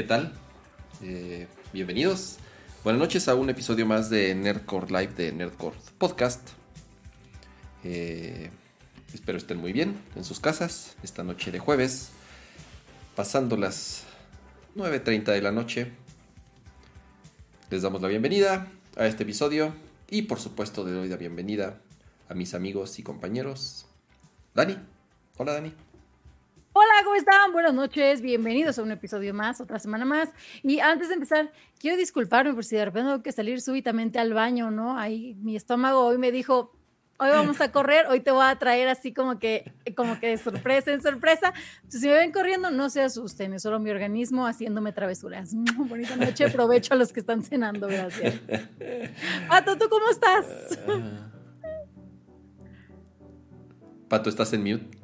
¿Qué tal? Eh, bienvenidos. Buenas noches a un episodio más de Nerdcore Live de Nerdcore Podcast. Eh, espero estén muy bien en sus casas esta noche de jueves, pasando las 9.30 de la noche. Les damos la bienvenida a este episodio y por supuesto le doy la bienvenida a mis amigos y compañeros. Dani. Hola Dani. Hola, ¿cómo están? Buenas noches, bienvenidos a un episodio más, otra semana más. Y antes de empezar, quiero disculparme por si de repente tengo que salir súbitamente al baño, ¿no? Ahí mi estómago hoy me dijo, hoy vamos a correr, hoy te voy a traer así como que, como que de sorpresa en sorpresa. Si me ven corriendo, no se asusten, es solo mi organismo haciéndome travesuras. Bonita noche, provecho a los que están cenando, gracias. Pato, ¿tú cómo estás? Pato, ¿estás en mute?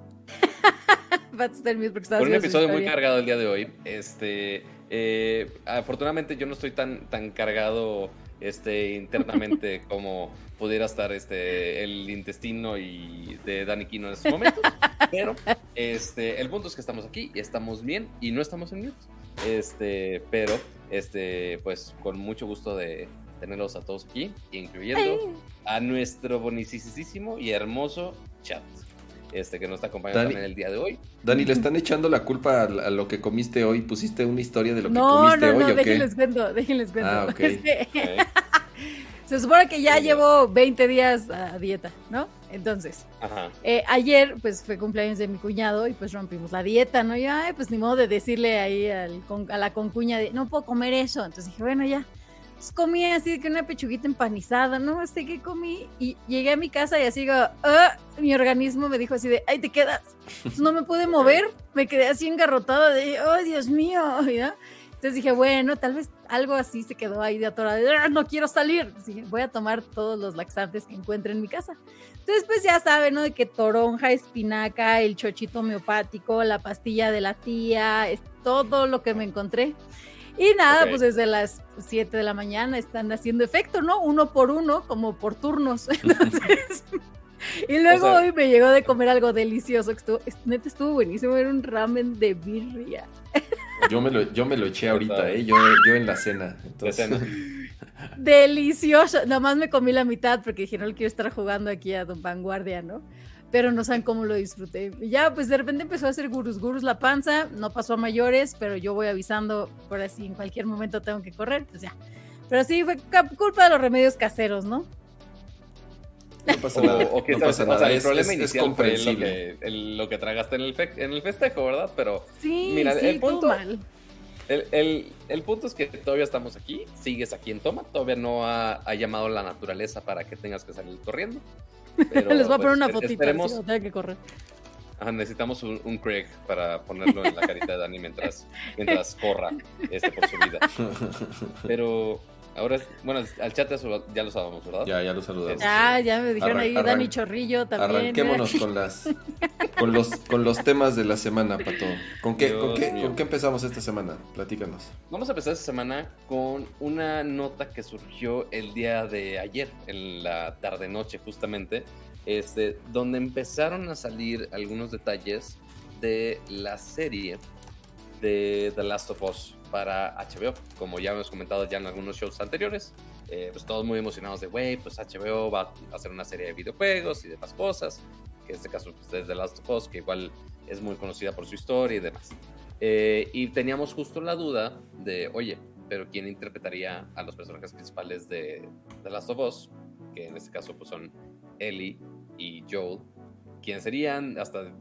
Porque un episodio muy cargado el día de hoy. Este, eh, afortunadamente yo no estoy tan, tan cargado este, internamente como pudiera estar este, el intestino y de Dani Kino en estos momentos. pero este, el punto es que estamos aquí y estamos bien y no estamos en mute. Este, pero este, pues con mucho gusto de tenerlos a todos aquí, incluyendo a nuestro bonicísimo y hermoso chat este, que nos está acompañando Dani- también el día de hoy. Dani, ¿le están echando la culpa a, a lo que comiste hoy? ¿Pusiste una historia de lo que No, comiste no, hoy no, o qué? déjenles cuento, déjenles cuento. Ah, ok. Es que Ok. se supone que ya llevo 20 días a dieta, ¿no? Entonces, Ajá. eh, ayer pues fue cumpleaños de mi cuñado y pues rompimos la dieta, ¿no? Y ay, pues ni modo de decirle ahí al con- a la concuña de no puedo comer eso. Entonces dije, bueno, ya. Entonces comí así que una pechuguita empanizada, no sé qué comí. Y llegué a mi casa y así digo, "Ah", mi organismo me dijo así de, ay, te quedas. Entonces no me pude mover, me quedé así engarrotada de, oh, Dios mío, ¿ya? Entonces dije, bueno, tal vez algo así se quedó ahí de atorada, de, "Ah, no quiero salir. Dije, voy a tomar todos los laxantes que encuentre en mi casa. Entonces, pues ya saben, ¿no? De que toronja, espinaca, el chochito homeopático, la pastilla de la tía, es todo lo que me encontré. Y nada, pues desde las 7 de la mañana están haciendo efecto, ¿no? Uno por uno, como por turnos. Entonces, y luego O sea- hoy me llegó de comer algo delicioso, que estuvo, es- neta estuvo buenísimo, era un ramen de birria. Yo me lo, yo me lo eché ahorita, ¿eh? Yo, yo en la cena. Entonces, cena. Delicioso. Nada más me comí la mitad porque dije, no le quiero estar jugando aquí a Don Vanguardia, ¿no? Pero no saben cómo lo disfruté. Y ya, pues de repente empezó a hacer gurus, gurus la panza. No pasó a mayores, pero yo voy avisando por así en cualquier momento tengo que correr, pues ya. Pero sí, fue culpa de los remedios caseros, ¿no? no pasa nada. o que no sabes, pasa o sea, nada. el Es, problema es- es inicial fue lo comprensible. que, el- lo que tragaste en el, fe- en el festejo, ¿verdad? Pero Sí, Mira, sí, el punto- mal. el, el- el punto es que todavía estamos aquí, sigues aquí en toma, todavía no ha, ha llamado la naturaleza para que tengas que salir corriendo. Pero, Les voy a pues, poner una es- fotita, esperemos- si no tengo que correr. Ajá, necesitamos un, un Craig para ponerlo en la carita de Dani mientras, mientras corra este, por su vida. Pero ahora, es- bueno, al chat ya, lo sabemos, ¿verdad? ya, ya lo saludamos. Ya, ya me dijeron ahí Dani Chorrillo también. Arranquémonos con las con los con los temas de la semana, Pato. ¿Con qué, con qué, con qué empezamos esta semana? Platícanos. Vamos a empezar esta semana con una nota que surgió el día de ayer, en la tarde-noche justamente, este, donde empezaron a salir algunos detalles de la serie de The Last of Us para HBO. Como ya hemos comentado ya en algunos shows anteriores, eh, pues todos muy emocionados de, güey, pues HBO va a hacer una serie de videojuegos y demás cosas, que en este caso pues, es The Last of Us, que igual es muy conocida por su historia y demás. Eh, y teníamos justo la duda de, oye, pero ¿quién interpretaría a los personajes principales de The Last of Us? Que en este caso pues son Ellie y Joel. ¿Quiénes serían? Hasta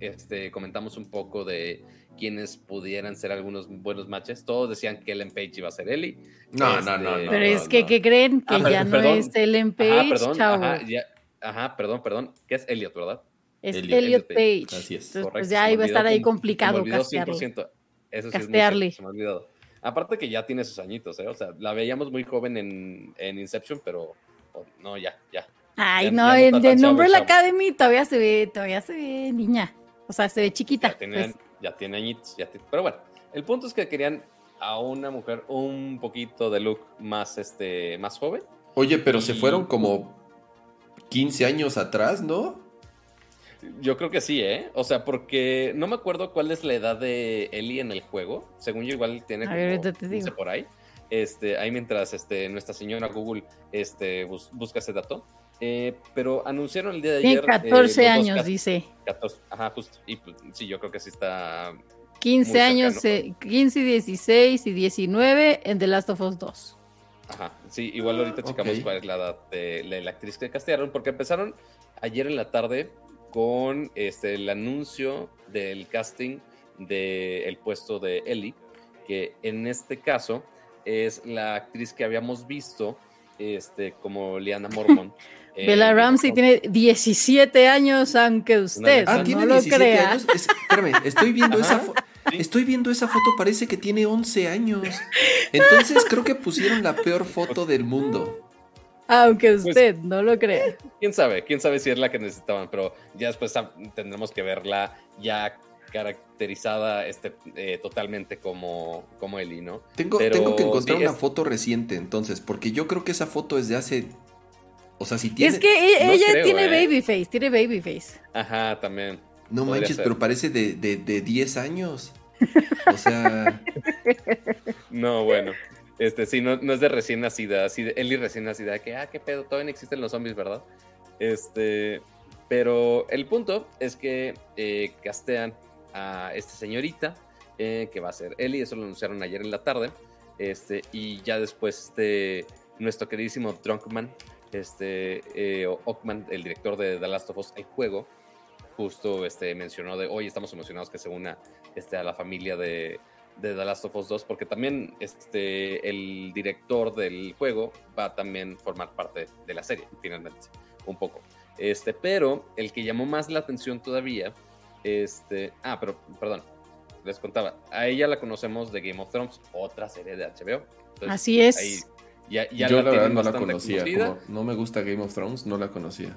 este, comentamos un poco de quiénes pudieran ser algunos buenos matches. Todos decían que Ellen Page iba a ser Ellie. No, Este, no, no, no. Pero es que, ¿qué creen? Que Ah, ya no perdón. es Ellen Ajá, Page, perdón, chavo. ajá, ya- ajá, perdón, perdón. Que es Elliot, ¿verdad? Es Elliot- Page. Page. Así es. Entonces, Correcto, pues ya iba a estar ahí com- complicado olvidó castearlo. 100%. Eso sí Castearle. es muy cierto, se me ha olvidado. Aparte que ya tiene sus añitos, ¿eh? O sea, la veíamos muy joven en, en Inception, pero oh, no, ya, ya. Ay, Ya- no, ya no en The chavo. Academy todavía se ve, todavía se ve niña. O sea, se ve chiquita. Ya tiene, pues. ya tiene añitos. Ya tiene- Pero bueno, el punto es que querían a una mujer un poquito de look más, este, más joven. Oye, pero se fueron como 15 años atrás, ¿no? Yo creo que sí, ¿eh? O sea, porque no me acuerdo cuál es la edad de Ellie en el juego. Según yo, igual tiene como ver, te 15 digo. por ahí. Este, ahí mientras este, nuestra señora Google este, bus- busca ese dato. Eh, pero anunciaron el día de Tiene ayer. eh, 14 los dos años, dice. 14, ajá, justo. Y pues, sí, yo creo que sí está 15 Muy años, eh, 15, 16 y 19 en The Last of Us 2. Ajá, sí, igual ahorita checamos cuál es la edad de la, la actriz que castearon, porque empezaron ayer en la tarde con este, el anuncio del casting del puesto de Ellie, que en este caso es la actriz que habíamos visto este, como Liana Mormon. en Bella Ramsey tiene 17 años, aunque usted Ah, no tiene lo 17 crea. años. Es- espérame, estoy viendo esa foto. sí. Estoy viendo esa foto, parece que tiene 11 años. Entonces creo que pusieron la peor foto del mundo. Aunque Pues usted no lo crea. quién sabe, quién sabe si es la que necesitaban, pero ya después tendremos que verla ya caracterizada este, eh, totalmente como, como Ellie, ¿no? Tengo, Pero tengo que encontrar sí, una es- foto reciente entonces, porque yo creo que esa foto es de hace... O sea, si tiene... es que e- no ella creo, tiene ¿eh? babyface, tiene babyface. Ajá, también. No podría manches, ser. pero parece de, de, de 10 años. O sea, No, bueno. Este, sí, no, no es de recién nacida, así de Ellie recién nacida, que, ah, qué pedo, todavía no existen los zombies, ¿verdad? Este, pero el punto es que eh, castean a esta señorita, eh, que va a ser Ellie, eso lo anunciaron ayer en la tarde, este, y ya después este, nuestro queridísimo Drunkman, este, eh, Ockman, el director de The Last of Us, el juego, justo este, mencionó de, hoy estamos emocionados que se una este, a la familia de, de The Last of Us 2, porque también este, el director del juego va a también formar parte de la serie, finalmente, un poco. Este, pero el que llamó más la atención todavía, este, ah, pero, perdón, les contaba, a ella la conocemos de Game of Thrones, otra serie de HBO. Entonces, Así es. ahí ya, ya yo la verdad no la conocía. Como no me gusta Game of Thrones, no la conocía.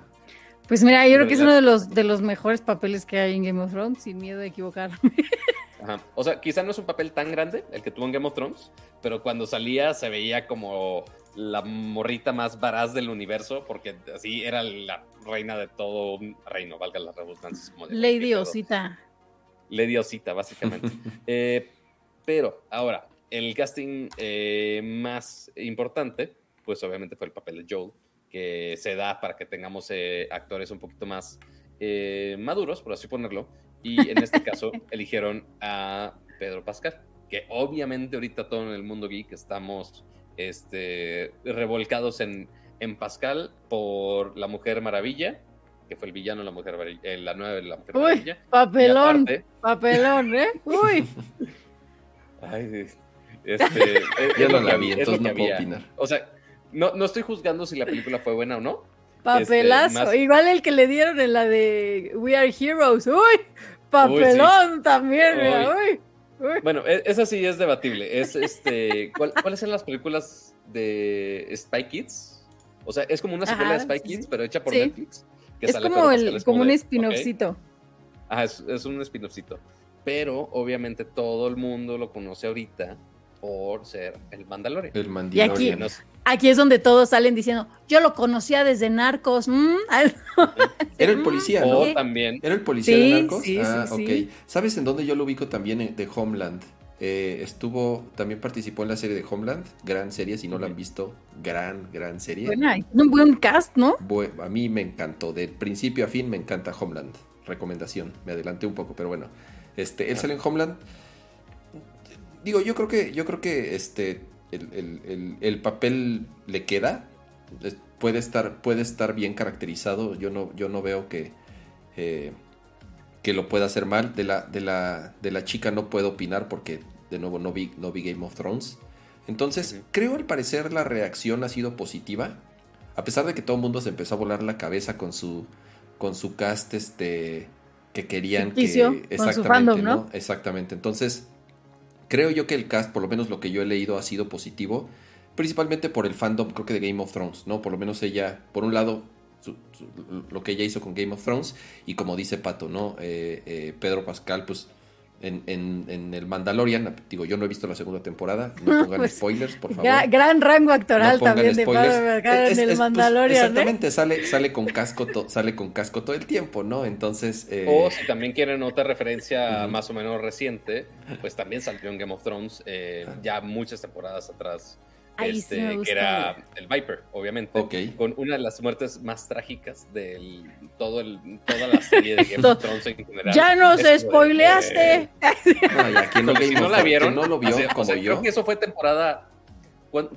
Pues mira, yo creo que es uno de los, de los mejores papeles que hay en Game of Thrones, sin miedo de equivocarme. Ajá. O sea, quizá no es un papel tan grande el que tuvo en Game of Thrones, pero cuando salía se veía como la morrita más varaz del universo, porque así era la reina de todo un reino, valga la redundancia. como de, Lady. Osita. Lady Osita, básicamente. Eh, pero ahora, el casting eh, más importante, pues obviamente fue el papel de Joel, que se da para que tengamos eh, actores un poquito más eh, maduros, por así ponerlo. Y en este caso eligieron a Pedro Pascal, que obviamente ahorita todo en el mundo geek estamos este, revolcados en, en Pascal por La Mujer Maravilla, que fue el villano de La Mujer eh, la nueva de La Mujer Uy, Maravilla. Papelón, aparte- papelón, ¿eh? Uy, Ay, este, es no lo la vi, es entonces no puedo opinar. O sea, no, no estoy juzgando si la película fue buena o no. papelazo. Este, más- Igual el que le dieron en la de We Are Heroes. Uy, papelón también, mira, uy. uy. Bueno, e- esa sí es debatible. Es este, ¿cuál- ¿cuáles son las películas de Spy Kids? O sea, es como una secuela Ajá, de Spy Kids, sí. pero hecha por Sí. Netflix. que Es sale como, el, como un spin-offcito. ok. Ajá, es, es un spin-offcito. Pero obviamente todo el mundo lo conoce ahorita por ser el Mandalorian. El Y aquí- Mandalorian. No sé, Aquí es donde todos salen diciendo, yo lo conocía desde Narcos. mm, Era el mm, policía, ¿no? O ¿qué? también, ¿Era el policía Sí, de Narcos? sí, ah, sí, ok. sí. ¿Sabes en dónde yo lo ubico también? De Homeland. Eh, estuvo, también participó en la serie de Homeland. Gran serie, si no la han visto. Gran, gran serie. Bueno, hay un buen cast, ¿no? A mí me encantó. De principio a fin me encanta Homeland. Recomendación. Me adelanté un poco, pero bueno. Este, él Ah. sale en Homeland. Digo, yo creo que, yo creo que este, el, el- el- el papel le queda. Puede, estar, puede estar bien caracterizado. Yo no, yo no veo que, eh, que lo pueda hacer mal. De la, de, la, de la chica no puedo opinar porque, de nuevo, no vi, no vi Game of Thrones. Entonces, creo al parecer la reacción ha sido positiva. A pesar de que todo el mundo se empezó a volar la cabeza con su, con su cast este, que querían Ficticio, que... con su fandom, ¿no? Exactamente. Entonces, creo yo que el cast, por lo menos lo que yo he leído, ha sido positivo. Principalmente por el fandom, creo que de Game of Thrones, ¿no? Por lo menos ella, por un lado, lo que ella hizo con Game of Thrones. Y como dice Pato, ¿no? Eh, eh, Pedro Pascal, pues en, en, en, el Mandalorian, digo, yo no he visto la segunda temporada, no pongan pues, spoilers, por favor. Gran, gran rango actoral también de Pablo en el pues, Mandalorian. Pues, exactamente, sale, sale, con casco sale con casco todo el tiempo, ¿no? Entonces. Eh... O si también quieren otra referencia más o menos reciente, pues también salió en Game of Thrones eh, ya muchas temporadas atrás este, que era el Viper, obviamente, con una de las muertes más trágicas de todo el, toda la serie de Game of Thrones en general. Ya nos spoileaste. no, no, no la vieron, no lo vio como yo. Creo que eso fue temporada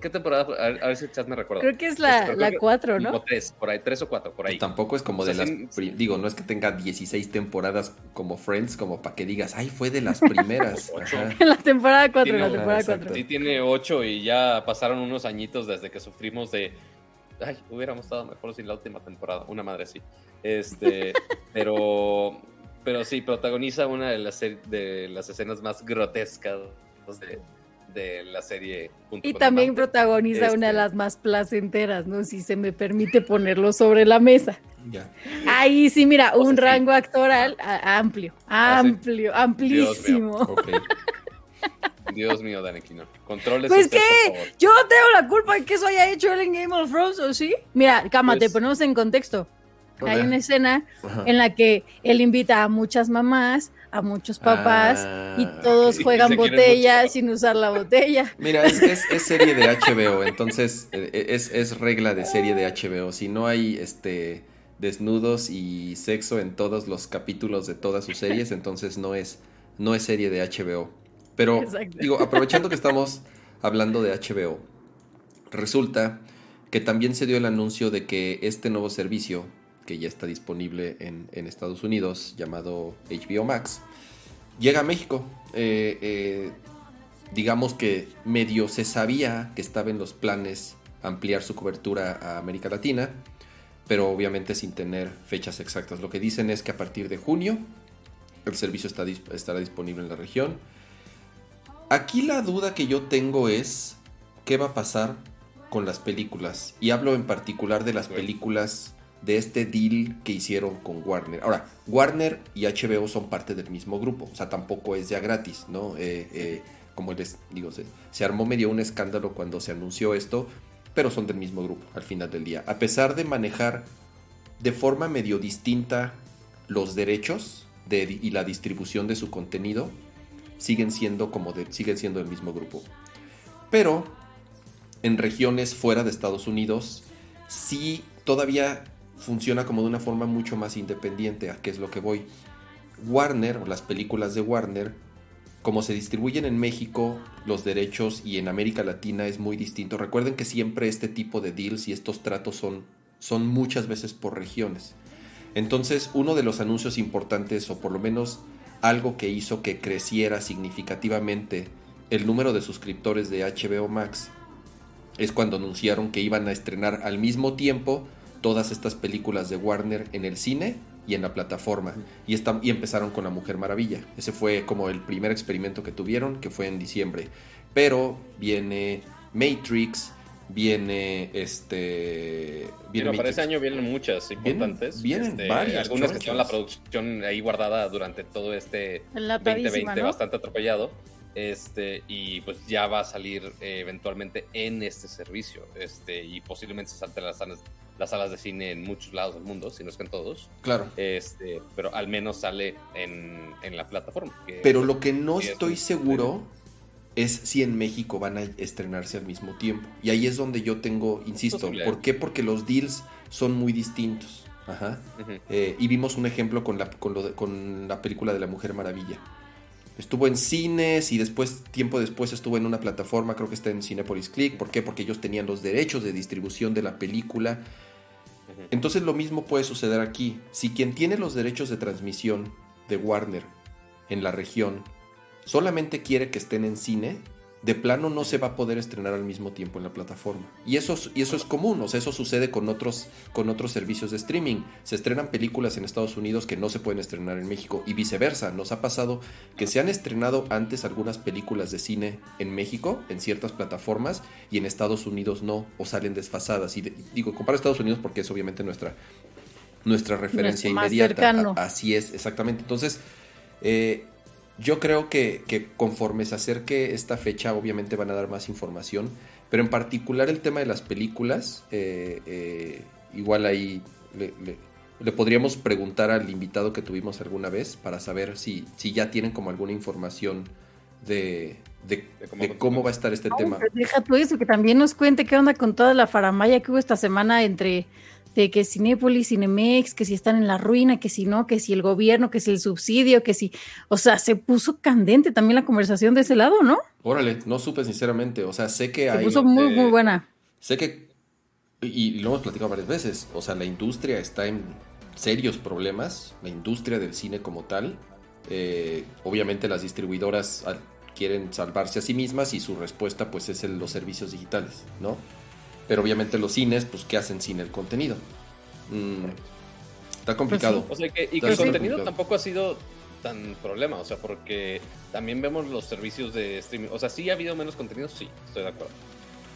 ¿Qué temporada fue? A ver si el chat me recuerda. Creo que es la 4, ¿no? Como 3, por ahí, 3 o 4, por ahí. tampoco es como de las. Digo, no es que tenga 16 temporadas como Friends, como para que digas, ay, fue de las primeras. en la temporada 4, en la temporada 4. Sí, tiene 8 y ya pasaron unos añitos desde que sufrimos de. Ay, hubiéramos estado mejor sin la última temporada. Una madre sí. Este, pero. Pero sí, protagoniza una de las, de las escenas más grotescas de de la serie. y también protagoniza una de este. las más placenteras, ¿no? Si se me permite ponerlo sobre la mesa. Ya. Ahí sí, mira, un rango actoral amplio, ah, amplio, amplísimo. Dios mío, Dani Quino. Controles. Pues que yo tengo la culpa de que eso haya hecho él en Game of Thrones, ¿o sí? Mira, cámate, pues, ponemos en contexto. Hay una escena en la que él invita a muchas mamás a muchos papás y ah, todos juegan botellas sin usar la botella. Mira, es, es, serie de HBO, entonces eh, es, es, regla de serie de HBO. Si no hay este desnudos y sexo en todos los capítulos de todas sus series, entonces no es, no es serie de HBO. Pero digo, aprovechando que estamos hablando de HBO, resulta que también se dio el anuncio de que este nuevo servicio que ya está disponible en, Estados Unidos, llamado HBO Max, llega a México. Eh, eh, digamos que medio se sabía que estaba en los planes ampliar su cobertura a América Latina, pero obviamente sin tener fechas exactas. Lo que dicen es que a partir de junio el servicio está, estará disponible en la región. Aquí la duda que yo tengo es qué va a pasar con las películas. Y hablo en particular de las películas de este deal que hicieron con Warner. Ahora, Warner y HBO son parte del mismo grupo, o sea, tampoco es ya gratis, ¿no? Eh, eh, como les digo, se, armó medio un escándalo cuando se anunció esto, pero son del mismo grupo al final del día. A pesar de manejar de forma medio distinta los derechos de, y la distribución de su contenido, siguen siendo como siguen siendo del mismo grupo. Pero en regiones fuera de Estados Unidos, sí todavía funciona como de una forma mucho más independiente, a qué es lo que voy. Warner, o las películas de Warner, como se distribuyen en México, los derechos y en América Latina es muy distinto. Recuerden que siempre este tipo de deals y estos tratos son, son muchas veces por regiones. Entonces, uno de los anuncios importantes, o por lo menos algo que hizo que creciera significativamente el número de suscriptores de HBO Max, es cuando anunciaron que iban a estrenar al mismo tiempo todas estas películas de Warner en el cine y en la plataforma. Y, y empezaron con La Mujer Maravilla. Ese fue como el primer experimento que tuvieron, que fue en diciembre. Pero viene Matrix, viene este. Viene para ese año vienen muchas importantes. Vienen, este, varias. Algunas que tienen la producción ahí guardada durante todo este 2020 bastante atropellado. Este, y pues ya va a salir eh, eventualmente en este servicio. Este, y posiblemente se salte las salas, las salas de cine en muchos lados del mundo, si no es que en todos. Claro. Este, pero al menos sale en, la plataforma. pero lo que no estoy seguro es si en México van a estrenarse al mismo tiempo. Y ahí es donde yo tengo, insisto, ¿por qué? Porque los deals son muy distintos. Ajá. Eh, y vimos un ejemplo con la, con la película de la Mujer Maravilla Estuvo en cines y después, tiempo después, estuvo en una plataforma, creo que está en Cinepolis Click. ¿Por qué? Porque ellos tenían los derechos de distribución de la película. Entonces lo mismo puede suceder aquí. Si quien tiene los derechos de transmisión de Warner en la región solamente quiere que estén en cine, de plano no se va a poder estrenar al mismo tiempo en la plataforma. Y eso, y eso es común, o sea, eso sucede con otros, con otros servicios de streaming. Se estrenan películas en Estados Unidos que no se pueden estrenar en México y viceversa. Nos ha pasado que se han estrenado antes algunas películas de cine en México, en ciertas plataformas, y en Estados Unidos no, o salen desfasadas. Y digo, comparo Estados Unidos porque es obviamente nuestra, nuestra referencia inmediata. Así es, exactamente. Entonces, eh, Yo creo que, que, conforme se acerque esta fecha, obviamente van a dar más información, pero en particular el tema de las películas, eh, eh, igual ahí le, le, podríamos preguntar al invitado que tuvimos alguna vez para saber si, si ya tienen como alguna información de, de, cómo, va a estar este tema. Deja tú eso, que también nos cuente qué onda con toda la faramaya que hubo esta semana entre de que Cinépolis, Cinemex, que si están en la ruina, que si no, que si el gobierno, que si el subsidio, que si, o sea, se puso candente también la conversación de ese lado, ¿no? Órale, no supe sinceramente, o sea, sé que se hay... puso muy, muy buena. Sé que, y, lo hemos platicado varias veces, o sea, la industria está en serios problemas, la industria del cine como tal, eh, obviamente las distribuidoras quieren salvarse a sí mismas y su respuesta pues es los servicios digitales, ¿no? Pero obviamente los cines, pues, ¿qué hacen sin el contenido? Mm, está complicado. Pues o sea, que, y que el contenido tampoco ha sido tan problema, o sea, porque también vemos los servicios de streaming. O sea, sí ha habido menos contenido, sí, estoy de acuerdo.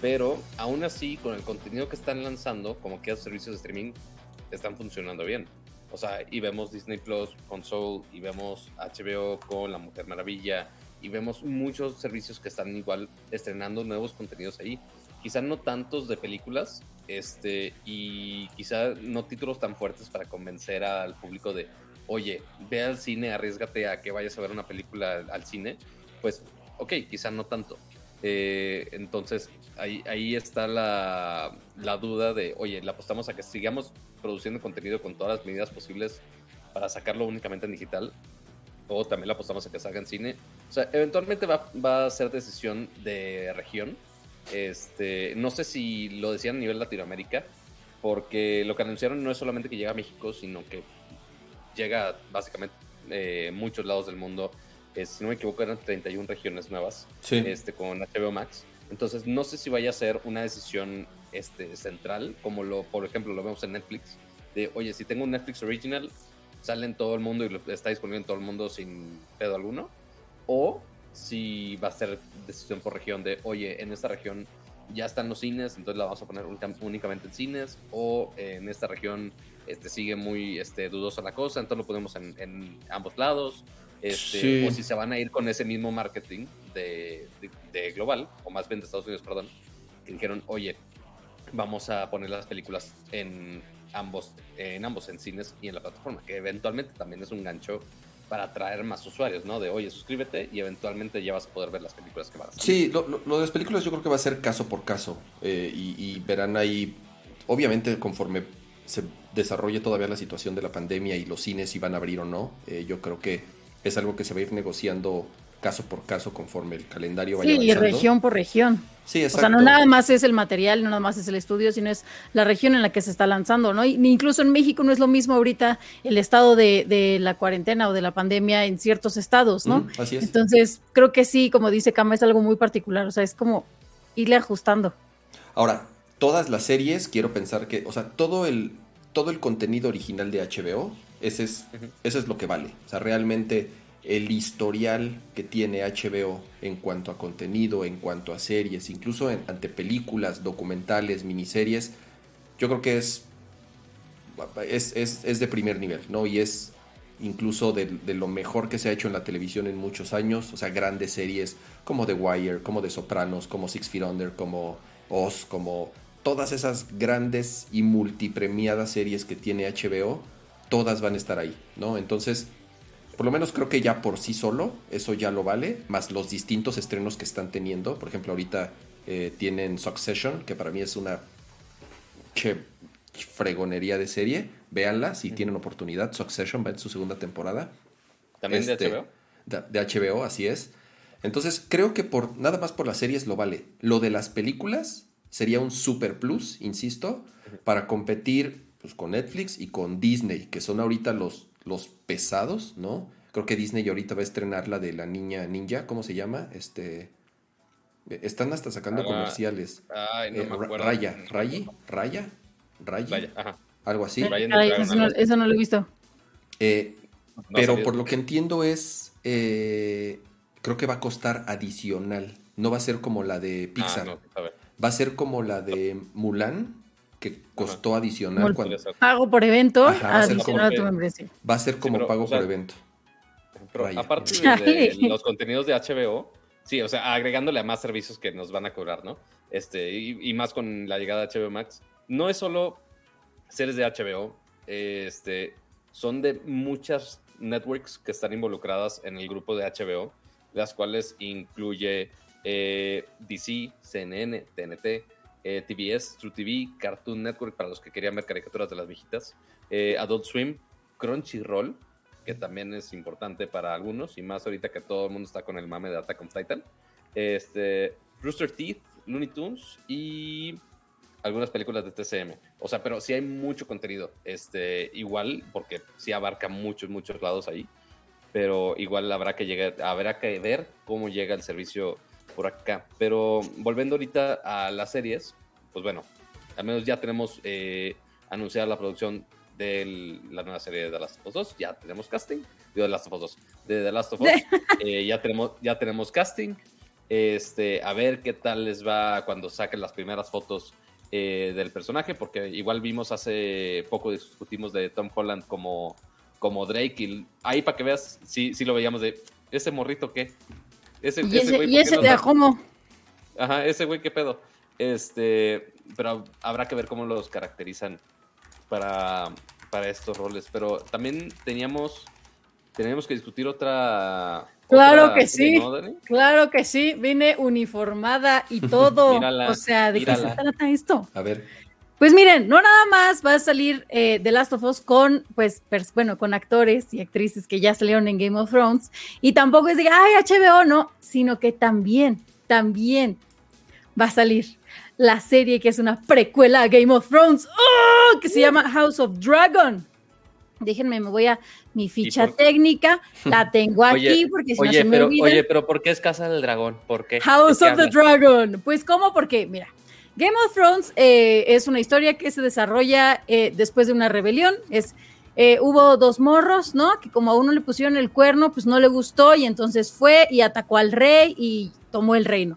Pero aún así, con el contenido que están lanzando, como que los servicios de streaming están funcionando bien. O sea, y vemos Disney Plus con Soul, y vemos HBO con La Mujer Maravilla, y vemos muchos servicios que están igual estrenando nuevos contenidos ahí quizá no tantos de películas, este, y quizá no títulos tan fuertes para convencer al público de, oye, ve al cine, arriesgate a que vayas a ver una película al cine, pues, ok, quizá no tanto. Eh, entonces, ahí, ahí está la, la, duda de, oye, le apostamos a que sigamos produciendo contenido con todas las medidas posibles para sacarlo únicamente en digital, o también le apostamos a que salga en cine. O sea, eventualmente va, va a ser decisión de región este, no sé si lo decían a nivel Latinoamérica, porque lo que anunciaron no es solamente que llega a México, sino que llega básicamente eh, muchos lados del mundo. si no me equivoco, eran 31 regiones nuevas este, con HBO Max. Entonces, no sé si vaya a ser una decisión este, central, como lo, por ejemplo, lo vemos en Netflix, de, oye, si tengo un Netflix Original, sale en todo el mundo y está disponible en todo el mundo sin pedo alguno. O si va a ser decisión por región de, oye, en esta región ya están los cines, entonces la vamos a poner únicamente en cines, o en esta región este, sigue muy este, dudosa la cosa, entonces lo ponemos en, ambos lados, este, o si se van a ir con ese mismo marketing de, global, o más bien de Estados Unidos, perdón, que dijeron, oye, vamos a poner las películas en ambos, en ambos, en cines y en la plataforma, que eventualmente también es un gancho para atraer más usuarios, ¿no? De, oye, suscríbete y eventualmente ya vas a poder ver las películas que van a salir. Sí, lo, de las películas yo creo que va a ser caso por caso eh, y, verán ahí, obviamente conforme se desarrolle todavía la situación de la pandemia y los cines si van a abrir o no, eh, yo creo que es algo que se va a ir negociando caso por caso conforme el calendario vaya Sí, y región por región. Sí, exacto. O sea, no nada más es el material, no nada más es el estudio, sino es la región en la que se está lanzando, ¿no? Y incluso en México no es lo mismo ahorita el estado de, de la cuarentena o de la pandemia en ciertos estados, ¿no? así es. Entonces, creo que sí, como dice Kama, es algo muy particular, o sea, es como irle ajustando. Ahora, todas las series, quiero pensar que, o sea, todo el, todo el contenido original de HBO, ese es, eso es lo que vale. O sea, realmente el historial que tiene HBO en cuanto a contenido, en cuanto a series, incluso ante películas, documentales, miniseries, yo creo que es, es, de primer nivel, ¿no? Y es incluso de, lo mejor que se ha hecho en la televisión en muchos años, o sea, grandes series como The Wire, como The Sopranos, como Six Feet Under, como Oz, como todas esas grandes y multipremiadas series que tiene HBO, todas van a estar ahí, ¿no? Entonces, por lo menos creo que ya por sí solo, eso ya lo vale, más los distintos estrenos que están teniendo. Por ejemplo, ahorita eh, tienen Succession, que para mí es una che, fregonería de serie. Véanla si tienen oportunidad. Succession va en su segunda temporada. ¿También de este, HBO? De, HBO, así es. Entonces, creo que por nada más por las series lo vale. Lo de las películas sería un super plus, insisto, para competir pues, con Netflix y con Disney, que son ahorita los los pesados, ¿no? Creo que Disney ahorita va a estrenar la de la niña ninja, ¿cómo se llama? Este están hasta sacando ah, comerciales. Ay, no eh, me acuerdo. Raya, Raya, Raya, Raya, algo así. eso, no, lo he visto. Eh, pero por lo que entiendo es, eh, creo que va a costar adicional. No va a ser como la de ah, Pixar. va a ser como la de Mulan, que costó adicional. Cuando... Pago por evento, va a ser como, Va a ser como pago por evento. Pero Raya. aparte de, de los contenidos de HBO, sí, o sea, agregándole a más servicios que nos van a cobrar, ¿no? Este, y, y más con la llegada de HBO Max, no es solo series de HBO, este, son de muchas networks que están involucradas en el grupo de HBO, las cuales incluye eh, DC, CNN, TNT, eh, TBS, True TV, Cartoon Network para los que querían ver caricaturas de las viejitas, eh, Adult Swim, Crunchyroll, que también es importante para algunos, y más ahorita que todo el mundo está con el mame de Attack on Titan, este, Rooster Teeth, Looney Tunes y algunas películas de TCM. O sea, pero sí hay mucho contenido, este, igual, porque sí abarca muchos, muchos lados ahí, pero igual habrá que llegar, habrá que ver cómo llega el servicio por acá. Pero volviendo ahorita a las series, pues bueno, al menos ya tenemos eh, anunciada la producción de la nueva serie de The Last of Us 2, ya tenemos casting, de The Last of Us 2, de The Last of Us, eh, ya, tenemos, ya tenemos casting, este, a ver qué tal les va cuando saquen las primeras fotos eh, del personaje, porque igual vimos hace poco, discutimos de Tom Holland como, como Drake, y ahí para que veas, sí, sí lo veíamos de, ese morrito qué, ese, Y ese, güey, y ¿por qué ese no de sa- Ajomo. Ajá, ese güey, qué pedo. Este, pero habrá que ver cómo los caracterizan para, para estos roles. Pero también teníamos, teníamos que discutir otra. Claro otra que serie, sí. Claro que sí, vine uniformada y todo. Mírala, o sea, ¿de qué mírala. se trata esto? A ver, Pues miren, no nada más va a salir eh, The Last of Us con, pues, bueno, con actores y actrices que ya salieron en Game of Thrones. Y tampoco es de, ay, HBO, no, sino que también, también va a salir la serie que es una precuela a Game of Thrones, ¡oh! que se llama House of Dragon. Déjenme, me voy a mi ficha técnica, la tengo aquí Oye, porque si no se me pero, olvida. oye, pero ¿por qué es Casa del Dragón? ¿Por qué? House ¿De qué of the? Dragon. Pues, ¿cómo? Porque, mira, Game of Thrones eh, es una historia que se desarrolla eh, después de una rebelión. Es, eh, hubo dos morros, ¿no? Que como a uno le pusieron el cuerno, pues no le gustó y entonces fue y atacó al rey y tomó el reino.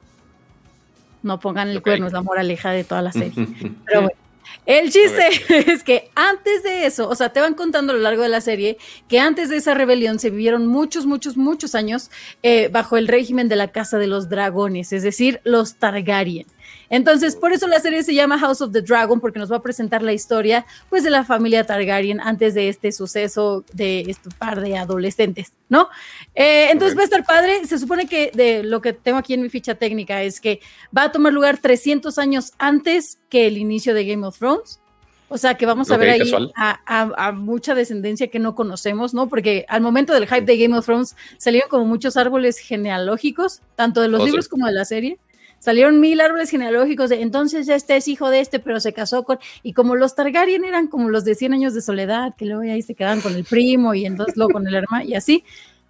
No pongan el cuerno, es la moraleja de toda la serie. Pero bueno. El chiste es que antes de eso, o sea, te van contando a lo largo de la serie que antes de esa rebelión se vivieron muchos, muchos, muchos años eh, bajo el régimen de la Casa de los Dragones, es decir, los Targaryen. Entonces, por eso la serie se llama House of the Dragon, porque nos va a presentar la historia, pues, de la familia Targaryen antes de este suceso de este par de adolescentes, ¿no? Eh, entonces Ok. va a estar padre. Se supone que de lo que tengo aquí en mi ficha técnica es que va a tomar lugar 300 años antes que el inicio de Game of Thrones. O sea que vamos a ver ahí a, a- a mucha descendencia que no conocemos, ¿no? Porque al momento del hype de Game of Thrones salieron como muchos árboles genealógicos, tanto de los Oh, sí. libros como de la serie. Salieron mil árboles genealógicos de entonces este es hijo de este, pero se casó con. Y como los Targaryen eran como los de 100 años de soledad, que luego ahí se quedaban con el primo y entonces luego con el hermano y así,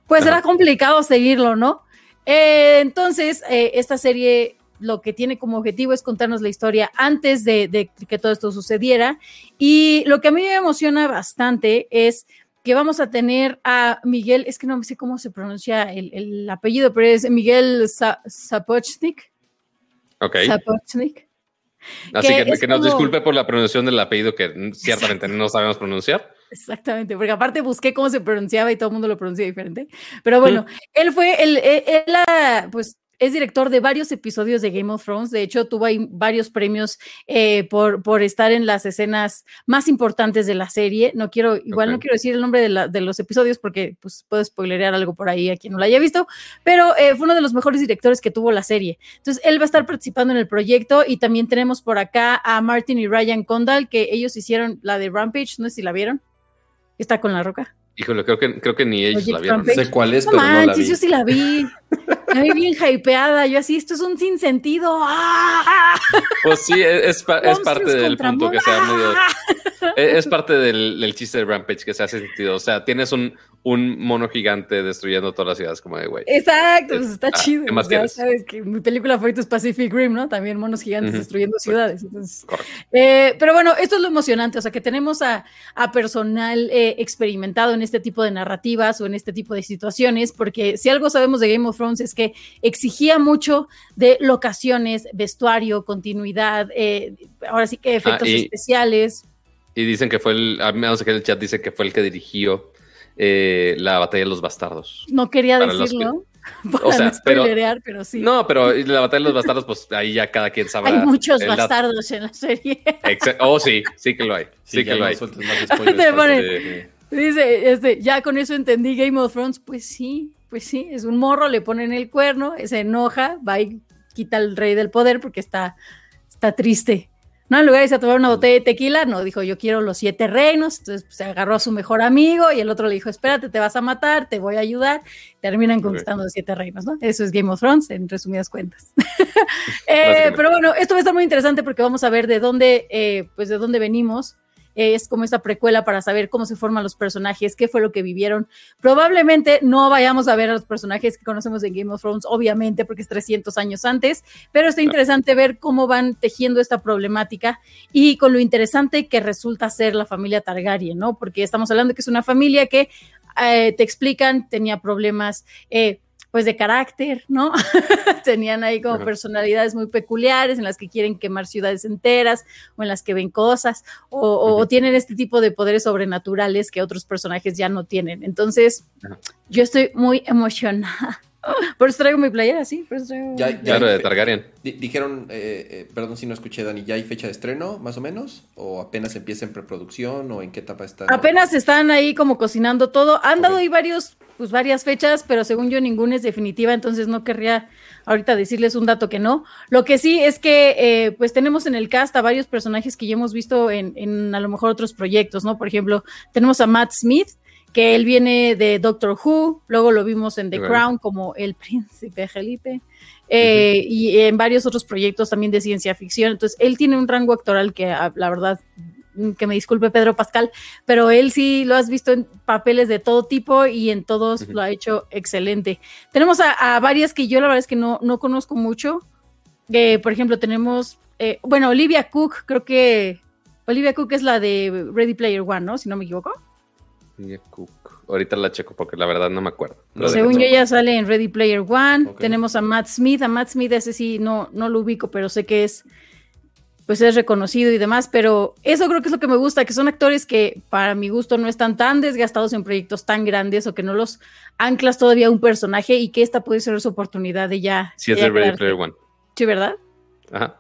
pues era complicado seguirlo, ¿no? Eh, entonces, eh, esta serie lo que tiene como objetivo es contarnos la historia antes de, de que todo esto sucediera. Y lo que a mí me emociona bastante es que vamos a tener a Miguel, es que no sé cómo se pronuncia el, el apellido, pero es Miguel Sapochnik. Ok. Sapochnik. Así que que, es que nos como- disculpe por la pronunciación del apellido que mm, ciertamente no sabemos pronunciar. Exactamente, porque aparte busqué cómo se pronunciaba y todo el mundo lo pronuncia diferente. Pero bueno, él fue, el, él, él, ah, pues es director de varios episodios de Game of Thrones. De hecho, tuvo ahí varios premios eh, por, por estar en las escenas más importantes de la serie. No quiero, igual no quiero decir el nombre de, la- de los episodios porque pues puedo spoilerear algo por ahí a quien no lo haya visto, pero eh, fue uno de los mejores directores que tuvo la serie. Entonces, él va a estar participando en el proyecto y también tenemos por acá a Martin y Ryan Condal, que ellos hicieron la de Rampage, no sé si la vieron. Está con la roca. Híjole, creo que, creo que ni ellos Oye, la vieron. Rampage. sé cuál es, No pero no la vi. yo sí la vi. Me vi bien hypeada. Yo así, esto es un sinsentido. ¡Ah! Pues sí, es, es pa- es parte del punto que sea medio. Es, es parte del, del chiste de Rampage que se hace sentido. O sea, tienes un, un mono gigante destruyendo todas las ciudades, como de güey. Exacto, pues está Ah, chido. mi película favorita es Pacific Rim, ¿no? También monos gigantes destruyendo ciudades. Entonces, Correcto. Eh, pero bueno, esto es lo emocionante, o sea, que tenemos a, a personal eh, experimentado en este tipo de narrativas o en este tipo de situaciones, porque si algo sabemos de Game of Thrones es que exigía mucho de locaciones, vestuario, continuidad, eh, ahora sí que efectos y- especiales. Y dicen que fue el, al menos que en el chat dice que fue el que dirigió eh, la batalla de los bastardos. No quería decirlo. Para O sea, no pero- sí. No, pero la batalla de los bastardos, pues ahí ya cada quien sabrá. Hay muchos bastardos en la serie. Exa- Oh, sí, sí que lo hay. Sí, Sí, que lo no hay. más spoilers. Dice, este, ya con eso entendí Game of Thrones. Pues sí, pues sí, es un morro, le ponen el cuerno, se enoja, va y quita al rey del poder porque está, está triste. No, en lugar de irse a tomar una botella de tequila, no, dijo, yo quiero los siete reinos. Entonces pues, se agarró a su mejor amigo y el otro le dijo, espérate, te vas a matar, te voy a ayudar. Terminan conquistando los siete reinos, ¿no? Eso es Game of Thrones, en resumidas cuentas. Eh, pero bueno, esto va a estar muy interesante porque vamos a ver de dónde, eh, pues de dónde venimos. Es como esta precuela para saber cómo se forman los personajes, qué fue lo que vivieron. Probablemente no vayamos a ver a los personajes que conocemos en Game of Thrones, obviamente, porque es 300 años antes, pero está interesante ver cómo van tejiendo esta problemática y con lo interesante que resulta ser la familia Targaryen, ¿no? Porque estamos hablando que es una familia que eh, te explican, tenía problemas. eh, pues de carácter, ¿no? Tenían ahí como personalidades muy peculiares en las que quieren quemar ciudades enteras o en las que ven cosas o, o- o Ujú. tienen este tipo de poderes sobrenaturales que otros personajes ya no tienen. Entonces, Ajá. yo estoy muy emocionada. Por eso traigo mi playera, sí. Por eso traigo Ya- ya- de Targaryen. Di- Dijeron, eh, eh, perdón si no escuché, Dani, ¿ya hay fecha de estreno, más o menos? ¿O apenas empieza en preproducción? ¿O en qué etapa está? Apenas están ahí como cocinando todo. Han dado ahí varios, pues varias fechas, pero según yo ninguna es definitiva, entonces no querría ahorita decirles un dato que no. Lo que sí es que eh, pues tenemos en el cast a varios personajes que ya hemos visto en, en a lo mejor otros proyectos, ¿no? Por ejemplo, tenemos a Matt Smith, que él viene de Doctor Who, luego lo vimos en The Bueno. Crown como el príncipe Felipe. eh, Y en varios otros proyectos también de ciencia ficción. Entonces, él tiene un rango actoral que, ah, la verdad, que me disculpe Pedro Pascal, pero él sí lo has visto en papeles de todo tipo y en todos lo ha hecho excelente. Tenemos a, a varias que yo la verdad es que no, no conozco mucho. Eh, por ejemplo, tenemos, eh, bueno, Olivia Cook, creo que Olivia Cook es la de Ready Player One, ¿no? Si no me equivoco. Mia Cook. Ahorita la checo porque la verdad no me acuerdo. Según yo, ella sale en Ready Player One. Tenemos a Matt Smith. A Matt Smith, ese sí, no, no lo ubico, pero sé que es, pues es reconocido y demás. Pero eso creo que es lo que me gusta, que son actores que para mi gusto no están tan desgastados en proyectos tan grandes o que no los anclas todavía a un personaje y que esta puede ser su oportunidad de ya. Sí, es de Ready. Player One. Sí, ¿verdad? Ajá.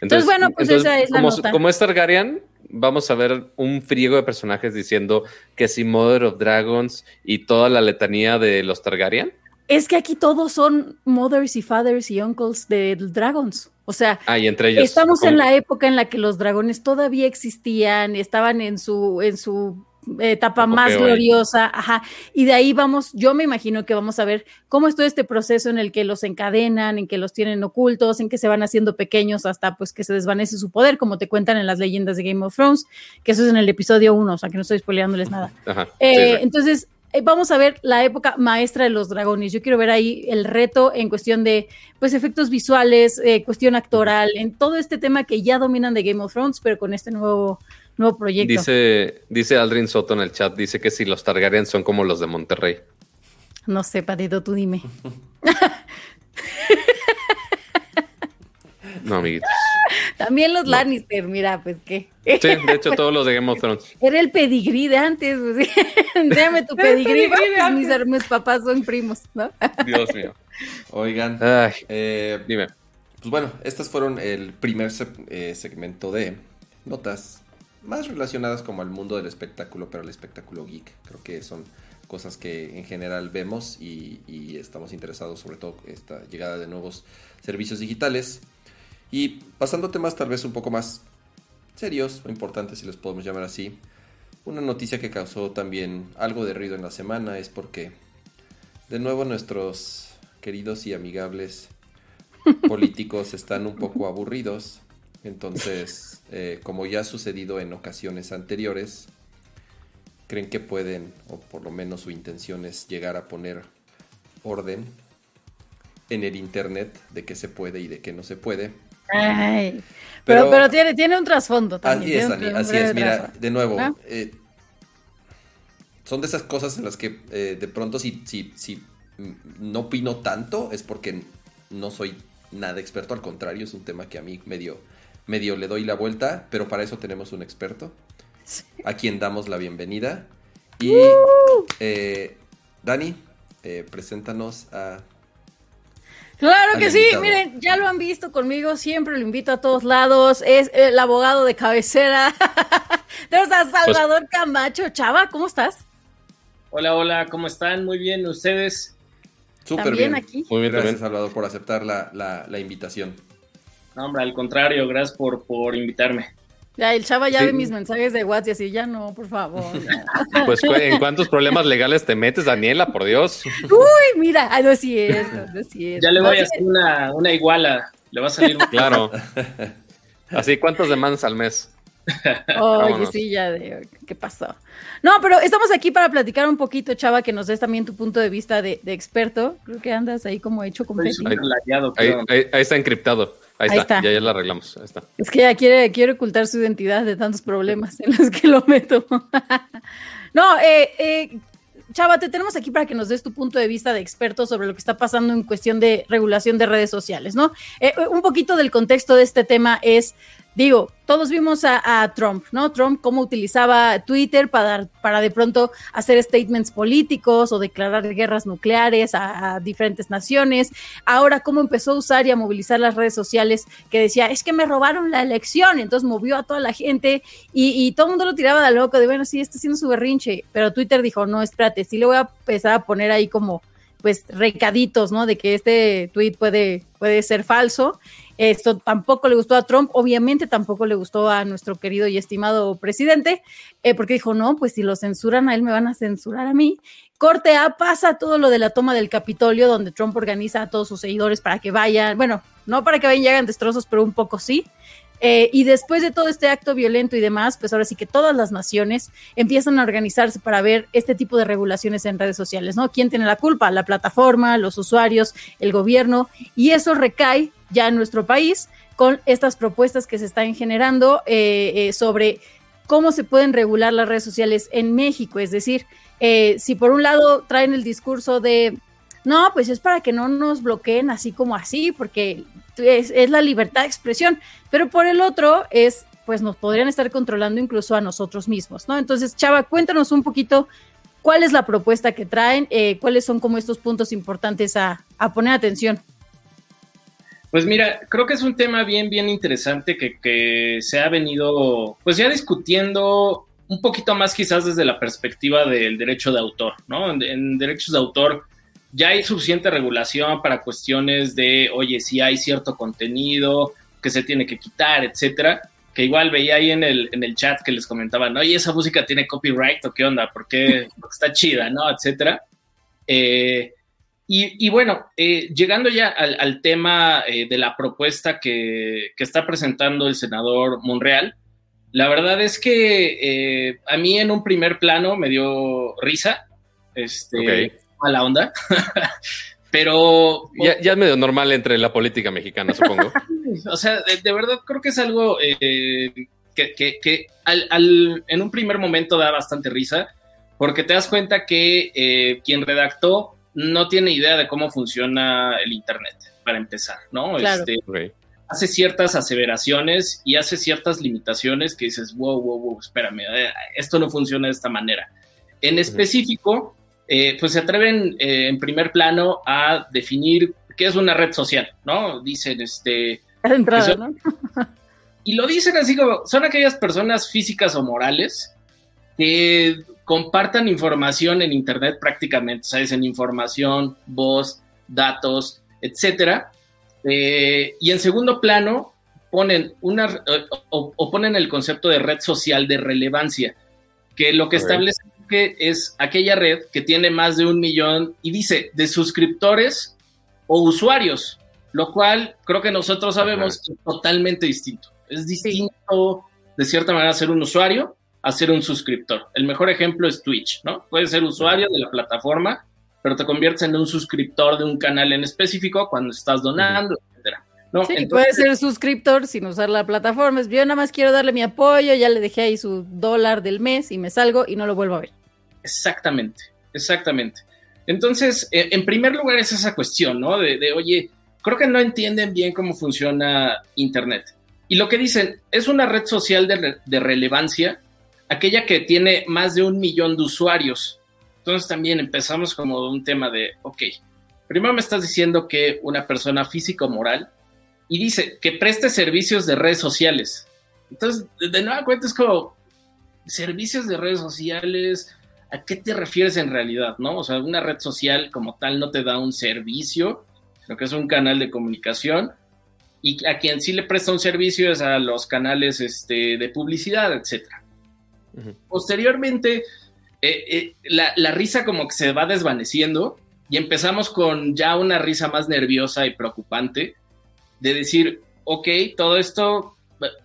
Entonces, bueno, pues esa es la como, nota. como es Targaryen, vamos a ver un friego de personajes diciendo que si Mother of Dragons y toda la letanía de los Targaryen. Es que aquí todos son mothers y fathers y uncles de Dragons. O sea, Ah, y entre ellos. Estamos en la época en la que los dragones todavía existían, estaban en su, en su etapa más gloriosa, ajá, y de ahí vamos, yo me imagino que vamos a ver cómo es todo este proceso en el que los encadenan, en que los tienen ocultos, en que se van haciendo pequeños hasta pues que se desvanece su poder, como te cuentan en las leyendas de Game of Thrones, que eso es en el episodio 1, o sea que no estoy spoileándoles nada. Ajá, Eh, sí. Entonces, vamos a ver la época maestra de los dragones. Yo quiero ver ahí el reto en cuestión de, pues, efectos visuales, eh, cuestión actoral, en todo este tema que ya dominan de Game of Thrones, pero con este nuevo, nuevo proyecto. Dice, dice Aldrin Soto en el chat, dice que si los Targaryen son como los de Monterrey. No sé, Patito, tú dime. No, amiguitos. También los No. Lannister, mira, pues qué. Sí, de hecho, todos los de Game of Thrones. Era el pedigrí de antes, pues, Enséñame tu pedigrí, pues, mis, mis papás son primos, ¿no? Dios mío. Oigan, Ay, eh, dime. pues bueno, estas fueron el primer se- eh, segmento de notas más relacionadas como al mundo del espectáculo, pero el espectáculo geek. Creo que son cosas que en general vemos y, y estamos interesados sobre todo esta llegada de nuevos servicios digitales. Y pasando a temas tal vez un poco más serios o importantes, si los podemos llamar así. Una noticia que causó también algo de ruido en la semana es porque de nuevo nuestros queridos y amigables políticos están un poco aburridos. Entonces, eh, como ya ha sucedido en ocasiones anteriores, creen que pueden, o por lo menos su intención es llegar a poner orden en el Internet de qué se puede y de qué no se puede. Ay, pero, Pero- pero, tiene, tiene un trasfondo también. Así es, Dani, así es. Mira, trasfondo. de nuevo, ¿Ah? eh, son de esas cosas en las que eh, de pronto si, si, si no opino tanto es porque no soy nada experto, al contrario, es un tema que a mí medio, medio le doy la vuelta, pero para eso tenemos un experto, a quien damos la bienvenida. Y eh, Dani, preséntanos a Claro que sí, invitado. miren, ya lo han visto conmigo, siempre lo invito a todos lados, es el abogado de cabecera. Tenemos a Salvador Camacho. Chava, ¿cómo estás? Hola, hola, ¿cómo están? Muy bien, ¿ustedes? súper bien. aquí. Muy bien, Gracias. Salvador, por aceptar la, la- la invitación. No, hombre, al contrario, gracias por, por invitarme. Ya, el Chava ya Sí. ve mis mensajes de WhatsApp y así, ya no, por favor. ya. Pues, ¿en cuántos problemas legales te metes, Daniela? Por Dios. Uy, mira, ay, no es cierto, no es cierto. Ya le voy a hacer una, una iguala, le va a salir Claro. Así, ¿cuántas demandas al mes? Oye, sí, ya de, ¿qué pasó? No, pero estamos aquí para platicar un poquito, Chava, que nos des también tu punto de vista de, de experto. Creo que andas ahí como hecho con Ahí, creo. ahí- ahí está encriptado. Ahí, Ahí está. está. Ya, ya lo arreglamos. Ahí está. Es que ya quiere, quiere ocultar su identidad de tantos problemas en los que lo meto. no, eh, eh, Chava, te tenemos aquí para que nos des tu punto de vista de experto sobre lo que está pasando en cuestión de regulación de redes sociales, ¿no? Eh, un poquito del contexto de este tema es, digo, todos vimos a, Trump, ¿no? Trump cómo utilizaba Twitter para, para de pronto hacer statements políticos o declarar guerras nucleares a, a diferentes naciones. Ahora cómo empezó a usar y a movilizar las redes sociales que decía, es que me robaron la elección, entonces movió a toda la gente y, y todo el mundo lo tiraba de loco, de bueno, sí, está haciendo su berrinche, pero Twitter dijo, no, espérate, sí le voy a empezar a poner ahí como pues recaditos, ¿no? De que este tweet puede, puede ser falso. Esto tampoco le gustó a Trump, obviamente tampoco le gustó a nuestro querido y estimado presidente, eh, porque dijo, no, pues si lo censuran a él, me van a censurar a mí. Corte A pasa todo lo de la toma del Capitolio, donde Trump organiza a todos sus seguidores para que vayan, bueno, no para que vayan y hagan destrozos, pero un poco sí. Eh, y después de todo este acto violento y demás, pues ahora sí que todas las naciones empiezan a organizarse para ver este tipo de regulaciones en redes sociales, ¿no? ¿Quién tiene la culpa? La plataforma, los usuarios, el gobierno, y eso recae ya en nuestro país con estas propuestas que se están generando eh, eh, sobre cómo se pueden regular las redes sociales en México. Es decir, eh, si por un lado traen el discurso de, no, pues es para que no nos bloqueen así como así, porque es, la libertad de expresión, pero por el otro es, pues nos podrían estar controlando incluso a nosotros mismos, ¿no? Entonces, Chava, cuéntanos un poquito cuál es la propuesta que traen, eh, cuáles son como estos puntos importantes a, a poner atención. Pues mira, creo que es un tema bien, bien interesante que, que se ha venido, pues ya discutiendo un poquito más quizás desde la perspectiva del derecho de autor, ¿no? En, en derechos de autor ya hay suficiente regulación para cuestiones de, oye, si hay cierto contenido que se tiene que quitar, etcétera, que igual veía ahí en el, en el chat que les comentaban, oye, esa música tiene copyright o qué onda, porque está chida, ¿no? Etcétera. Eh, y, y, bueno, eh, llegando ya al, al tema eh, de la propuesta que, que, está presentando el senador Monreal, la verdad es que eh, a mí en un primer plano me dio risa, este, okay. mala onda, pero... Ya, ya, es medio normal entre la política mexicana, supongo. o sea, de, de, verdad creo que es algo eh, que, que, que al, al, en un primer momento da bastante risa, porque te das cuenta que eh, quien redactó no tiene idea de cómo funciona el Internet, para empezar, ¿no? Claro. Este, okay. Hace ciertas aseveraciones y hace ciertas limitaciones que dices, wow, wow, wow, espérame, eh, esto no funciona de esta manera. En específico, eh, pues se atreven eh, en primer plano a definir qué es una red social, ¿no? Dicen, este... Entrada, son, ¿no? y lo dicen así como, son aquellas personas físicas o morales que compartan información en Internet prácticamente, ¿sabes? En información, voz, datos, etcétera. Eh, y en segundo plano ponen una o, o, ponen el concepto de red social de relevancia, que lo que okay. establece que es aquella red que tiene más de un millón y dice de suscriptores o usuarios, lo cual creo que nosotros sabemos okay. es totalmente distinto. Es distinto sí. de cierta manera ser un usuario a ser un suscriptor. El mejor ejemplo es Twitch, ¿no? Puedes ser usuario de la plataforma, pero te conviertes en un suscriptor de un canal en específico cuando estás donando, etcétera. ¿no? Sí, Entonces, puede ser suscriptor sin usar la plataforma. Yo nada más quiero darle mi apoyo, ya le dejé ahí su dólar del mes y me salgo y no lo vuelvo a ver. Exactamente, exactamente. Entonces, eh, en primer lugar es esa cuestión, ¿no? De, de, oye, creo que no entienden bien cómo funciona Internet. Y lo que dicen, es una red social de, re de relevancia aquella que tiene más de un millón de usuarios. Entonces también empezamos como un tema de, ok, primero me estás diciendo que una persona física o moral y dice que preste servicios de redes sociales. Entonces, de nueva cuenta es como servicios de redes sociales, ¿a qué te refieres en realidad? ¿No? O sea, una red social como tal no te da un servicio, sino que es un canal de comunicación y a quien sí le presta un servicio es a los canales este, de publicidad, etcétera. Posteriormente, eh, eh, la, risa como que se va desvaneciendo y empezamos con ya una risa más nerviosa y preocupante de decir, ok, todo esto,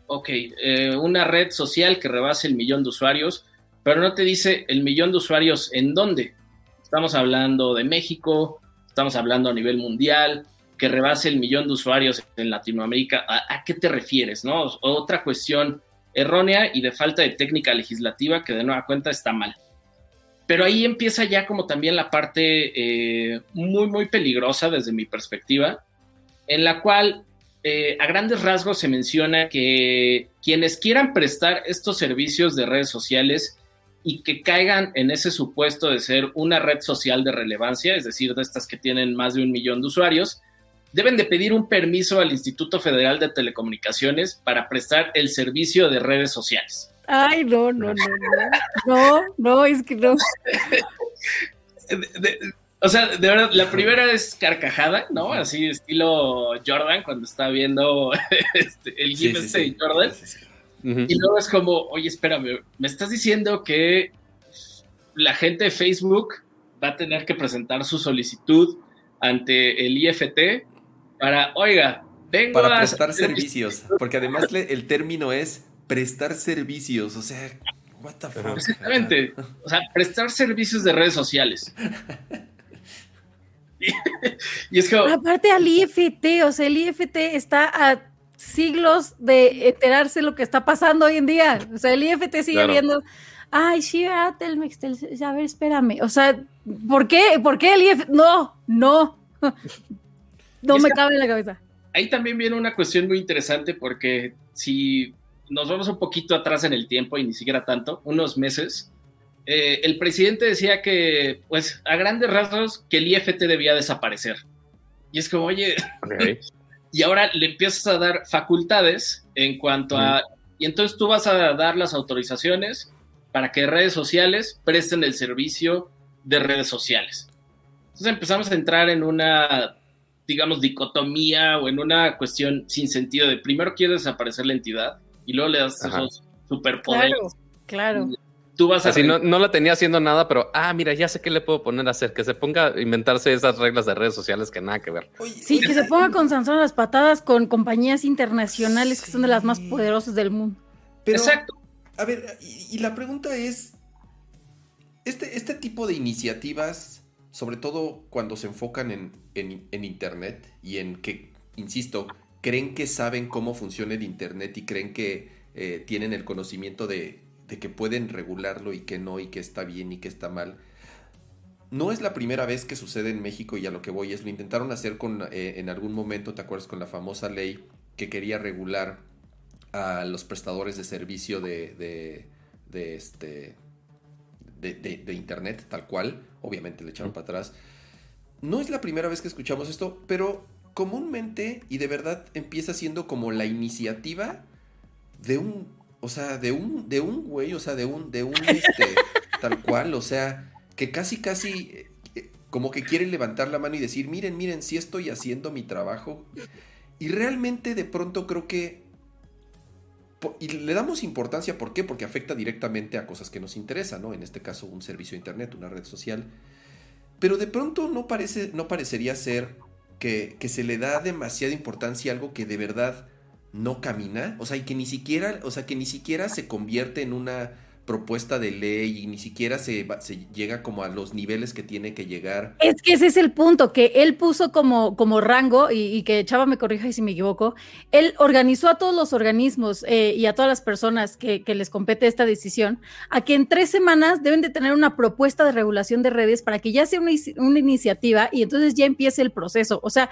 ok, eh, una red social que rebase el millón de usuarios, pero no te dice el millón de usuarios en dónde. Estamos hablando de México, estamos hablando a nivel mundial, que rebase el millón de usuarios en Latinoamérica. ¿A, qué te refieres? ¿no? Otra cuestión errónea y de falta de técnica legislativa que de nueva cuenta está mal. Pero ahí empieza ya como también la parte eh, muy, muy peligrosa desde mi perspectiva, en la cual eh, a grandes rasgos se menciona que quienes quieran prestar estos servicios de redes sociales y que caigan en ese supuesto de ser una red social de relevancia, es decir, de estas que tienen más de un millón de usuarios, deben de pedir un permiso al Instituto Federal de Telecomunicaciones para prestar el servicio de redes sociales. Ay, no, no, no, no. No, no, es que no. o sea, de verdad, la primera es carcajada, ¿no? Así estilo Jordan cuando está viendo este, el GIF este de Jordan. Y luego es como, oye, espérame, me estás diciendo que la gente de Facebook va a tener que presentar su solicitud ante el IFT para, oiga, vengo para prestar servicios, porque además el término es prestar servicios, o sea, what the fuck. Exactamente, o sea, prestar servicios de redes sociales. y es como... Aparte al IFT, o sea, el IFT está a siglos de enterarse lo que está pasando hoy en día. O sea, el IFT sigue viendo, ay, sí, Telmex, a ver, espérame. O sea, ¿por qué? ¿Por qué el IFT? No, no. No me cabe en la cabeza. Ahí también viene una cuestión muy interesante porque si nos vamos un poquito atrás en el tiempo y ni siquiera tanto, unos meses, eh, el presidente decía que, pues, a grandes rasgos, que el IFT debía desaparecer. Y es como, oye, y ahora le empiezas a dar facultades en cuanto a, y entonces tú vas a dar las autorizaciones para que redes sociales presten el servicio de redes sociales. Entonces empezamos a entrar en una digamos, dicotomía o en una cuestión sin sentido de primero quieres desaparecer la entidad y luego le das esos superpoderes. Claro, claro. Tú vas a Así no, no la tenía haciendo nada, pero ah, mira, ya sé qué le puedo poner a hacer, que se ponga a inventarse esas reglas de redes sociales que nada que ver. sí, que se ponga con Sansón las patadas con compañías internacionales que son de las más poderosas del mundo. Exacto. A ver, y, la pregunta es, este, este tipo de iniciativas sobre todo cuando se enfocan en, Internet y en que, insisto, creen que saben cómo funciona el Internet y creen que eh, tienen el conocimiento de, que pueden regularlo y que no, y que está bien y que está mal. No es la primera vez que sucede en México y a lo que voy es, lo intentaron hacer con, eh, en algún momento, ¿te acuerdas? Con la famosa ley que quería regular a los prestadores de servicio de, de, de este, de, Internet, tal cual. Obviamente le echaron para atrás. No es la primera vez que escuchamos esto, pero comúnmente y de verdad empieza siendo como la iniciativa de un, o sea, de un, de un güey, o sea, de un, de un, este, tal cual, o sea, que casi, casi, eh, como que quiere levantar la mano y decir, miren, miren, sí estoy haciendo mi trabajo. Y realmente de pronto creo que y le damos importancia, ¿por qué? Porque afecta directamente a cosas que nos interesan, ¿no? En este caso, un servicio de Internet, una red social. Pero de pronto no, parece, no parecería ser que, que, se le da demasiada importancia a algo que de verdad no camina. O sea, y que ni siquiera, o sea, que ni siquiera se convierte en una propuesta de ley y ni siquiera se, se, llega como a los niveles que tiene que llegar. Es que ese es el punto, que él puso como, como rango, y, que Chava me corrija si me equivoco, él organizó a todos los organismos eh, y a todas las personas que, que, les compete esta decisión, a que en tres semanas deben de tener una propuesta de regulación de redes para que ya sea una, una iniciativa y entonces ya empiece el proceso. O sea,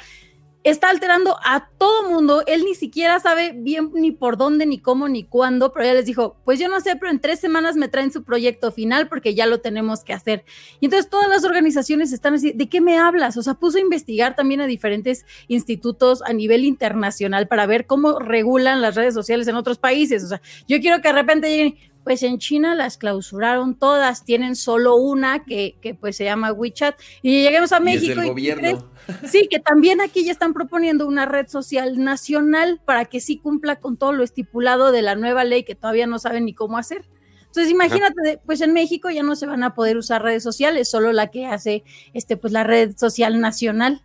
está alterando a todo mundo. Él ni siquiera sabe bien ni por dónde, ni cómo, ni cuándo, pero ya les dijo, pues yo no sé, pero en tres semanas me traen su proyecto final porque ya lo tenemos que hacer. Y entonces todas las organizaciones están así, ¿de qué me hablas? O sea, puso a investigar también a diferentes institutos a nivel internacional para ver cómo regulan las redes sociales en otros países. O sea, yo quiero que de repente lleguen, pues en China las clausuraron todas, tienen solo una que, que pues se llama WeChat y lleguemos a México. Y gobierno. Sí, que también aquí ya están proponiendo una red social nacional para que sí cumpla con todo lo estipulado de la nueva ley que todavía no saben ni cómo hacer. Entonces, imagínate, pues en México ya no se van a poder usar redes sociales, solo la que hace este pues la red social nacional.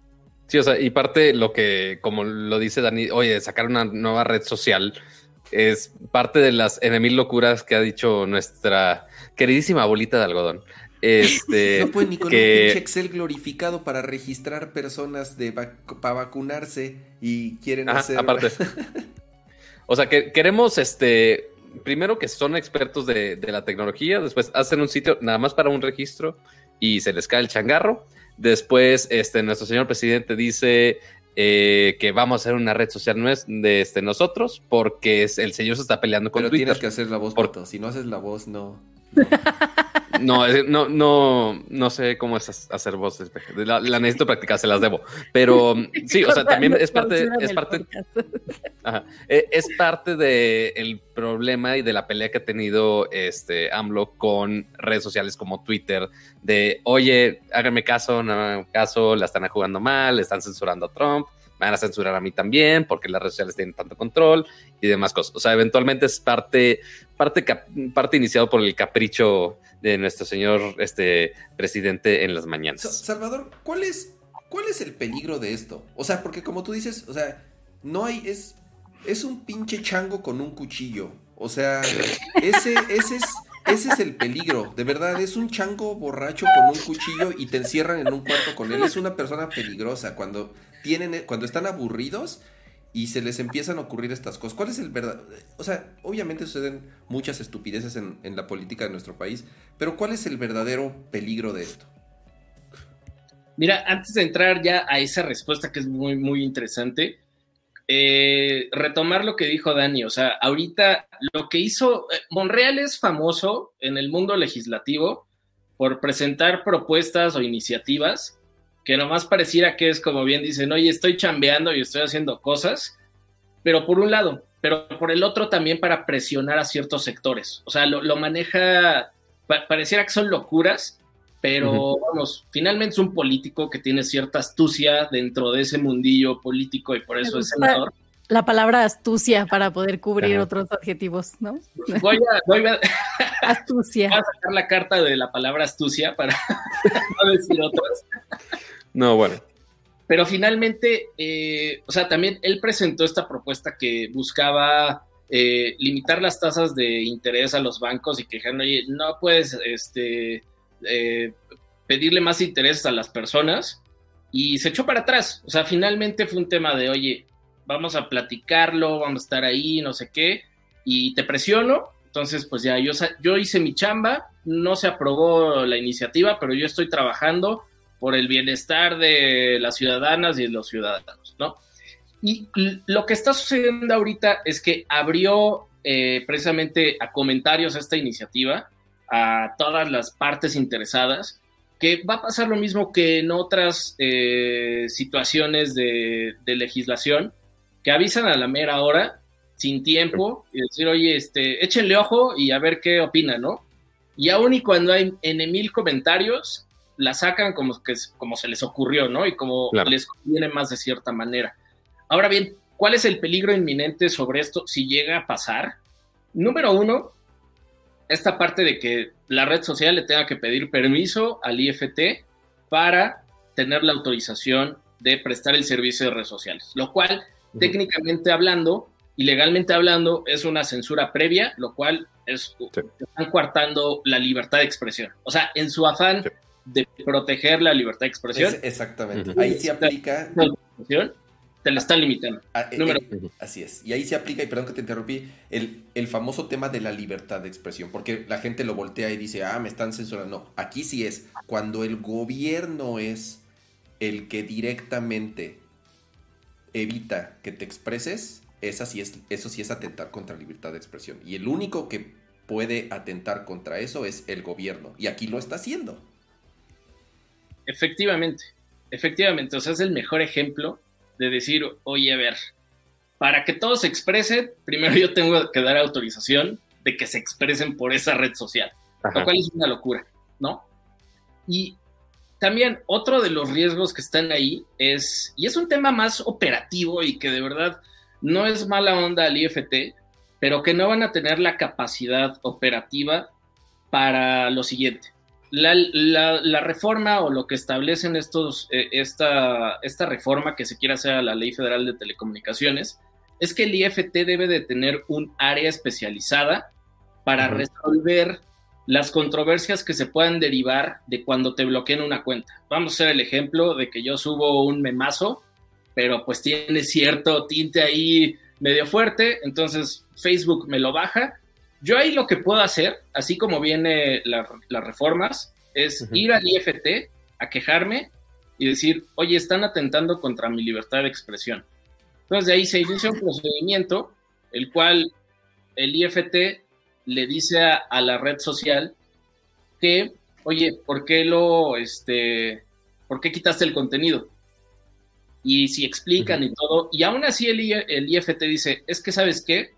Sí, o sea, y parte lo que, como lo dice Dani, oye, sacar una nueva red social, es parte de las enemil locuras que ha dicho nuestra queridísima bolita de algodón. Este, no puede ni con un pinche Excel glorificado para registrar personas de para vacunarse y quieren hacer. Aparte. o sea, que queremos este. Primero que son expertos de, de, la tecnología, después hacen un sitio nada más para un registro y se les cae el changarro. Después, este, nuestro señor presidente dice eh, que vamos a hacer una red social de este, nosotros porque el señor se está peleando con Pero Twitter. tienes que hacer la voz, Por... Si no haces la voz, no. No, no, no, no sé cómo es hacer voces. La, la, necesito practicar, se las debo. Pero sí, o sea, también es parte, es parte, ajá, es parte del problema y de la pelea que ha tenido este AMLO con redes sociales como Twitter, de oye, háganme caso, no hagan caso, la están jugando mal, le están censurando a Trump me van a censurar a mí también porque las redes sociales tienen tanto control y demás cosas. O sea, eventualmente es parte, parte, parte iniciado por el capricho de nuestro señor este, presidente en las mañanas. Salvador, ¿cuál es, ¿cuál es el peligro de esto? O sea, porque como tú dices, o sea, no hay, es, es un pinche chango con un cuchillo. O sea, ese, ese es... Ese es el peligro, de verdad, es un chango borracho con un cuchillo y te encierran en un cuarto con él. Es una persona peligrosa. Cuando tienen, cuando están aburridos y se les empiezan a ocurrir estas cosas. ¿Cuál es el verdad? O sea, obviamente suceden muchas estupideces en, en, la política de nuestro país, pero ¿cuál es el verdadero peligro de esto? Mira, antes de entrar ya a esa respuesta que es muy, muy interesante, eh, retomar lo que dijo Dani, o sea, ahorita lo que hizo, eh, Monreal es famoso en el mundo legislativo por presentar propuestas o iniciativas que nomás pareciera que es como bien dicen, oye, estoy chambeando y estoy haciendo cosas, pero por un lado, pero por el otro también para presionar a ciertos sectores. O sea, lo, maneja, pareciera que son locuras, pero vamos, finalmente es un político que tiene cierta astucia dentro de ese mundillo político y por eso es senador. La palabra astucia para poder cubrir otros adjetivos, ¿no? Voy a, voy a, astucia. Voy a sacar la carta de la palabra astucia para no decir otras. No, bueno. Pero finalmente, eh, o sea, también él presentó esta propuesta que buscaba eh, limitar las tasas de interés a los bancos y que dijeron, oye, no puedes este, eh, pedirle más interés a las personas. Y se echó para atrás. O sea, finalmente fue un tema de, oye, vamos a platicarlo, vamos a estar ahí, no sé qué. Y te presiono. Entonces, pues ya yo, yo hice mi chamba, no se aprobó la iniciativa, pero yo estoy trabajando por el bienestar de las ciudadanas y de los ciudadanos, ¿no? Y lo que está sucediendo ahorita es que abrió eh, precisamente a comentarios esta iniciativa, a todas las partes interesadas, que va a pasar lo mismo que en otras eh, situaciones de, de, legislación, que avisan a la mera hora, sin tiempo, y decir, oye, este, échenle ojo y a ver qué opinan, ¿no? Y aún y cuando hay en mil comentarios, la sacan como, que, como se les ocurrió, ¿no? Y como les conviene más de cierta manera. Ahora bien, ¿cuál es el peligro inminente sobre esto si llega a pasar? Número uno, esta parte de que la red social le tenga que pedir permiso al IFT para tener la autorización de prestar el servicio de redes sociales, lo cual técnicamente hablando y legalmente hablando es una censura previa, lo cual es están coartando la libertad de expresión. O sea, en su afán de proteger la libertad de expresión. exactamente. Ahí se aplica. Te la están limitando. Ah, eh, Número. Eh, así es. Y ahí se aplica, y perdón que te interrumpí, el, el famoso tema de la libertad de expresión. Porque la gente lo voltea y dice, ah, me están censurando. No, aquí sí es cuando el gobierno es el que directamente evita que te expreses, esa sí es, eso sí es atentar contra la libertad de expresión. Y el único que puede atentar contra eso es el gobierno. Y aquí lo está haciendo. Efectivamente, efectivamente. O sea, es el mejor ejemplo de decir, oye, a ver, para que todo se exprese, primero yo tengo que dar autorización de que se expresen por esa red social, lo cual es una locura, ¿no? Y también otro de los riesgos que están ahí es, y es un tema más operativo y que de verdad no es mala onda al IFT, pero que no van a tener la capacidad operativa para lo siguiente. La, reforma o lo que establecen estos, eh, esta, esta reforma que se quiere hacer a la Ley Federal de Telecomunicaciones es que el IFT debe de tener un área especializada para resolver las controversias que se puedan derivar de cuando te bloqueen una cuenta. Vamos a hacer el ejemplo de que yo subo un memazo, pero pues tiene cierto tinte ahí medio fuerte, entonces Facebook me lo baja. Yo ahí lo que puedo hacer, así como viene las reformas, es ir al IFT a quejarme y decir, oye, están atentando contra mi libertad de expresión. Entonces de ahí se inicia un procedimiento, el cual el IFT le dice a, la red social que, oye, ¿por qué lo, este, por qué quitaste el contenido? Y si explican y todo, y aún así el, el IFT dice, es que sabes qué,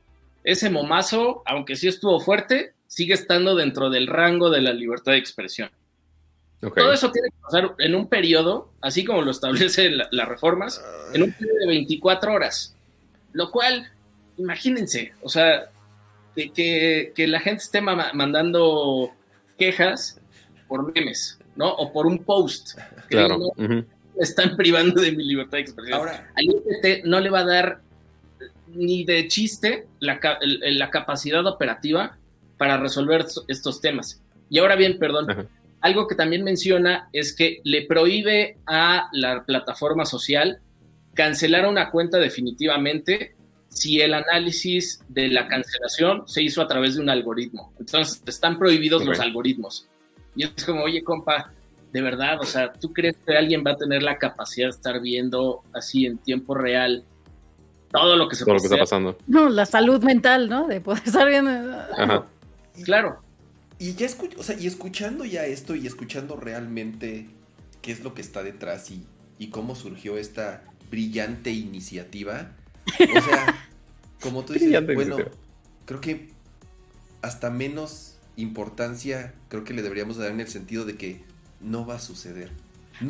ese momazo, aunque sí estuvo fuerte, sigue estando dentro del rango de la libertad de expresión. Todo eso tiene que pasar en un periodo, así como lo establece las reformas, en un periodo de 24 horas. Lo cual, imagínense, o sea, que, que, la gente esté mandando quejas por memes, ¿no? O por un post. Claro. Están privando de mi libertad de expresión. Ahora, al IPT no le va a dar ni de chiste la, la capacidad operativa para resolver estos temas. Y ahora bien, perdón, algo que también menciona es que le prohíbe a la plataforma social cancelar una cuenta definitivamente si el análisis de la cancelación se hizo a través de un algoritmo. Entonces, están prohibidos los algoritmos. Y es como, oye, compa, de verdad, o sea, ¿tú crees que alguien va a tener la capacidad de estar viendo así en tiempo real todo lo que se todo lo que está pasando? No, la salud mental, ¿no? De poder estar viendo. Ajá. Claro. Y ya o sea, y escuchando ya esto y escuchando realmente qué es lo que está detrás y, y cómo surgió esta brillante iniciativa, o sea, como tú dices, bueno, creo que hasta menos importancia creo que le deberíamos dar en el sentido de que no va a suceder.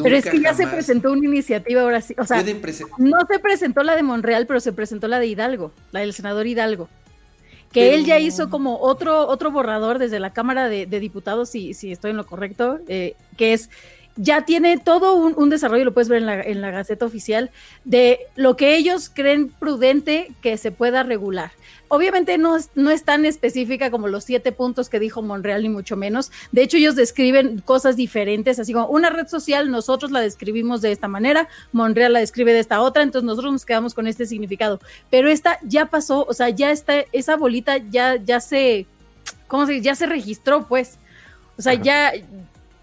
Pero es que ya se presentó una iniciativa ahora sí. O sea, no se presentó la de Monreal, pero se presentó la de Hidalgo, la del senador Hidalgo. Que él ya hizo como otro, otro borrador desde la Cámara de, Diputados, si, si estoy en lo correcto, eh, que es ya tiene todo un, desarrollo, lo puedes ver en la, en la, Gaceta Oficial, de lo que ellos creen prudente que se pueda regular. Obviamente no es, no es tan específica como los siete puntos que dijo Monreal, ni mucho menos. De hecho, ellos describen cosas diferentes, así como una red social, nosotros la describimos de esta manera, Monreal la describe de esta otra, entonces nosotros nos quedamos con este significado. Pero esta ya pasó, o sea, ya está, esa bolita ya, ya se, ¿cómo se dice? Ya se registró, pues. O sea, ya,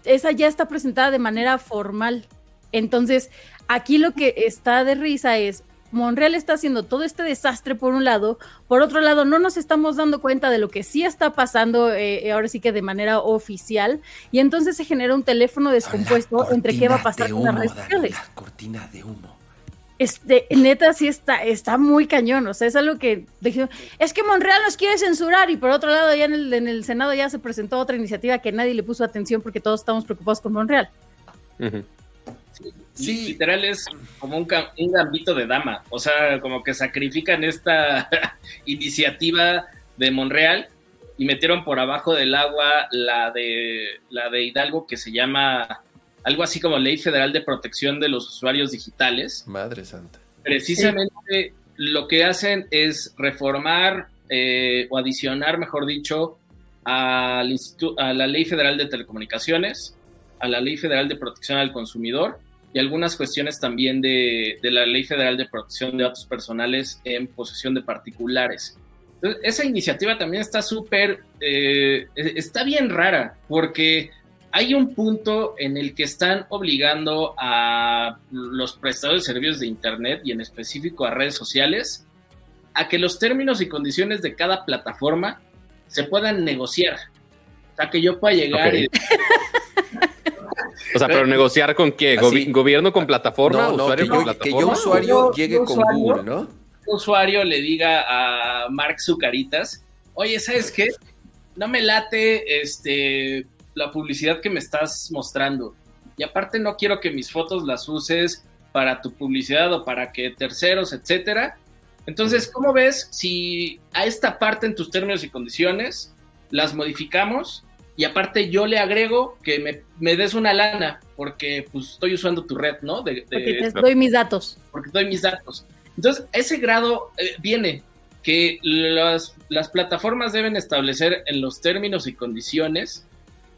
esa ya está presentada de manera formal. Entonces, aquí lo que está de risa es, Monreal está haciendo todo este desastre por un lado, por otro lado no nos estamos dando cuenta de lo que sí está pasando, eh, ahora sí que de manera oficial, y entonces se genera un teléfono descompuesto entre qué va a pasar con las redes sociales. cortina de humo. Este, neta, sí está, está muy cañón. O sea, es algo que dije, es que Monreal nos quiere censurar, y por otro lado, ya en el, en el Senado ya se presentó otra iniciativa que nadie le puso atención porque todos estamos preocupados con Monreal. sí, literal es como un, un gambito de dama. O sea, como que sacrifican esta iniciativa de Monreal y metieron por abajo del agua la de la de Hidalgo que se llama algo así como Ley Federal de Protección de los Usuarios Digitales. Madre Santa. Precisamente lo que hacen es reformar eh, o adicionar, mejor dicho, al a la Ley Federal de Telecomunicaciones, a la Ley Federal de Protección al Consumidor y algunas cuestiones también de, la Ley Federal de Protección de Datos Personales en posesión de particulares. Entonces, esa iniciativa también está súper, eh, está bien rara, porque hay un punto en el que están obligando a los prestadores de servicios de Internet y en específico a redes sociales a que los términos y condiciones de cada plataforma se puedan negociar. O sea, que yo pueda llegar y... O sea, pero negociar con qué? ¿Gobierno con plataforma? ¿Usuario que, con plataforma? que yo usuario llegue con Google, ¿no? usuario le diga a Mark Zucaritas, oye, ¿sabes qué? No me late este, la publicidad que me estás mostrando. Y aparte no quiero que mis fotos las uses para tu publicidad o para que terceros, etcétera. Entonces, ¿cómo ves si a esta parte en tus términos y condiciones las modificamos y aparte yo le agrego que me, des una lana porque pues estoy usando tu red, ¿no? porque te doy mis datos. Porque doy mis datos. Entonces, ese grado eh, viene que las, las plataformas deben establecer en los términos y condiciones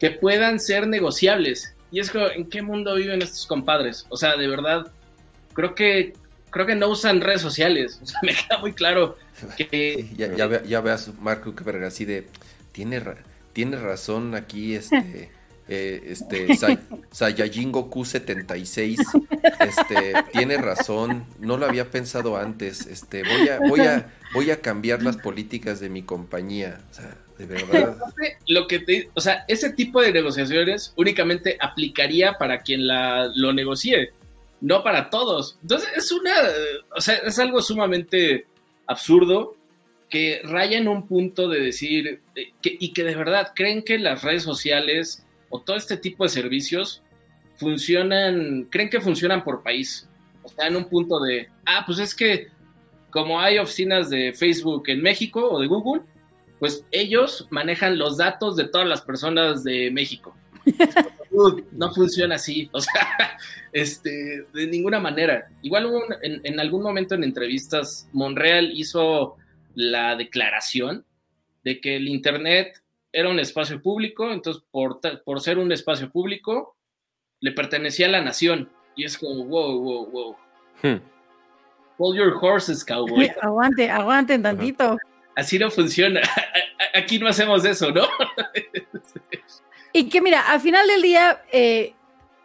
que puedan ser negociables. Y es que, ¿en qué mundo viven estos compadres? O sea, de verdad, creo que creo que no usan redes sociales. O sea, me queda muy claro que... ya, ya, ya, veas Marco Zuckerberg así de... Tiene, tiene razón aquí este... Eh, este Saiyajin Goku 76 este tiene razón no lo había pensado antes este voy a voy a voy a cambiar las políticas de mi compañía o sea lo que te, o sea ese tipo de negociaciones únicamente aplicaría para quien la lo negocie no para todos entonces es una o sea es algo sumamente absurdo que raya en un punto de decir eh, y que de verdad creen que las redes sociales o todo este tipo de servicios funcionan, creen que funcionan por país. O sea, en un punto de, ah, pues es que como hay oficinas de Facebook en México o de Google, pues ellos manejan los datos de todas las personas de México. no funciona así, o sea, este, de ninguna manera. Igual hubo en, en, algún momento en entrevistas, Monreal hizo la declaración de que el Internet era un espacio público, entonces por, por ser un espacio público, le pertenecía a la nación. Y es como, wow, wow, wow. Hmm. Hold your horses, cowboy. Aguante, aguanten tantito. Así no funciona. Aquí no hacemos eso, ¿no? y que mira, al final del día, eh,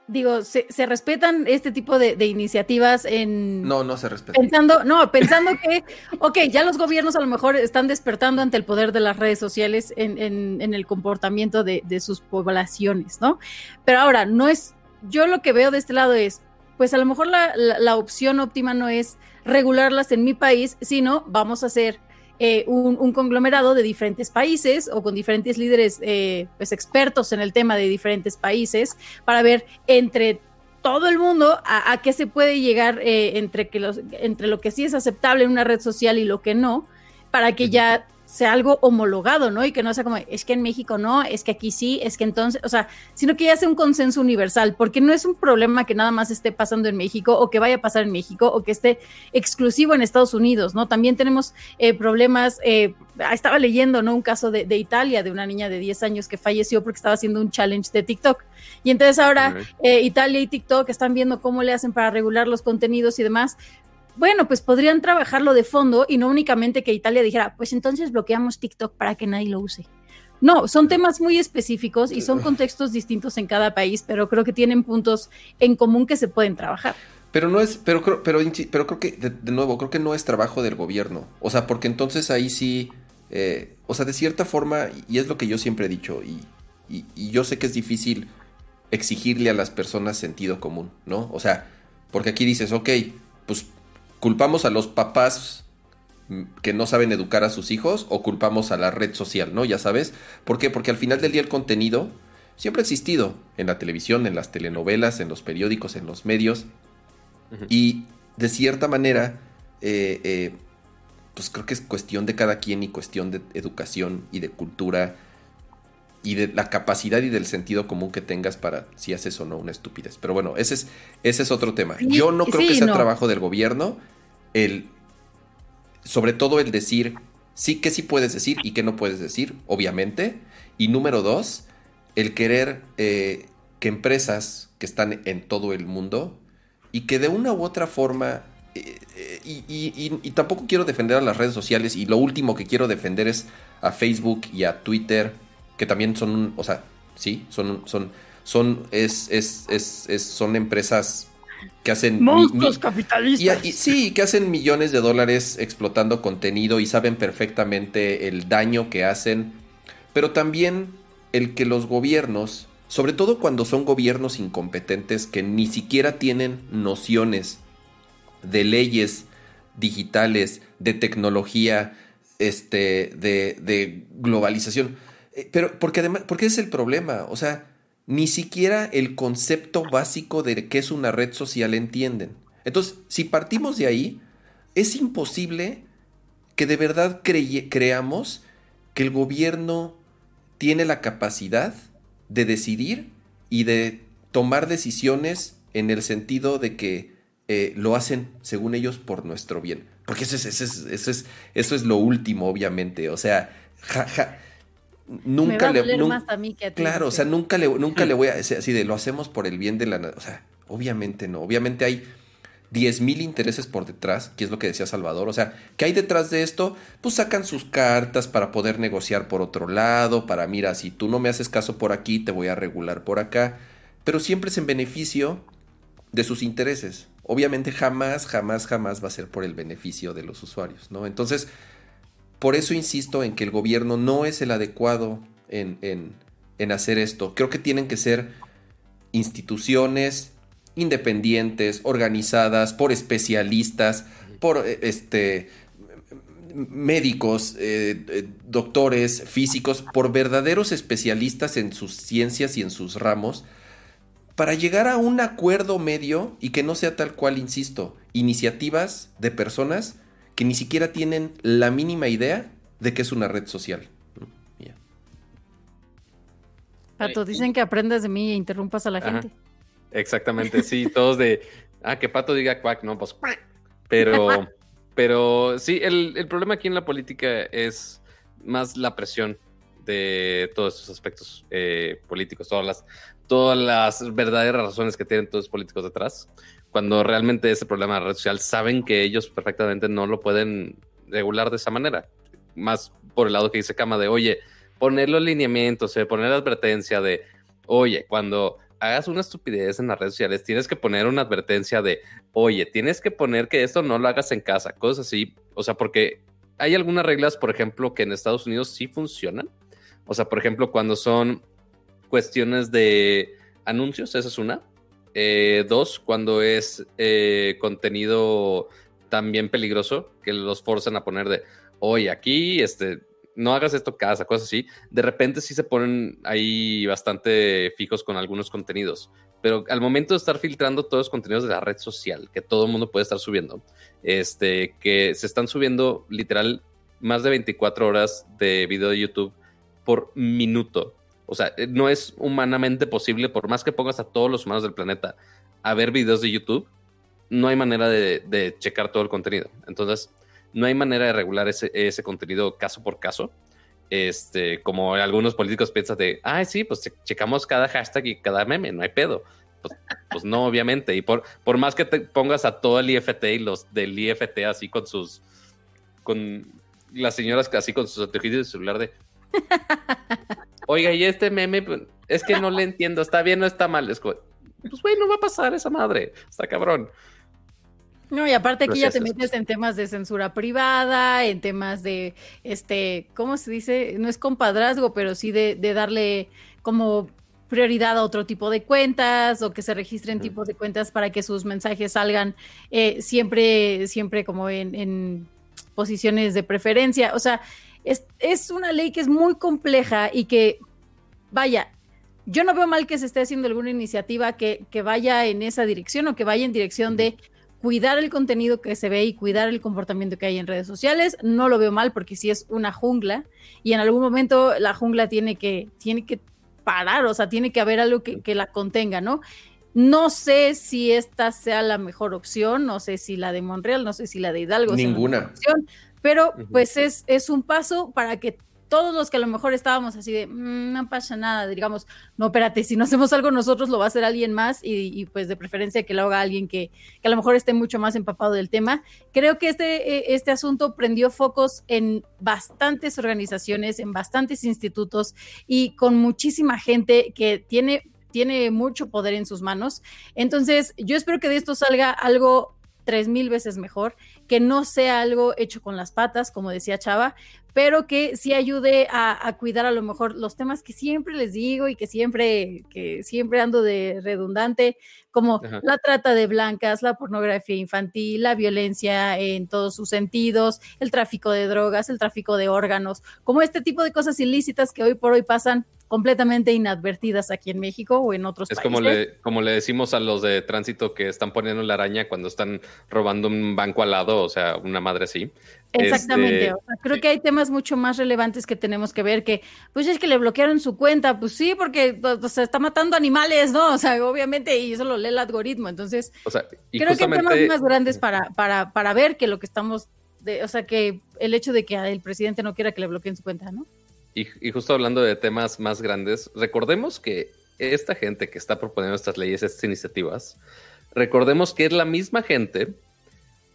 digo, se, respetan este tipo de, iniciativas en... No, no se respetan. Pensando, no, pensando que, ok, ya los gobiernos a lo mejor están despertando ante el poder de las redes sociales en, el comportamiento de, sus poblaciones, ¿no? Pero ahora, no es, yo lo que veo de este lado es, pues a lo mejor la opción óptima no es regularlas en mi país, sino vamos a hacer eh, un, conglomerado de diferentes países o con diferentes líderes eh, pues expertos en el tema de diferentes países para ver entre todo el mundo a, qué se puede llegar eh, entre, que los, entre lo que sí es aceptable en una red social y lo que no, para que ya sea algo homologado, ¿no? Y que no sea como, es que en México no, es que aquí sí, es que entonces, o sea, sino que ya sea un consenso universal, porque no es un problema que nada más esté pasando en México o que vaya a pasar en México o que esté exclusivo en Estados Unidos, ¿no? También tenemos eh, problemas, eh, estaba leyendo, ¿no? Un caso de, Italia, de una niña de 10 años que falleció porque estaba haciendo un challenge de TikTok. Y entonces ahora eh, Italia y TikTok están viendo cómo le hacen para regular los contenidos y demás, bueno, pues podrían trabajarlo de fondo y no únicamente que Italia dijera, pues entonces bloqueamos TikTok para que nadie lo use. No, son temas muy específicos y son contextos distintos en cada país, pero creo que tienen puntos en común que se pueden trabajar. Pero no es, pero creo, pero, pero creo que, de, nuevo, creo que no es trabajo del gobierno. O sea, porque entonces ahí sí, eh, o sea, de cierta forma, y es lo que yo siempre he dicho, y, y yo sé que es difícil exigirle a las personas sentido común, ¿no? O sea, porque aquí dices, ok, pues ¿Culpamos a los papás que no saben educar a sus hijos o culpamos a la red social, ¿no? Ya sabes. ¿Por qué? Porque al final del día el contenido siempre ha existido en la televisión, en las telenovelas, en los periódicos, en los medios. Y de cierta manera, eh, eh, pues creo que es cuestión de cada quien y cuestión de educación y de cultura y de la capacidad y del sentido común que tengas para si haces o no una estupidez. Pero bueno, ese es, ese es otro tema. Yo no creo que sea trabajo del gobierno el, sobre todo el decir, sí que sí puedes decir y que no puedes decir, obviamente. Y número dos, el querer eh, que empresas que están en todo el mundo y que de una u otra forma, eh, eh, y, tampoco quiero defender a las redes sociales y lo último que quiero defender es a Facebook y a Twitter, que también son, o sea, sí, son, son, son, es, es, es, son empresas que hacen... Monstruos capitalistas. sí, que hacen millones de dólares explotando contenido y saben perfectamente el daño que hacen, pero también el que los gobiernos, sobre todo cuando son gobiernos incompetentes que ni siquiera tienen nociones de leyes digitales, de tecnología, este, de, de globalización. Eh, pero porque además, porque es el problema, o sea, ni siquiera el concepto básico de qué es una red social entienden. Entonces, si partimos de ahí, es imposible que de verdad creamos que el gobierno tiene la capacidad de decidir y de tomar decisiones en el sentido de que eh, lo hacen, según ellos, por nuestro bien. Porque eso es, eso es, es, eso es lo último, obviamente. O sea, nunca le claro o sea nunca le nunca le voy a así de lo hacemos por el bien de la o sea obviamente no. Obviamente hay diez mil intereses por detrás que es lo que decía Salvador. O sea que hay detrás de esto pues sacan sus cartas para poder negociar por otro lado para mira si tú no me haces caso por aquí te voy a regular por acá. Pero siempre es en beneficio de sus intereses. Obviamente jamás jamás jamás va a ser por el beneficio de los usuarios no entonces por eso insisto en que el gobierno no es el adecuado en, hacer esto. Creo que tienen que ser instituciones independientes, organizadas por especialistas, por eh, este, médicos, eh, eh, doctores, físicos, por verdaderos especialistas en sus ciencias y en sus ramos, para llegar a un acuerdo medio y que no sea tal cual, insisto, iniciativas de personas que ni siquiera tienen la mínima idea de que es una red social. Pato, dicen que aprendas de mí e interrumpas a la gente. Exactamente, sí, todos de, ah, que Pato diga cuac, no, pues cuac. Pero, pero sí, el, problema aquí en la política es más la presión de todos estos aspectos eh, políticos, todas las, todas las verdaderas razones que tienen todos los políticos detrás cuando realmente ese problema de red social saben que ellos perfectamente no lo pueden regular de esa manera. Más por el lado que dice Cama de, oye, poner los lineamientos, eh, poner la advertencia de, oye, cuando hagas una estupidez en las redes sociales, tienes que poner una advertencia de, oye, tienes que poner que esto no lo hagas en casa, cosas así. O sea, porque hay algunas reglas, por ejemplo, que en Estados Unidos sí funcionan. O sea, por ejemplo, cuando son cuestiones de anuncios, esa es una. Eh, dos, cuando es eh, contenido también peligroso, que los forzan a poner de, oye, aquí, este, no hagas esto casa, cosas así. De repente sí se ponen ahí bastante fijos con algunos contenidos. Pero al momento de estar filtrando todos los contenidos de la red social, que todo el mundo puede estar subiendo, este, que se están subiendo literal más de 24 horas de video de YouTube por minuto. O sea, eh, no es humanamente posible, por más que pongas a todos los humanos del planeta a ver videos de YouTube, no hay manera de, checar todo el contenido. Entonces, no hay manera de regular ese, contenido caso por caso. Este, como algunos políticos piensan de, ay, sí, pues checamos cada hashtag y cada meme, no hay pedo. Pues, pues, no, obviamente. Y por, más que te pongas a todo el IFT y los del IFT así con sus, con las señoras así con sus anteojos de celular de, Oiga, y este meme, pues, es que no le entiendo, está bien o está mal. Es pues, güey, no va a pasar esa madre, está cabrón. No, y aparte aquí ya te metes en temas de censura privada, en temas de, este, ¿cómo se dice? No es compadrazgo, pero sí de, darle como prioridad a otro tipo de cuentas o que se registren tipos de cuentas para que sus mensajes salgan eh, siempre, siempre como en, en posiciones de preferencia. O sea, es, una ley que es muy compleja y que, vaya, yo no veo mal que se esté haciendo alguna iniciativa que, vaya en esa dirección o que vaya en dirección de cuidar el contenido que se ve y cuidar el comportamiento que hay en redes sociales. No lo veo mal porque sí es una jungla y en algún momento la jungla tiene que, tiene que parar, o sea, tiene que haber algo que, la contenga, ¿no? No sé si esta sea la mejor opción, no sé si la de Montreal, no sé si la de Hidalgo. Ninguna pero pues es, es un paso para que todos los que a lo mejor estábamos así de, mm, no pasa nada, digamos, no, espérate, si no hacemos algo nosotros, lo va a hacer alguien más y, pues de preferencia que lo haga alguien que, que, a lo mejor esté mucho más empapado del tema. Creo que este, e, este asunto prendió focos en bastantes organizaciones, en bastantes institutos y con muchísima gente que tiene tiene mucho poder en sus manos. Entonces, yo espero que de esto salga algo tres mil veces mejor, que no sea algo hecho con las patas, como decía Chava, pero que sí ayude a, cuidar a lo mejor los temas que siempre les digo y que siempre, que siempre ando de redundante, como la trata de blancas, la pornografía infantil, la violencia en todos sus sentidos, el tráfico de drogas, el tráfico de órganos, como este tipo de cosas ilícitas que hoy por hoy pasan completamente inadvertidas aquí en México o en otros es países. como le, como le decimos a los de tránsito que están poniendo la araña cuando están robando un banco al lado, o sea, una madre así. Exactamente, este, creo que hay temas mucho más relevantes que tenemos que ver, que pues es que le bloquearon su cuenta, pues sí, porque se está matando animales, ¿no? O sea, obviamente, y eso lo lee el algoritmo, entonces o sea, creo que hay temas más grandes para, para, para ver que lo que estamos, de, o sea, que el hecho de que el presidente no quiera que le bloqueen su cuenta, ¿no? Y, justo hablando de temas más grandes, recordemos que esta gente que está proponiendo estas leyes, estas iniciativas, recordemos que es la misma gente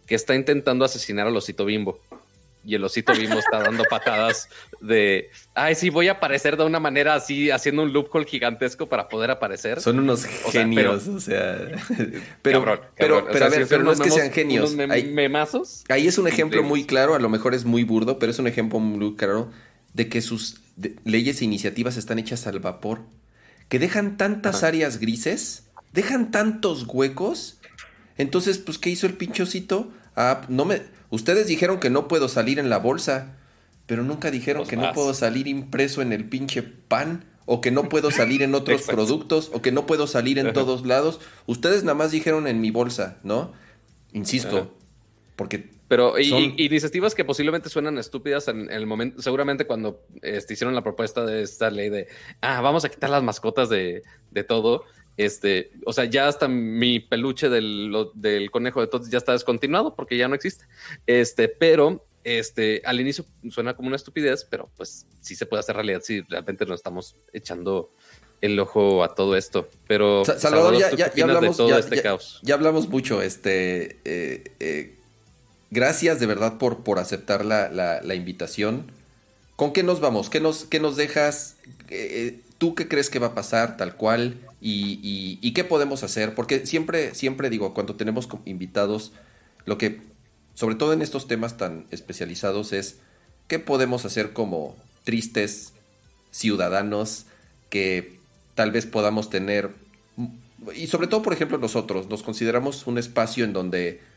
que está intentando asesinar al osito bimbo. Y el osito bimbo está dando patadas de, ay, sí, voy a aparecer de una manera así, haciendo un loophole gigantesco para poder aparecer. Son unos genios, o sea, pero, pero, pero, a ver, pero no es que sean genios. hay, memazos. Ahí es un ejemplo muy claro, a lo mejor es muy burdo, pero es un ejemplo muy claro de que sus leyes e iniciativas están hechas al vapor, que dejan tantas áreas grises, dejan tantos huecos. Entonces, pues, ¿qué hizo el pinchocito? Ah, no me. Ustedes dijeron que no puedo salir en la bolsa, pero nunca dijeron que no puedo salir impreso en el pinche pan, o que no puedo salir en otros productos, o que no puedo salir en todos lados. Ustedes nada más dijeron en mi bolsa, ¿no? Insisto, porque pero iniciativas que posiblemente suenan estúpidas en, el momento, seguramente cuando este, hicieron la propuesta de esta ley de, ah, vamos a quitar las mascotas de, todo, este, o sea, ya hasta mi peluche del, del conejo de todos ya está descontinuado porque ya no existe. Este, pero este, al inicio suena como una estupidez, pero pues sí se puede hacer realidad si realmente nos estamos echando el ojo a todo esto. Pero Salvador, ya, hablamos de todo este caos. Ya hablamos mucho, este, eh, eh, Gracias de verdad por, por aceptar la, invitación. ¿Con qué nos vamos? ¿Qué nos, qué nos dejas? Eh, ¿Tú qué crees que va a pasar tal cual? Y, qué podemos hacer? Porque siempre, siempre digo, cuando tenemos invitados, lo que, sobre todo en estos temas tan especializados, es qué podemos hacer como tristes ciudadanos que tal vez podamos tener, y sobre todo, por ejemplo, nosotros, nos consideramos un espacio en donde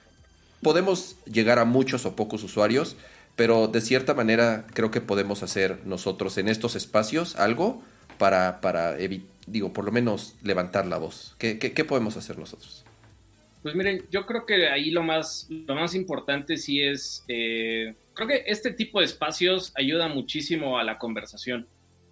podemos llegar a muchos o pocos usuarios, pero de cierta manera creo que podemos hacer nosotros en estos espacios algo para, para digo, por lo menos levantar la voz. ¿Qué, qué, podemos hacer nosotros? Pues miren, yo creo que ahí lo más, lo más importante sí es, eh, creo que este tipo de espacios ayuda muchísimo a la conversación,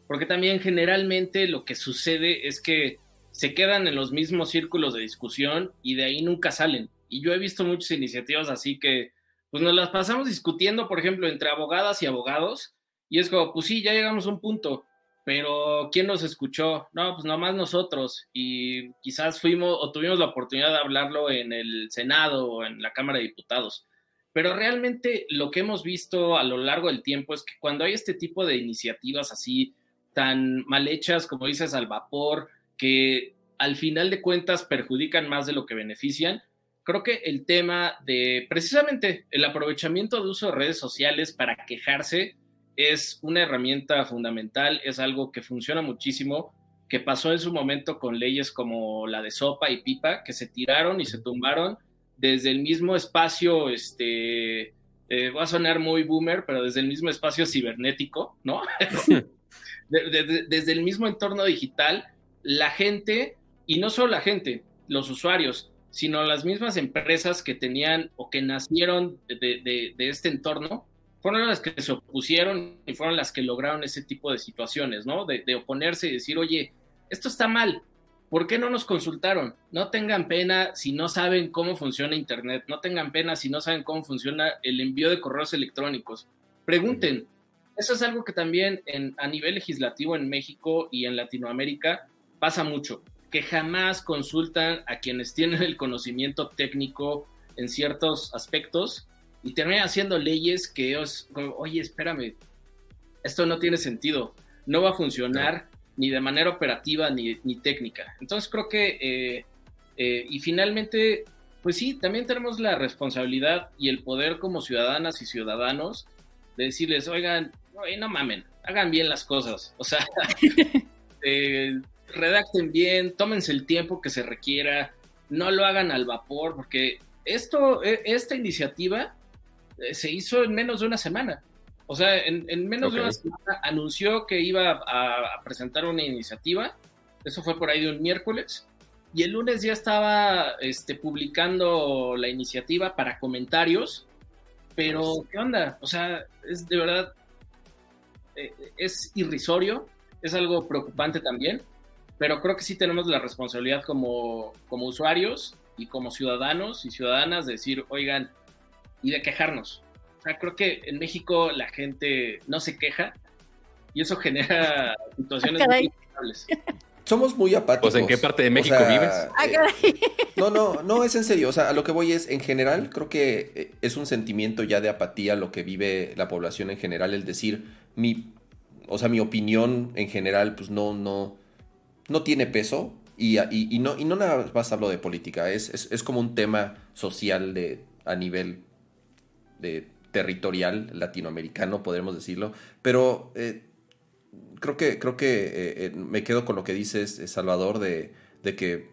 porque también generalmente lo que sucede es que se quedan en los mismos círculos de discusión y de ahí nunca salen. Y yo he visto muchas iniciativas así que, pues nos las pasamos discutiendo, por ejemplo, entre abogadas y abogados, y es como, pues sí, ya llegamos a un punto, pero ¿quién nos escuchó? No, pues nomás nosotros, y quizás fuimos o tuvimos la oportunidad de hablarlo en el Senado o en la Cámara de Diputados. Pero realmente lo que hemos visto a lo largo del tiempo es que cuando hay este tipo de iniciativas así tan mal hechas, como dices, al vapor, que al final de cuentas perjudican más de lo que benefician, creo que el tema de precisamente el aprovechamiento de uso de redes sociales para quejarse es una herramienta fundamental, es algo que funciona muchísimo, que pasó en su momento con leyes como la de Sopa y Pipa, que se tiraron y se tumbaron desde el mismo espacio, este, eh, va a sonar muy boomer, pero desde el mismo espacio cibernético, ¿no? desde el mismo entorno digital, la gente, y no solo la gente, los usuarios, sino las mismas empresas que tenían o que nacieron de, este entorno, fueron las que se opusieron y fueron las que lograron ese tipo de situaciones, ¿no? De, oponerse y decir, oye, esto está mal, ¿por qué no nos consultaron? No tengan pena si no saben cómo funciona Internet, no tengan pena si no saben cómo funciona el envío de correos electrónicos. Pregunten. Eso es algo que también en, a nivel legislativo en México y en Latinoamérica pasa mucho que jamás consultan a quienes tienen el conocimiento técnico en ciertos aspectos y terminan haciendo leyes que ellos, oye, espérame, esto no tiene sentido, no va a funcionar ni de manera operativa ni, ni técnica. Entonces creo que, eh, eh, y finalmente, pues sí, también tenemos la responsabilidad y el poder como ciudadanas y ciudadanos de decirles, oigan, no, mamen, hagan bien las cosas. O sea, eh, redacten bien, tómense el tiempo que se requiera, no lo hagan al vapor, porque esto, e, esta iniciativa se hizo en menos de una semana. O sea, en, menos de una semana anunció que iba a, presentar una iniciativa. Eso fue por ahí de un miércoles. Y el lunes ya estaba este, publicando la iniciativa para comentarios. Pero, ¿qué onda? O sea, es de verdad, eh, es irrisorio, es algo preocupante también, pero creo que sí tenemos la responsabilidad como, como usuarios y como ciudadanos y ciudadanas de decir, oigan, y de quejarnos. O sea, creo que en México la gente no se queja y eso genera situaciones muy difíciles. Somos muy apáticos. Pues en qué parte de México vives? Ah, eh, no, no, no es en serio. O sea, a lo que voy es, en general, creo que eh, es un sentimiento ya de apatía lo que vive la población en general, el decir, mi, o sea, mi opinión en general, pues no, no, no tiene peso. Y, no, y no nada más hablo de política, es, es, como un tema social de, a nivel de territorial latinoamericano, podríamos decirlo, pero eh, creo que, creo que eh, eh, me quedo con lo que dices, Salvador, de, de que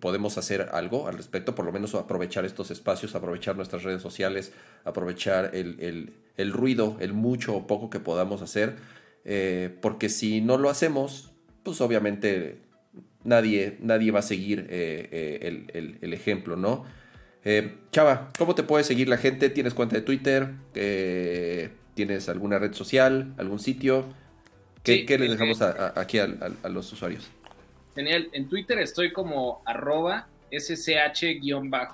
podemos hacer algo al respecto, por lo menos aprovechar estos espacios, aprovechar nuestras redes sociales, aprovechar el, el, ruido, el mucho o poco que podamos hacer, porque si no lo hacemos, pues obviamente nadie, nadie va a seguir el, el ejemplo, ¿no? Eh, Chava, ¿cómo te puede seguir la gente? ¿Tienes cuenta de Twitter? Eh, ¿Tienes alguna red social? ¿Algún sitio? ¿Qué, les dejamos aquí a, los usuarios? Genial. En Twitter estoy como arroba ssh-ip.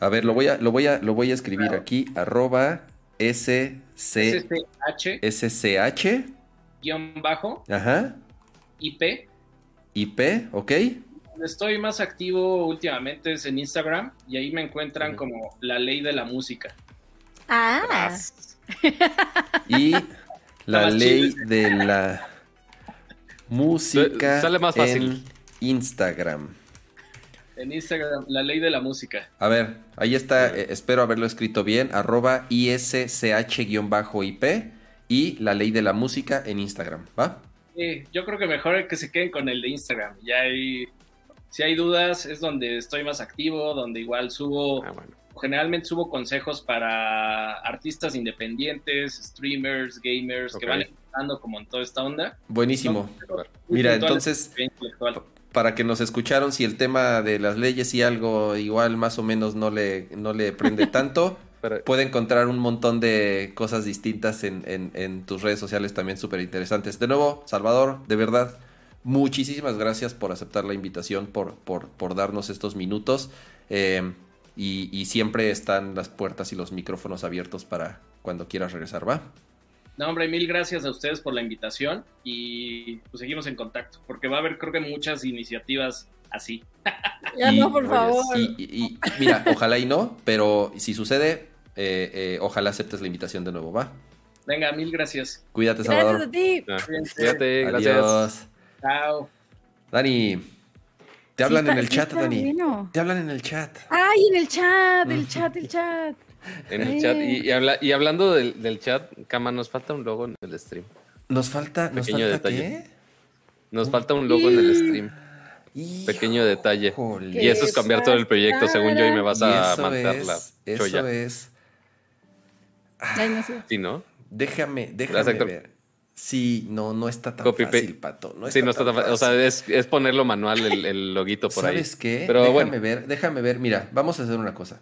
A ver, lo voy a, lo voy a, lo voy a escribir aquí. Arroba ssh. ssh. Guión bajo. Ajá. IP. IP, ok estoy más activo últimamente es en Instagram y ahí me encuentran como la ley de la música. Ah. Y la ley de la música. Sale más fácil. En Instagram. En Instagram, la ley de la música. A ver, ahí está, eh, espero haberlo escrito bien, arroba ISCH-IP y la ley de la música en Instagram, ¿va? Sí, yo creo que mejor que se queden con el de Instagram. Ya ahí si hay dudas, es donde estoy más activo, donde igual subo, ah, generalmente subo consejos para artistas independientes, streamers, gamers, que van empezando como en toda esta onda. Buenísimo. Mira, entonces, para que nos escucharon, si el tema de las leyes y algo igual más o menos no le, no le prende tanto, puede encontrar un montón de cosas distintas en, en, en tus redes sociales también súper interesantes. De nuevo, Salvador, de verdad, Muchísimas gracias por aceptar la invitación, por, por, darnos estos minutos. Eh, y, siempre están las puertas y los micrófonos abiertos para cuando quieras regresar, ¿va? No, hombre, mil gracias a ustedes por la invitación y pues seguimos en contacto, porque va a haber creo que muchas iniciativas así. Ya no, por favor. Y, mira, ojalá y no, pero si sucede, eh, eh, ojalá aceptes la invitación de nuevo, ¿va? Venga, mil gracias. Cuídate, Salvador. Gracias a ti. Cuídate, gracias. Chao. Dani, te hablan en el chat, Dani. Te hablan en el chat. Ay, en el chat, el chat, el chat. En el chat. Y, hablando del, chat, Cama, nos falta un logo en el stream. Nos falta, ¿nos falta detalle. Nos falta un logo en el stream. Pequeño detalle. Y eso es cambiar todo el proyecto, según yo, y me vas a mandar la choya. Eso es. Sí, ¿no? Déjame, déjame ver. Sí, no, no está tan fácil, Pato. No sí, no está tan fácil. O sea, es, ponerlo manual el, el loguito por ahí. ¿Sabes qué? Pero déjame ver, déjame ver. Mira, vamos a hacer una cosa.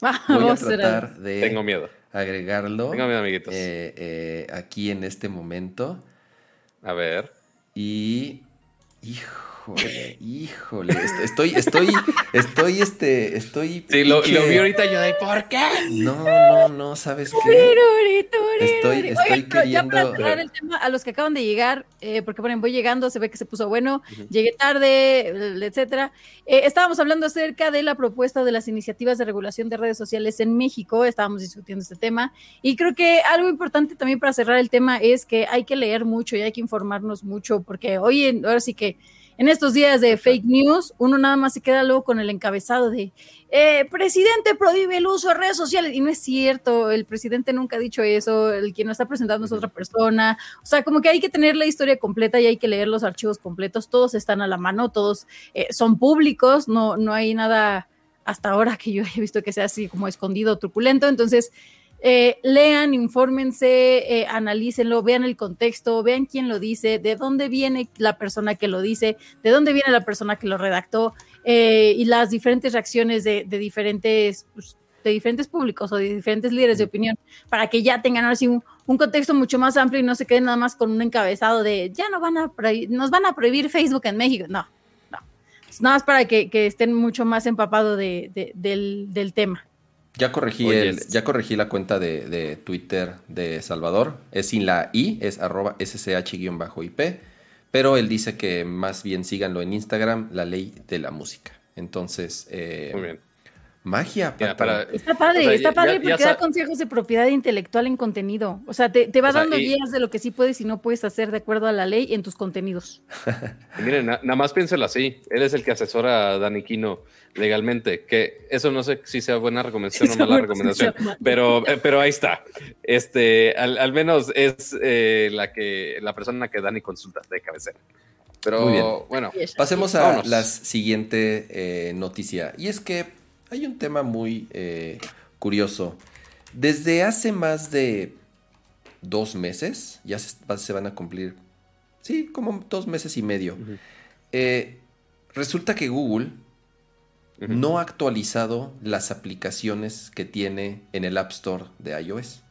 Voy a tratar de Tengo miedo. agregarlo. Tengo miedo, amiguitos. Eh, eh, aquí en este momento. A ver. Y. Hijo Híjole, híjole, estoy, estoy, estoy, este, estoy. Sí, lo, lo vi ahorita yo de ¿por qué? No, no, no, ¿sabes qué? Estoy, estoy Oigan, pero ya para queriendo. cerrar el tema, a los que acaban de llegar, eh, porque bueno, voy llegando, se ve que se puso bueno, llegué tarde, etcétera. Eh, estábamos hablando acerca de la propuesta de las iniciativas de regulación de redes sociales en México, estábamos discutiendo este tema, y creo que algo importante también para cerrar el tema es que hay que leer mucho y hay que informarnos mucho, porque hoy, en- ahora sí que en estos días de fake news, uno nada más se queda luego con el encabezado de eh, presidente prohíbe el uso de redes sociales. Y no es cierto, el presidente nunca ha dicho eso, el quien lo está presentando es otra persona. O sea, como que hay que tener la historia completa y hay que leer los archivos completos. Todos están a la mano, todos eh, son públicos, no, no hay nada hasta ahora que yo he visto que sea así como escondido, truculento. Entonces, eh, lean, infórmense, eh, analícenlo, vean el contexto, vean quién lo dice, de dónde viene la persona que lo dice, de dónde viene la persona que lo redactó eh, y las diferentes reacciones de, de diferentes pues, de diferentes públicos o de diferentes líderes de opinión para que ya tengan ahora sí un, un contexto mucho más amplio y no se queden nada más con un encabezado de ya no van a nos van a prohibir Facebook en México. No, no. Es nada más para que, que estén mucho más empapados de, de- del, del tema. Ya corregí, Oye, el, ya corregí la cuenta de, de Twitter de Salvador. Es sin la I, es arroba SCH-IP. Pero él dice que más bien síganlo en Instagram, la ley de la música. Entonces, eh, Muy bien. Magia, para- Está padre, O sea, está padre ya porque da consejos de propiedad intelectual en contenido. O sea, te, te va O sea, dando y- guías de lo que sí puedes y no puedes hacer de acuerdo a la ley en tus contenidos. Miren, na- nada más piénselo así. Él es el que asesora a Dani Quino legalmente. Que eso no sé si sea buena recomendación o mala recomendación. Pero, eh, pero ahí está. Este, al, al menos es eh, la que la persona que Dani consulta de cabecera. Pero Muy bien. bueno, Pasemos a Vámonos. la siguiente eh, noticia. Y es que hay un tema muy eh, curioso. Desde hace más de dos meses, ya se, va- se van a cumplir, sí, como dos meses y medio. Eh, resulta que Google no ha actualizado las aplicaciones que tiene en el App Store de iOS.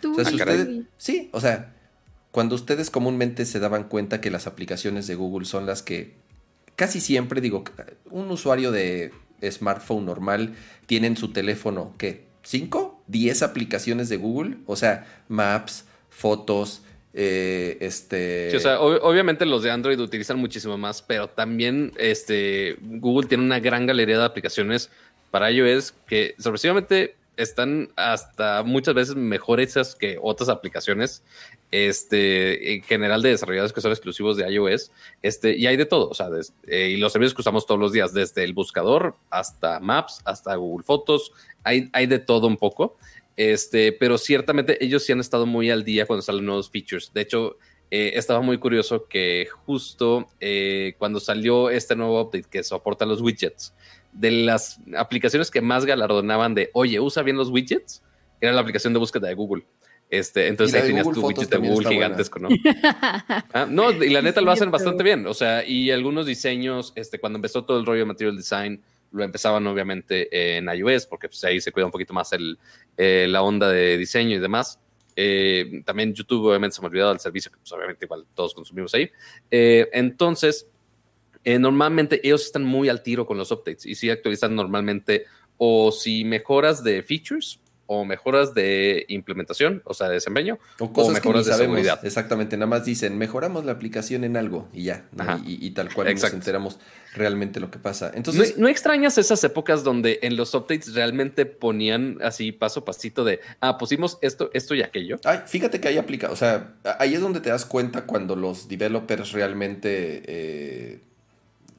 Tú, O sea, si Ah, ustedes- sí, o sea, cuando ustedes comúnmente se daban cuenta que las aplicaciones de Google son las que casi siempre, digo, un usuario de smartphone normal tiene en su teléfono, ¿qué? ¿Cinco? ¿Diez aplicaciones de Google? O sea, Maps, fotos, eh, este... Sí, o sea, ob- obviamente los de Android utilizan muchísimo más, pero también este, Google tiene una gran galería de aplicaciones para iOS que sorpresivamente están hasta muchas veces mejor que otras aplicaciones este, en general de desarrolladores que son exclusivos de iOS. Este, y hay de todo, o sea, eh, y los servicios que usamos todos los días, desde el buscador hasta Maps, hasta Google Fotos, hay, hay de todo un poco. Este, pero ciertamente ellos sí han estado muy al día cuando salen nuevos features. De hecho, eh, estaba muy curioso que justo eh, cuando salió este nuevo update que soporta los widgets, de las aplicaciones que más galardonaban de, oye, usa bien los widgets, era la aplicación de búsqueda de Google. Este, entonces ahí tenías Google tu Fotos widget de Google buena. gigantesco, ¿no? Ah, no, y la neta lo hacen bastante bien. O sea, y algunos diseños, este, cuando empezó todo el rollo de material design, lo empezaban obviamente en iOS, porque pues, ahí se cuida un poquito más el, eh, la onda de diseño y demás. Eh, también YouTube, obviamente, se me ha olvidado del servicio que, pues, obviamente, igual todos consumimos ahí. Eh, entonces, eh, normalmente ellos están muy al tiro con los updates y sí actualizan normalmente o si mejoras de features o mejoras de implementación, o sea, de desempeño, O cosas que mejoras de sabemos. seguridad. Exactamente, nada más dicen, mejoramos la aplicación en algo y ya. Y, y tal cual Exacto. nos enteramos realmente lo que pasa. Entonces, ¿No, no extrañas esas épocas donde en los updates realmente ponían así paso a pasito de, ah, pusimos esto, esto y aquello? Ay, fíjate que hay aplica, o sea, ahí es donde te das cuenta cuando los developers realmente eh,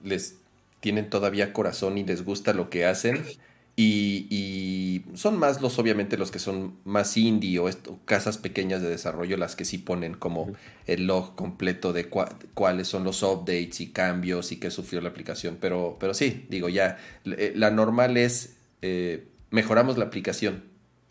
les tienen todavía corazón y les gusta lo que hacen. Y, y son más los, obviamente, los que son más indie o esto- casas pequeñas de desarrollo, las que sí ponen como el log completo de cua- cuáles son los updates y cambios y qué sufrió la aplicación. Pero, pero sí, digo, ya, eh, la normal es eh, mejoramos la aplicación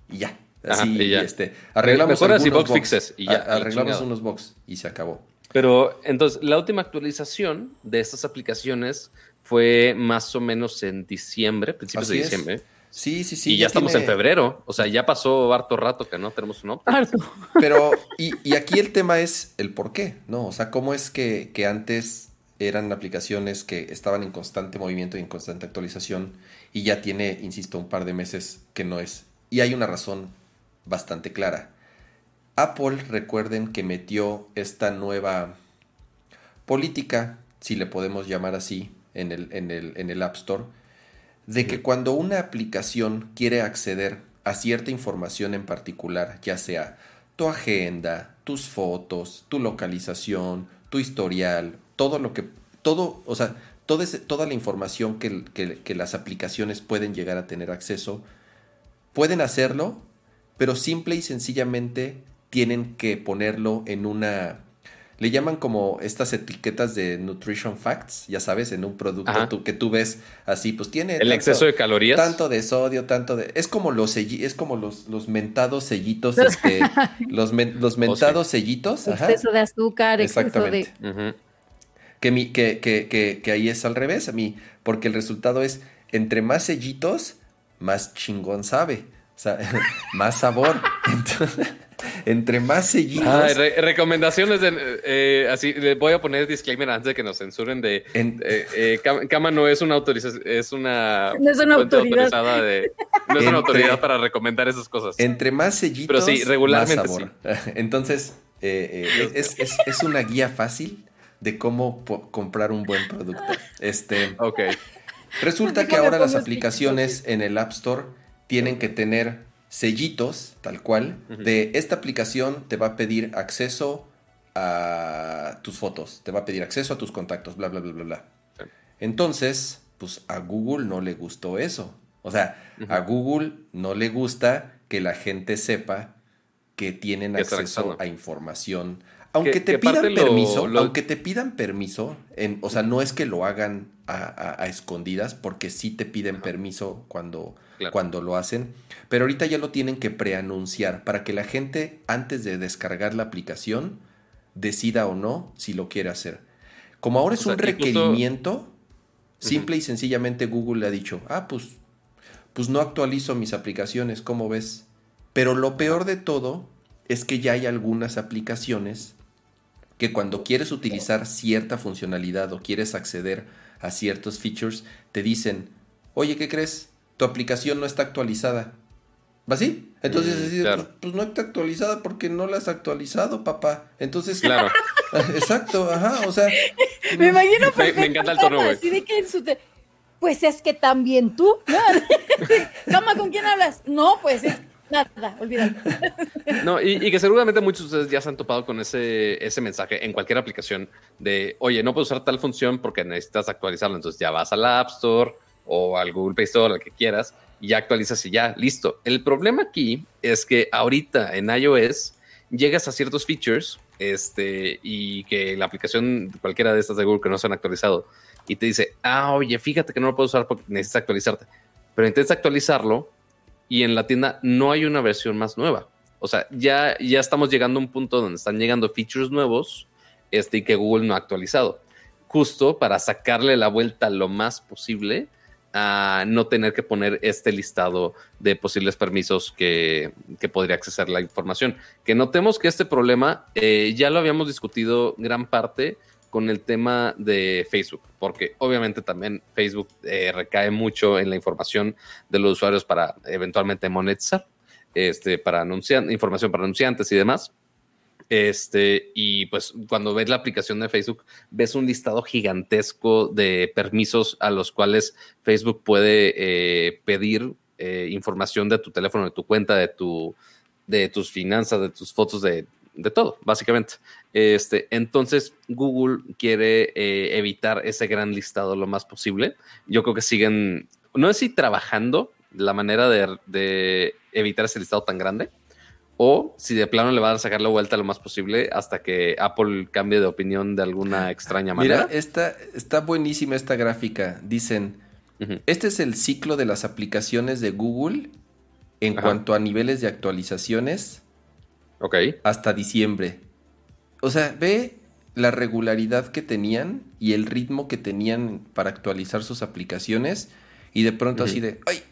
y ya. Ajá, Así, y ya. este, arreglamos Mejoras y bug fixes y ya, arreglamos unos bugs y se acabó. Pero entonces, la última actualización de estas aplicaciones fue más o menos en diciembre, principios Así de es. diciembre. Sí, sí, sí. y ya, estamos tiene- en febrero. O sea, ya pasó harto rato que no tenemos un update. Harto. Pero, y, y aquí el tema es el por qué, ¿no? O sea, cómo es que, que antes eran aplicaciones que estaban en constante movimiento y en constante actualización y ya tiene, insisto, un par de meses que no es. Y hay una razón bastante clara. Apple, recuerden que metió esta nueva política, si le podemos llamar así, en el, en el, en el App Store, de que cuando una aplicación quiere acceder a cierta información en particular, ya sea tu agenda, tus fotos, tu localización, tu historial, todo lo que, todo, o sea, toda la información que, que, las aplicaciones pueden llegar a tener acceso, pueden hacerlo, pero simple y sencillamente tienen que ponerlo en una le llaman como estas etiquetas de nutrition facts, ya sabes, en un producto que tú ves así, pues tiene el exceso de calorías, tanto de sodio, tanto de es como los es como los, los mentados sellitos, este, los, los mentados sellitos, exceso de azúcar, exceso de que, mi, que, que, que, que ahí es al revés a mí, porque el resultado es entre más sellitos, más chingón sabe, más sabor. Entonces, entre más sellitos. recomendaciones de. Eh, así, le voy a poner disclaimer antes de que nos censuren de. En, eh, eh, Cama no es una autorización, es una. No es una autoridad. no es una autoridad para recomendar esas cosas. Entre más sellitos. Pero sí, regularmente. Más sabor. Entonces, es, es, es, una guía fácil de cómo comprar un buen producto. Este. Ok. Resulta que ahora las aplicaciones en el App Store tienen que tener sellitos, tal cual, de esta aplicación te va a pedir acceso a tus fotos, te va a pedir acceso a tus contactos, bla, bla, bla, bla, bla. Entonces, pues a Google no le gustó eso. O sea, a Google no le gusta que la gente sepa que tienen acceso a información. Aunque te pidan permiso, aunque te pidan permiso, en, o sea, no es que lo hagan a, escondidas, porque sí te piden permiso cuando, cuando lo hacen, pero ahorita ya lo tienen que preanunciar para que la gente antes de descargar la aplicación decida o no si lo quiere hacer. Como ahora es un requerimiento, simple y sencillamente Google le ha dicho, ah, pues, pues no actualizo mis aplicaciones, ¿cómo ves? Pero lo peor de todo es que ya hay algunas aplicaciones que cuando quieres utilizar cierta funcionalidad o quieres acceder a ciertos features, te dicen, oye, ¿qué crees? Tu aplicación no está actualizada. ¿Va así? Entonces, mm, pues, pues, no está actualizada porque no la has actualizado, papá. Entonces, claro. exacto, ajá, o sea. me imagino me, me encanta el tono, güey. Pues es que también tú. Cama, ¿con quién hablas? No, pues es nada, olvídalo. No, y, que seguramente muchos de ustedes ya se han topado con ese, ese mensaje en cualquier aplicación de, oye, no puedo usar tal función porque necesitas actualizarla. Entonces ya vas al App Store o al Google Play Store, al que quieras, y ya actualizas y ya, listo. El problema aquí es que ahorita en iOS llegas a ciertos features este, y que la aplicación, cualquiera de estas de Google que no se han actualizado, y te dice, ah, oye, fíjate que no lo puedo usar porque necesitas actualizarte. Pero intentas actualizarlo y en la tienda no hay una versión más nueva. O sea, ya, ya estamos llegando a un punto donde están llegando features nuevos este, y que Google no ha actualizado. Justo para sacarle la vuelta lo más posible a no tener que poner este listado de posibles permisos que, podría acceder la información. Que notemos que este problema eh, ya lo habíamos discutido gran parte con el tema de Facebook, porque obviamente también Facebook eh, recae mucho en la información de los usuarios para eventualmente monetizar, este, para anunciar, información para anunciantes y demás. Este, y pues cuando ves la aplicación de Facebook, ves un listado gigantesco de permisos a los cuales Facebook puede eh, pedir eh, información de tu teléfono, de tu cuenta, de, tu, de tus finanzas, de tus fotos, de de todo, básicamente. Este, entonces, Google quiere eh, evitar ese gran listado lo más posible. Yo creo que siguen, no sé si trabajando la manera de, evitar ese listado tan grande, o si de plano le van a sacar la vuelta lo más posible hasta que Apple cambie de opinión de alguna extraña manera. Mira, está, está buenísima esta gráfica. Dicen, este es el ciclo de las aplicaciones de Google en cuanto a niveles de actualizaciones Ok. Hasta diciembre. O sea, ve la regularidad que tenían y el ritmo que tenían para actualizar sus aplicaciones y de pronto así de, ¡ay!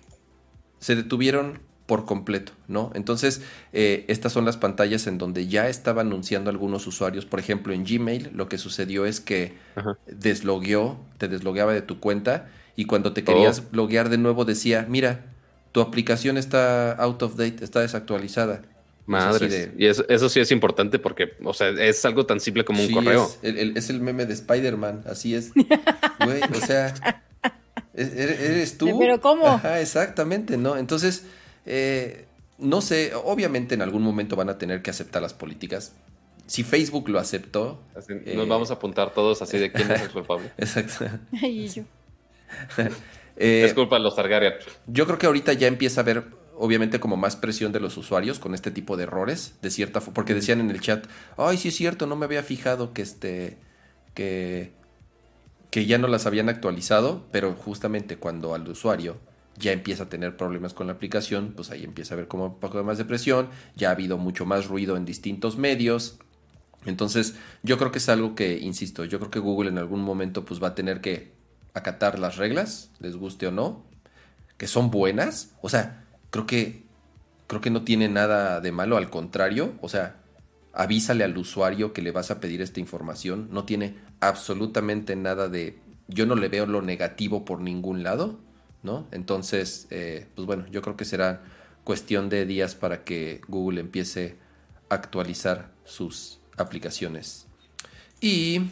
Se detuvieron por completo, ¿no? Entonces, eh, estas son las pantallas en donde ya estaba anunciando algunos usuarios. Por ejemplo, en Gmail lo que sucedió es que Ajá. deslogueó, te deslogueaba de tu cuenta y cuando te querías Oh. loguear de nuevo decía, mira, tu aplicación está out of date, está desactualizada. De- Y eso, eso sí es importante porque, o sea, es algo tan simple como un correo. Es el, el- es el meme de Spider-Man, así es. Güey, o sea, ¿es- ¿eres, eres tú? Pero ¿cómo? Ajá, exactamente, ¿no? Entonces, eh, no sé, obviamente en algún momento van a tener que aceptar las políticas. Si Facebook lo aceptó, Así, Eh, Nos vamos a apuntar todos así de quién es el culpable. exacto. Y yo, Eh, es culpa de los Targaryen. Yo creo que ahorita ya empieza a haber, obviamente, como más presión de los usuarios con este tipo de errores, de cierta forma, porque decían en el chat, ay, sí es cierto, no me había fijado que este, que, que ya no las habían actualizado, pero justamente cuando al usuario ya empieza a tener problemas con la aplicación, pues ahí empieza a haber como un poco más de presión, ya ha habido mucho más ruido en distintos medios. Entonces, yo creo que es algo que, insisto, yo creo que Google en algún momento pues va a tener que acatar las reglas, les guste o no, que son buenas. O sea, creo que creo que no tiene nada de malo, al contrario, o sea, avísale al usuario que le vas a pedir esta información, no tiene absolutamente nada de yo no le veo lo negativo por ningún lado, ¿no? Entonces, eh, pues bueno, yo creo que será cuestión de días para que Google empiece a actualizar sus aplicaciones. Y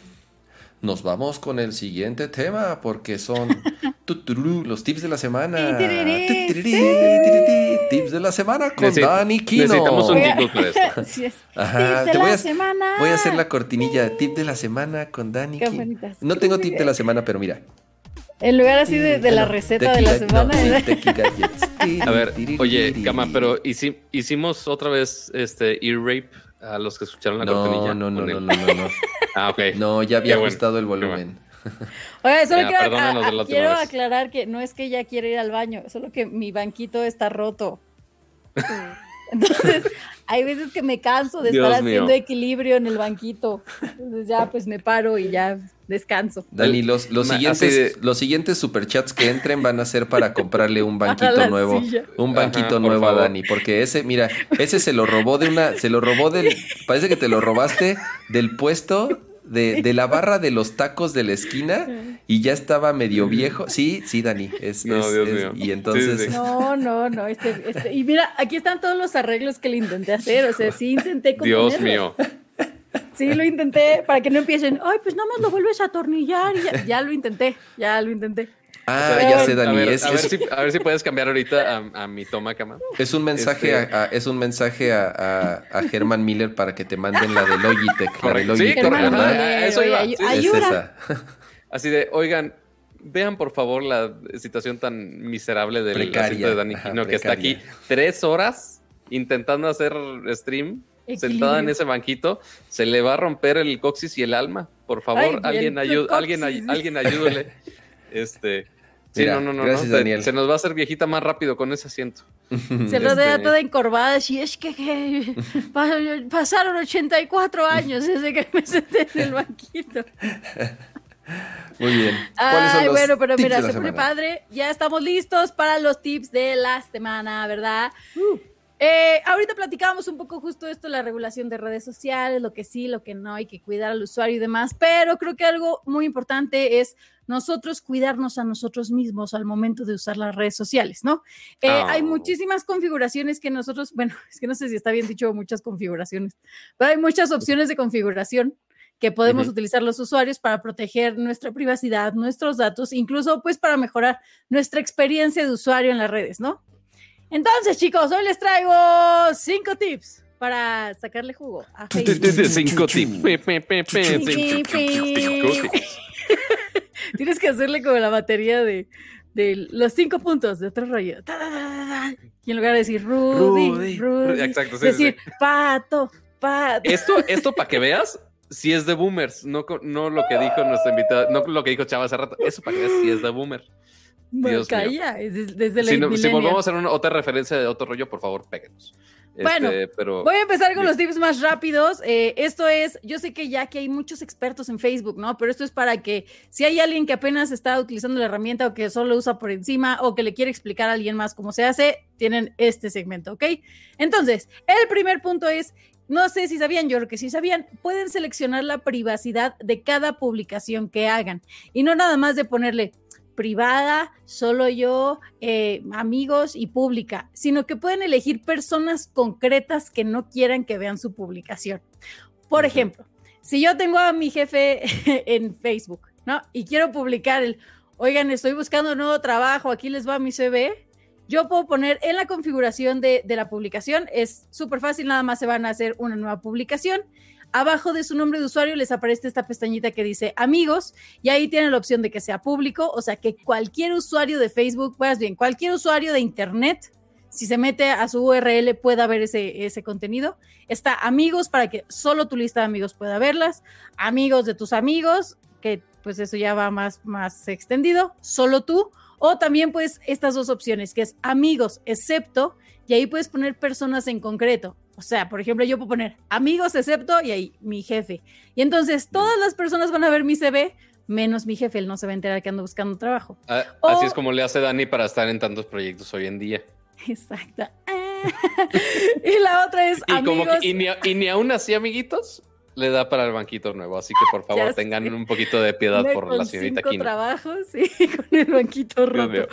nos vamos con el siguiente tema porque son tuturú, los tips de la semana. Tips de la semana con Necesi- Dani Kino. necesitamos un Oiga. jingle para esto. Así es. Ajá, Tip de te la voy a, semana. voy a hacer la cortinilla. Tip de la semana con Dani. Qué Kino. bonitas. No tengo tip de la semana, pero mira. En lugar así de, de la Bueno, receta de la semana. no. A ver, oye, Cama, pero hici- hicimos otra vez este ear rape a los que escucharon la No, cortinilla. no, no, no, no, no, no. Ah, ok. No, ya había bueno, ajustado el volumen. Oye, solo Ya, quiero, a- a- quiero aclarar que no es que ella quiere ir al baño, solo que mi banquito está roto. Entonces, hay veces que me canso de Dios estar mío. haciendo equilibrio en el banquito. Entonces ya pues me paro y ya descanso. Dani, los, los Ma- siguientes, de- los siguientes superchats que entren van a ser para comprarle un banquito nuevo. silla. Un banquito nuevo a. Dani. Porque ese, mira, ese se lo robó de una, se lo robó del, parece que te lo robaste del puesto de, de la barra de los tacos de la esquina y ya estaba medio viejo. Sí, sí, Dani. Es, No, es- Dios es- mío. Y entonces, Sí, sí, sí. No, no, no. Este, este, y mira, aquí están todos los arreglos que le intenté hacer. O sea, sí intenté Dios mío. Sí, lo intenté para que no empiecen. Ay, pues nada más lo vuelves a atornillar. y ya, ya lo intenté, ya lo intenté. Ah, ya sé, A Dani. ver, es, a, ver es- si, a ver si puedes cambiar ahorita a, a mi toma, Cama. es un mensaje, Este- a, a- es un mensaje a, a, a Herman Miller para que te manden la de Logitech. La de. Sí, Logitech, correcto. ¿verdad? Eso iba. Sí, sí, Es esa. Así de, oigan, vean por favor la situación tan miserable del Precaria, asiento de Dani Quino, que está aquí tres horas intentando hacer stream, sentada en ese banquito. Se le va a romper el coxis y el alma. Por favor, Ay, alguien, el ayu- alguien, ay- alguien ayúdele. Este. Sí, Mira, no, no, no, gracias, no. Daniel. Se, nos va a hacer viejita más rápido con ese asiento. Se rodea Este- toda encorvada así, es que, que pa- pasaron 84 años desde que me senté en el banquito. Muy bien. ¿Cuáles son Ay, los bueno, pero tips mira, se pone padre. Ya estamos listos para los tips de la semana, ¿verdad? Eh, ahorita platicábamos un poco justo esto, la regulación de redes sociales, lo que sí, lo que no, hay que cuidar al usuario y demás, pero creo que algo muy importante es nosotros cuidarnos a nosotros mismos al momento de usar las redes sociales, ¿no? Eh, Oh. Hay muchísimas configuraciones que nosotros, bueno, es que no sé si está bien dicho muchas configuraciones, pero hay muchas opciones de configuración que podemos Ujú. utilizar los usuarios para proteger nuestra privacidad, nuestros datos, incluso pues para mejorar nuestra experiencia de usuario en las redes, ¿no? Entonces, chicos, hoy les traigo cinco tips para sacarle jugo a Facebook. Cinco tips. Tienes que hacerle como la batería de, de los cinco puntos de otro rollo. Ta, ta, ta, ta, ta. Y en lugar de decir Rudy, Rudy. Rudy, Exacto, sí, decir sí. pato, pato. Esto, esto para que veas, si es de boomers, no, no lo que dijo nuestra invitada, no lo que dijo Chava hace rato. Eso para que veas si es de boomer. Bueno, Dios calla, es des- desde la Si, no- si volvamos a hacer una, otra referencia de otro rollo, por favor, péguenos. Bueno, Este, pero Voy a empezar con los tips más rápidos. Eh, esto es, yo sé que ya que hay muchos expertos en Facebook, ¿no? Pero esto es para que si hay alguien que apenas está utilizando la herramienta o que solo usa por encima o que le quiere explicar a alguien más cómo se hace, tienen este segmento, ¿ok? Entonces, el primer punto es, no sé si sabían, yo creo que sí sabían, pueden seleccionar la privacidad de cada publicación que hagan y no nada más de ponerle privada, solo yo, eh, amigos y pública, sino que pueden elegir personas concretas que no quieran que vean su publicación. Por ejemplo, si yo tengo a mi jefe en Facebook, ¿no? Y quiero publicar el, oigan, estoy buscando un nuevo trabajo, aquí les va mi CV. Yo puedo poner en la configuración de, de la publicación, es súper fácil, nada más se van a hacer una nueva publicación. Abajo de su nombre de usuario les aparece esta pestañita que dice amigos y ahí tienen la opción de que sea público, o sea que cualquier usuario de Facebook, más bien cualquier usuario de Internet, si se mete a su URL pueda ver ese, ese contenido. Está amigos para que solo tu lista de amigos pueda verlas, amigos de tus amigos, que pues eso ya va más, más extendido, solo tú, o también pues estas dos opciones, que es amigos excepto, y ahí puedes poner personas en concreto. O sea, por ejemplo, yo puedo poner amigos excepto y ahí mi jefe. Y entonces todas las personas van a ver mi CV, menos mi jefe, él no se va a enterar que ando buscando trabajo. ah, o- así es como le hace Dani para estar en tantos proyectos hoy en día. Exacto. y la otra es Y, como amigos. que- y, ni, a- y ni aún así, amiguitos, le da para el banquito nuevo. Así que por favor tengan un poquito de piedad por con la señorita cinco Kino. trabajos, sí, con el banquito roto.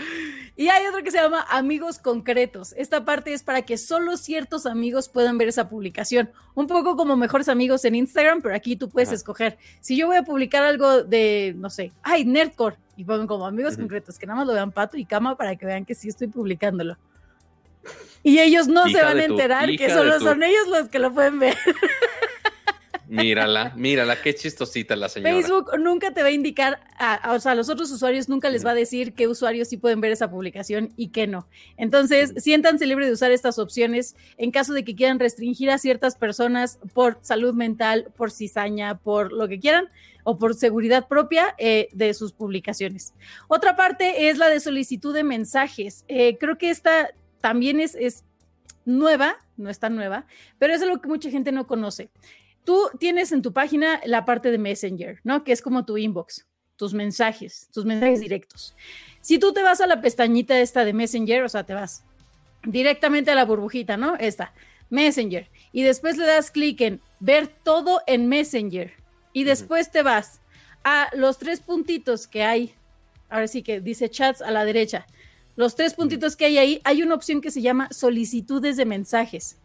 Y hay otro que se llama amigos concretos. Esta parte es para que solo ciertos amigos puedan ver esa publicación. Un poco como mejores amigos en Instagram, pero aquí tú puedes Ajá. escoger. Si yo voy a publicar algo de, no sé, ay, Nerdcore, y pongo como amigos concretos, que nada más lo vean Pato y Cama para que vean que sí estoy publicándolo. Y ellos no se van a tu- enterar que solo son ellos los que lo pueden ver. Mírala, mírala, qué chistosita la señora. Facebook nunca te va a indicar, a- a- o sea, a los otros usuarios nunca les va a decir qué usuarios sí pueden ver esa publicación y qué no. Entonces, siéntanse libre de usar estas opciones en caso de que quieran restringir a ciertas personas por salud mental, por cizaña, por lo que quieran o por seguridad propia eh, de sus publicaciones. Otra parte es la de solicitud de mensajes. Eh, creo que esta también es, es nueva, no es tan nueva, pero es algo que mucha gente no conoce tú tienes en tu página la parte de Messenger, ¿no? Que es como tu inbox, tus mensajes, tus mensajes directos. Si tú te vas a la pestañita esta de Messenger, o sea, te vas directamente a la burbujita, ¿no? Esta, Messenger. Y después le das clic en ver todo en Messenger. Y después te vas a los tres puntitos que hay. Ahora sí que dice chats a la derecha. Los tres puntitos que hay ahí, hay una opción que se llama solicitudes de mensajes.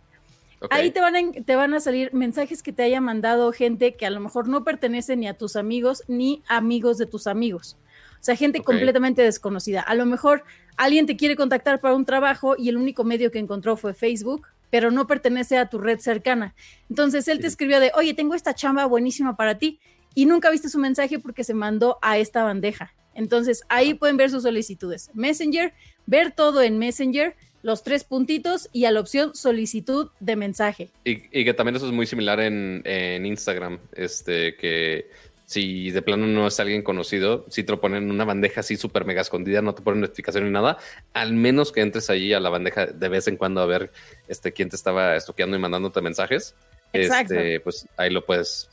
Ahí te van, a, te van a salir mensajes que te haya mandado gente que a lo mejor no pertenece ni a tus amigos ni amigos de tus amigos. O sea, gente completamente desconocida. A lo mejor alguien te quiere contactar para un trabajo y el único medio que encontró fue Facebook, pero no pertenece a tu red cercana. Entonces él te escribió de, oye, tengo esta chamba buenísima para ti y nunca viste su mensaje porque se mandó a esta bandeja. Entonces ahí pueden ver sus solicitudes. Messenger, ver todo en Messenger, los tres puntitos y a la opción solicitud de mensaje. Y, y que también eso es muy similar en, en Instagram, este, que si de plano no es alguien conocido, si te lo ponen en una bandeja así súper mega escondida, no te ponen notificación ni nada, al menos que entres allí a la bandeja de vez en cuando a ver este, quién te estaba estoqueando y mandándote mensajes, Exacto. este, pues ahí lo puedes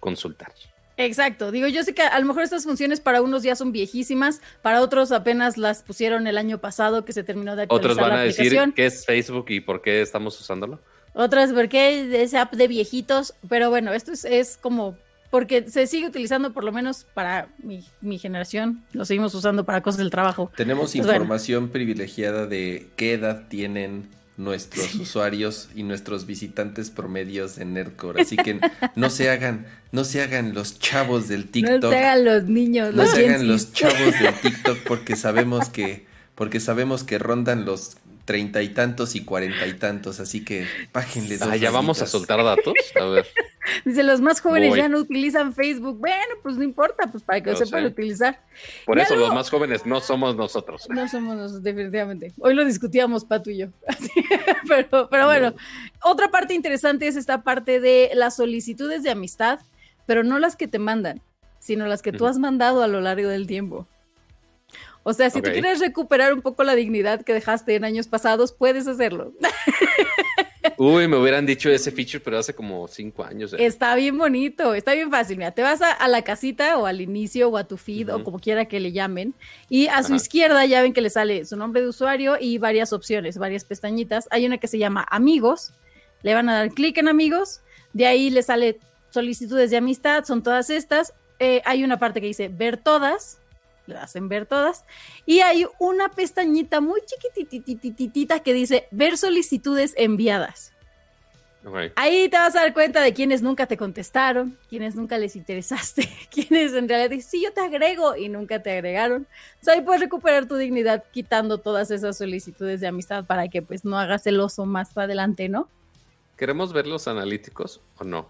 consultar. Exacto, digo, yo sé que a lo mejor estas funciones para unos ya son viejísimas, para otros apenas las pusieron el año pasado que se terminó de actualizar Otros van la a decir qué es Facebook y por qué estamos usándolo. Otras porque es app de viejitos, pero bueno, esto es, es como porque se sigue utilizando por lo menos para mi, mi generación, lo seguimos usando para cosas del trabajo. Tenemos Pues bueno. información privilegiada de qué edad tienen nuestros usuarios y nuestros visitantes promedios en Nerdcore. Así que no se hagan, no se hagan los chavos del No TikTok. se hagan los niños, No los se hagan los chavos del TikTok porque sabemos que, porque sabemos que rondan los treinta y tantos y cuarenta y tantos, así que bájenle dos Ah, ya vamos a soltar datos. A ver. Dice, los más jóvenes Voy. ya no utilizan Facebook. Bueno, pues no importa, pues para que lo Lo sepan sé. utilizar. Por Ya eso lo- los más jóvenes no somos nosotros. No somos nosotros, definitivamente. Hoy lo discutíamos, Pato y yo. Pero, pero bueno, otra parte interesante es esta parte de las solicitudes de amistad, pero no las que te mandan, sino las que tú has mandado a lo largo del tiempo. O sea, si Ok. tú quieres recuperar un poco la dignidad que dejaste en años pasados, puedes hacerlo. Uy, me hubieran dicho ese feature, pero hace como cinco años. ya. Está bien bonito, está bien fácil. Mira, te vas a, la casita o al inicio o a tu feed o como quiera que le llamen. Y a su izquierda ya ven que le sale su nombre de usuario y varias opciones, varias pestañitas. Hay una que se llama Amigos. Le van a dar clic en Amigos. De ahí le sale solicitudes de amistad, son todas estas. Eh, hay una parte que dice ver todas le hacen ver todas. Y hay una pestañita muy chiquititititita que dice ver solicitudes enviadas. Ahí te vas a dar cuenta de quienes nunca te contestaron, quienes nunca les interesaste, quienes en realidad dicen, sí, yo te agrego y nunca te agregaron. O ahí puedes recuperar tu dignidad quitando todas esas solicitudes de amistad para que pues no hagas el oso más adelante, ¿no? ¿Queremos ver los analíticos o no?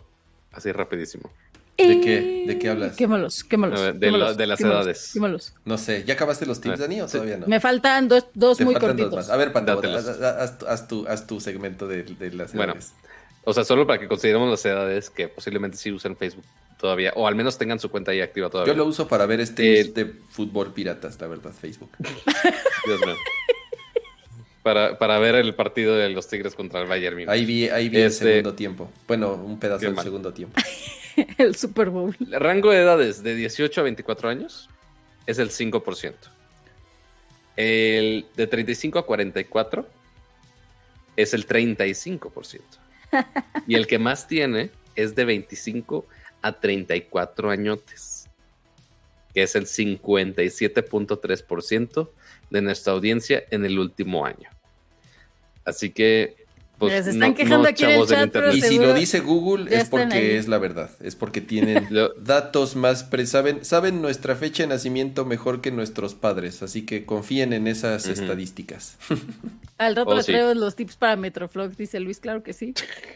Así rapidísimo. ¿De qué, ¿De qué hablas? Quémalos, quémalos. de, de, las edades. Quémalos. No sé, ¿ya acabaste los tips, Dani, o todavía no? Me faltan dos, dos muy cortitos. A ver, Panda, haz, haz, tu, haz, tu, segmento de, las edades. Bueno, o sea, solo para que consideremos las edades que posiblemente sí usen Facebook todavía, o al menos tengan su cuenta ahí activa todavía. Yo lo uso para ver este, este fútbol piratas, la verdad, Facebook. Dios mío. Para, para, ver el partido de los Tigres contra el Bayern Ahí vi, ahí vi el este, segundo tiempo. Bueno, un pedazo del segundo tiempo. el Super Bowl. El rango de edades de 18 a 24 años es el 5%. El de 35 a 44 es el 35%. Y el que más tiene es de 25 a 34 añotes, que es el 57.3% de nuestra audiencia en el último año. Así que pues se están quejando aquí en el chat, Y si lo dice Google es porque es la verdad, es porque tienen datos más, pre saben, saben nuestra fecha de nacimiento mejor que nuestros padres, así que confíen en esas estadísticas. Al rato oh, les traigo los tips para Metroflog, dice Luis, claro que sí.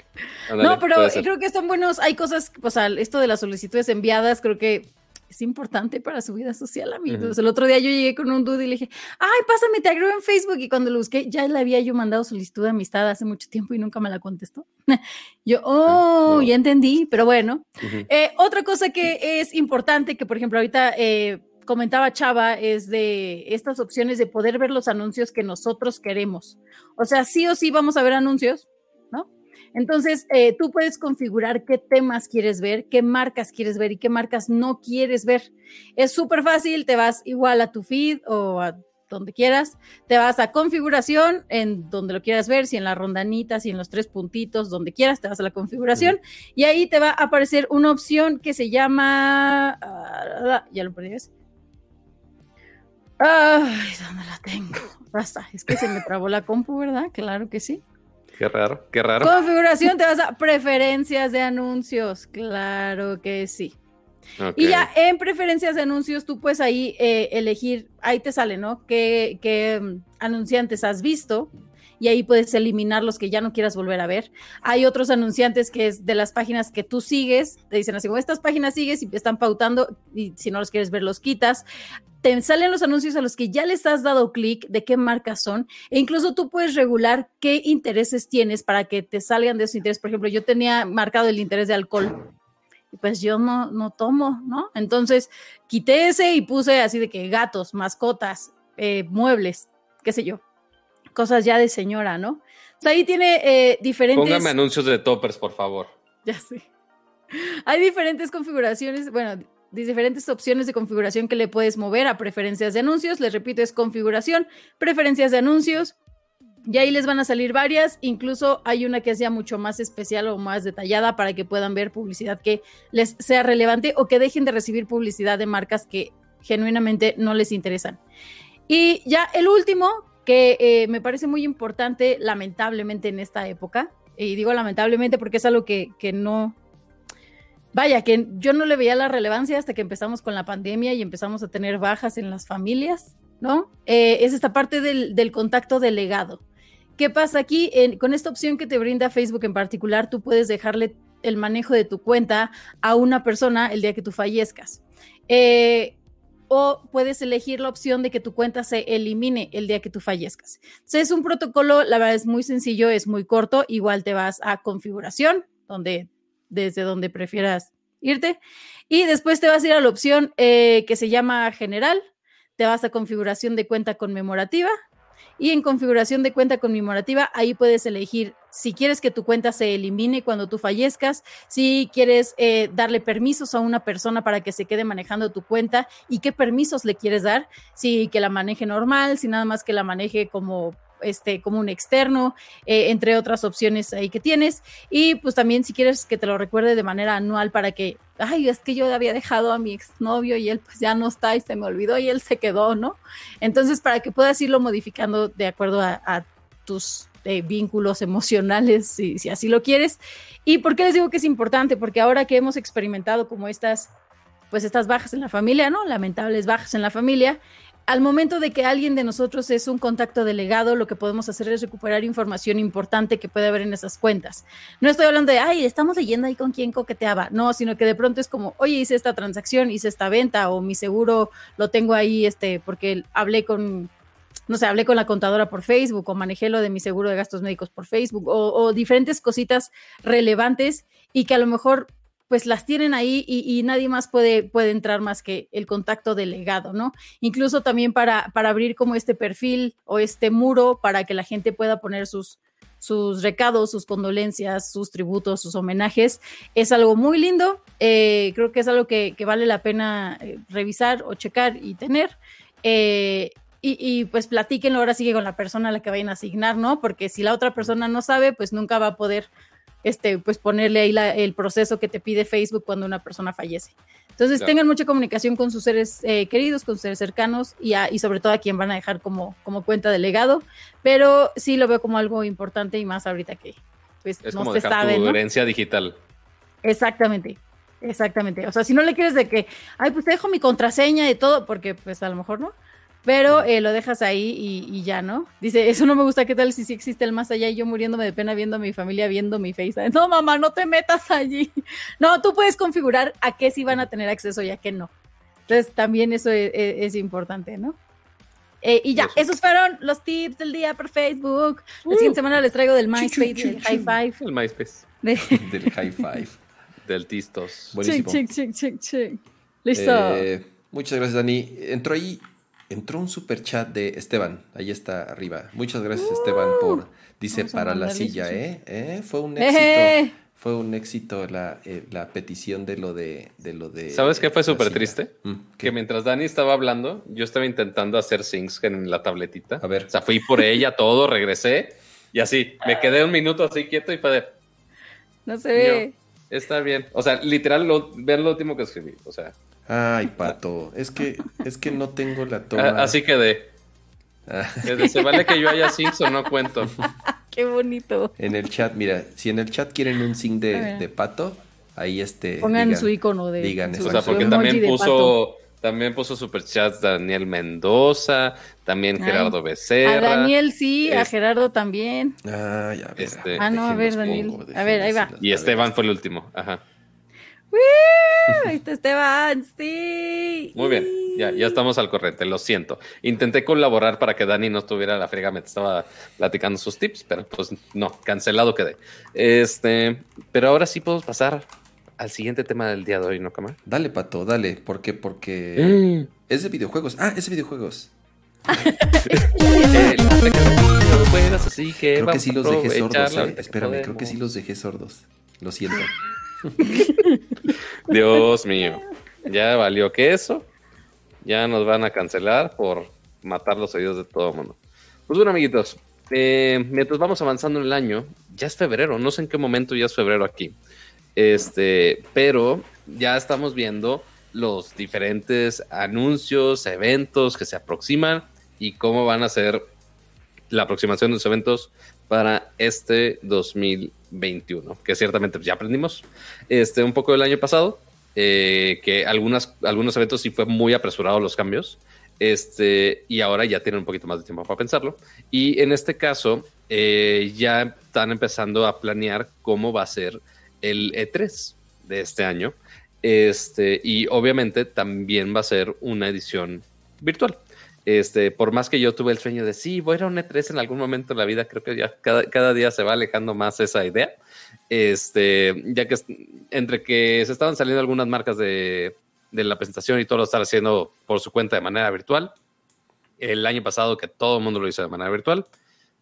no, pero creo que están buenos, hay cosas, o sea, esto de las solicitudes enviadas, creo que es importante para su vida social, amigos. El otro día yo llegué con un dude y le dije, ay, pásame, te agrego en Facebook. Y cuando lo busqué, ya le había yo mandado solicitud de amistad hace mucho tiempo y nunca me la contestó. yo, oh, ya entendí, pero bueno. Eh, otra cosa que es importante, que por ejemplo ahorita... Eh, comentaba Chava, es de estas opciones de poder ver los anuncios que nosotros queremos. O sea, sí o sí vamos a ver anuncios, entonces, eh, tú puedes configurar qué temas quieres ver, qué marcas quieres ver y qué marcas no quieres ver. Es súper fácil, te vas igual a tu feed o a donde quieras, te vas a configuración en donde lo quieras ver, si en la rondanita, si en los tres puntitos, donde quieras, te vas a la configuración y ahí te va a aparecer una opción que se llama, ah, ya lo pones. Ay, ¿dónde la tengo? Basta, es que se me trabó la compu, ¿verdad? Claro que sí. Qué raro, qué raro. Configuración, te vas a preferencias de anuncios. Claro que sí. Y ya en preferencias de anuncios, tú puedes ahí eh, elegir, ahí te sale, ¿no? ¿Qué, mm, anunciantes has visto? Y ahí puedes eliminar los que ya no quieras volver a ver. Hay otros anunciantes que es de las páginas que tú sigues, te dicen así, como estas páginas sigues y están pautando, y si no los quieres ver, los quitas te salen los anuncios a los que ya les has dado clic de qué marcas son e incluso tú puedes regular qué intereses tienes para que te salgan de esos intereses. Por ejemplo, yo tenía marcado el interés de alcohol y pues yo no, no tomo, ¿no? Entonces quité ese y puse así de que gatos, mascotas, eh, muebles, qué sé yo, cosas ya de señora, ¿no? O sea, ahí tiene eh, diferentes... Póngame anuncios de toppers, por favor. Ya sé. Hay diferentes configuraciones, bueno, diferentes opciones de configuración que le puedes mover a preferencias de anuncios. Les repito, es configuración, preferencias de anuncios. Y ahí les van a salir varias, incluso hay una que sea mucho más especial o más detallada para que puedan ver publicidad que les sea relevante o que dejen de recibir publicidad de marcas que genuinamente no les interesan. Y ya el último, que eh, me parece muy importante, lamentablemente en esta época, y digo lamentablemente porque es algo que, que no, vaya, que yo no le veía la relevancia hasta que empezamos con la pandemia y empezamos a tener bajas en las familias, ¿no? Eh, es esta parte del, contacto delegado. ¿Qué pasa aquí? con esta opción que te brinda Facebook en particular, tú puedes dejarle el manejo de tu cuenta a una persona el día que tú fallezcas. Eh, o puedes elegir la opción de que tu cuenta se elimine el día que tú fallezcas. Entonces es un protocolo, la verdad es muy sencillo, es muy corto, igual te vas a configuración, donde desde donde prefieras irte. Y después te vas a ir a la opción eh, que se llama general, te vas a configuración de cuenta conmemorativa Y en configuración de cuenta conmemorativa, ahí puedes elegir si quieres que tu cuenta se elimine cuando tú fallezcas, si quieres eh, darle permisos a una persona para que se quede manejando tu cuenta y qué permisos le quieres dar, si que la maneje normal, si nada más que la maneje como este, como un externo, eh, entre otras opciones ahí que tienes. Y pues también si quieres que te lo recuerde de manera anual para que, ay, es que yo había dejado a mi exnovio y él pues ya no está y se me olvidó y él se quedó, ¿no? Entonces, para que puedas irlo modificando de acuerdo a, tus eh, vínculos emocionales, si, si así lo quieres. ¿Y por qué les digo que es importante? Porque ahora que hemos experimentado como estas pues estas bajas en la familia, ¿no? Lamentables bajas en la familia, al momento de que alguien de nosotros es un contacto delegado, lo que podemos hacer es recuperar información importante que puede haber en esas cuentas. No estoy hablando de, ay, estamos leyendo ahí con quién coqueteaba, no, sino que de pronto es como, oye, hice esta transacción, hice esta venta, o mi seguro lo tengo ahí, este, porque hablé con, no sé, hablé con la contadora por Facebook, o manejé lo de mi seguro de gastos médicos por Facebook, o, o diferentes cositas relevantes y que a lo mejor pues las tienen ahí y, nadie más puede, puede entrar más que el contacto delegado, ¿no? Incluso también para, para abrir como este perfil o este muro para que la gente pueda poner sus, sus recados, sus condolencias, sus tributos, sus homenajes. Es algo muy lindo. Eh, creo que es algo que, vale la pena eh, revisar o checar y tener. Eh, y, y, pues platíquenlo ahora sigue con la persona a la que vayan a asignar, ¿no? Porque si la otra persona no sabe, pues nunca va a poder este, pues ponerle ahí el proceso que te pide Facebook cuando una persona fallece. Entonces tengan mucha comunicación con sus seres eh, queridos, con sus seres cercanos y, y, sobre todo a quien van a dejar como, como cuenta de legado, pero sí lo veo como algo importante y más ahorita que pues es no como se sabe. Tu herencia digital. Exactamente, exactamente. O sea, si no le quieres de que, ay, pues te dejo mi contraseña y todo, porque pues a lo mejor no, pero eh, lo dejas ahí y, ya, ¿no? Dice, eso no me gusta, ¿qué tal si sí existe el más allá y yo muriéndome de pena viendo a mi familia, viendo mi face? No, mamá, no te metas allí. No, tú puedes configurar a qué sí van a tener acceso y a qué no. Entonces, también eso e, e, es, importante, ¿no? Eh, y ya, esos fueron los tips del día por Facebook. La siguiente uh. semana les traigo del MySpace, del High Five. El MySpace. del High Five. del Tistos. Buenísimo. Chic, chic, chic, chic, Listo. Eh, muchas gracias, Dani. Entró ahí entró un super chat de Esteban, ahí está arriba. Muchas gracias Esteban por, dice, para la silla, ¿eh? ¿eh? Fue un éxito. Fue un éxito la, eh, la, petición de lo de, de lo de. ¿Sabes qué fue súper triste? Mm, que mientras Dani estaba hablando, yo estaba intentando hacer syncs en la tabletita. A ver. O sea, fui por ella todo, regresé y así. Me quedé un minuto así quieto y fue de. No se ve. está bien. O sea, literal, lo, ver lo último que escribí. O sea. Ay, pato, es que, es que no tengo la toma. Ah, así quedé. Ah. Se vale que yo haya syncs o no cuento. Qué bonito. En el chat, mira, si en el chat quieren un sync de, pato, ahí este. Pongan su icono de. Digan O sea, porque también puso. También puso superchats Daniel Mendoza, también Gerardo Becerra. A Daniel sí, a Gerardo también. Ah, ya, este, ah, no, a ver, Daniel. a ver, ahí va. Y Esteban fue el último. Ajá. Ahí está Esteban, sí. Muy bien, ya, ya estamos al corriente, lo siento. Intenté colaborar para que Dani no estuviera a la frega, me estaba platicando sus tips, pero pues no, cancelado quedé. Este, pero ahora sí podemos pasar al siguiente tema del día de hoy, ¿no, Cama? Dale, Pato, dale. ¿Por qué? Porque mm. es de videojuegos. Ah, es de videojuegos. así que creo que sí los dejé sordos. Eh. Espérame, creo que sí los dejé sordos. Lo siento. Dios mío, ya valió que eso. Ya nos van a cancelar por matar los oídos de todo mundo. Pues bueno, amiguitos, eh, mientras vamos avanzando en el año, ya es febrero, no sé en qué momento ya es febrero aquí. Este, pero ya estamos viendo los diferentes anuncios, eventos que se aproximan y cómo van a ser la aproximación de los eventos para este 2021, que ciertamente ya aprendimos este, un poco del año pasado, eh, que algunas, algunos eventos sí fue muy apresurado los cambios, este, y ahora ya tienen un poquito más de tiempo para pensarlo. Y en este caso, eh, ya están empezando a planear cómo va a ser el E3 de este año. Este, y obviamente también va a ser una edición virtual. Este, por más que yo tuve el sueño de sí, voy a ir a un E3 en algún momento de la vida, creo que ya cada, día se va alejando más esa idea. Este, ya que entre que se estaban saliendo algunas marcas de, la presentación y todo lo están haciendo por su cuenta de manera virtual, el año pasado que todo el mundo lo hizo de manera virtual,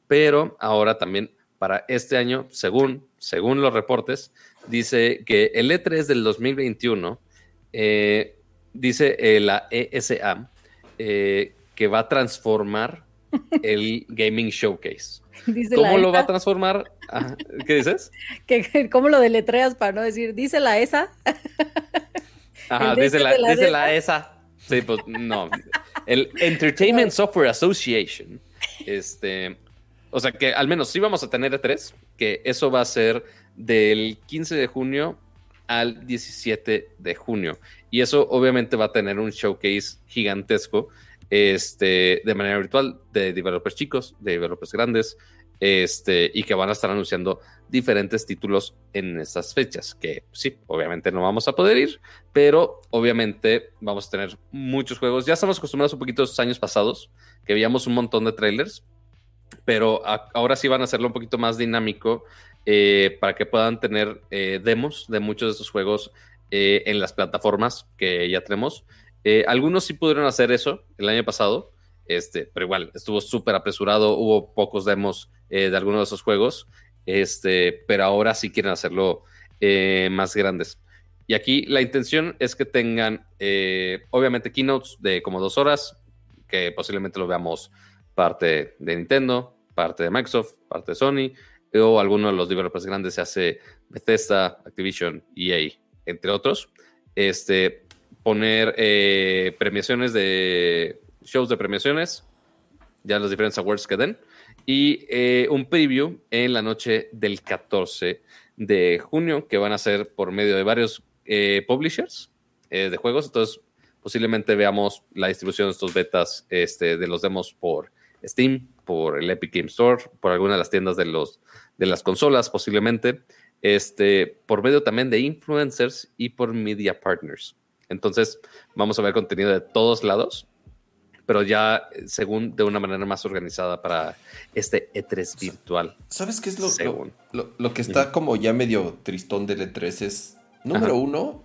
pero ahora también para este año, según, según los reportes, dice que el E3 del 2021, eh, dice eh, la ESA, eh, que va a transformar el Gaming Showcase. ¿Cómo lo va a transformar? ¿Qué dices? ¿Cómo lo deletreas para no decir, dice la ESA? Ajá, dice la, dice la ESA. Sí, pues no. El Entertainment Software Association. Este. O sea que al menos sí vamos a tener E3, que eso va a ser del 15 de junio al 17 de junio. Y eso obviamente va a tener un showcase gigantesco este, de manera virtual de developers chicos, de developers grandes, este, y que van a estar anunciando diferentes títulos en estas fechas, que sí, obviamente no vamos a poder ir, pero obviamente vamos a tener muchos juegos. Ya estamos acostumbrados un poquito a los años pasados, que veíamos un montón de trailers, pero ahora sí van a hacerlo un poquito más dinámico eh, para que puedan tener eh, demos de muchos de estos juegos eh, en las plataformas que ya tenemos. Algunos sí pudieron hacer eso el año pasado, este, pero igual estuvo súper apresurado, hubo pocos demos de algunos de esos juegos, este, pero ahora sí quieren hacerlo más grandes. Y aquí la intención es que tengan, obviamente, keynotes de como dos horas, que posiblemente lo veamos parte de Nintendo, parte de Microsoft, parte de Sony, o alguno de los developers grandes se hace Bethesda, Activision, EA, entre otros. Este, poner eh, premiaciones de shows de premiaciones, ya los diferentes awards que den, y eh, un preview en la noche del 14 de junio, que van a ser por medio de varios eh, publishers de juegos. Entonces, posiblemente veamos la distribución de estos betas este, de los demos por Steam, por el Epic Game Store, por alguna de las tiendas de, los, de las consolas posiblemente, este, por medio también de influencers y por media partners. Entonces, vamos a ver contenido de todos lados, pero ya según de una manera más organizada para este E3 virtual. ¿Sabes qué es lo, lo, que está como ya medio tristón del E3? Es, número uno,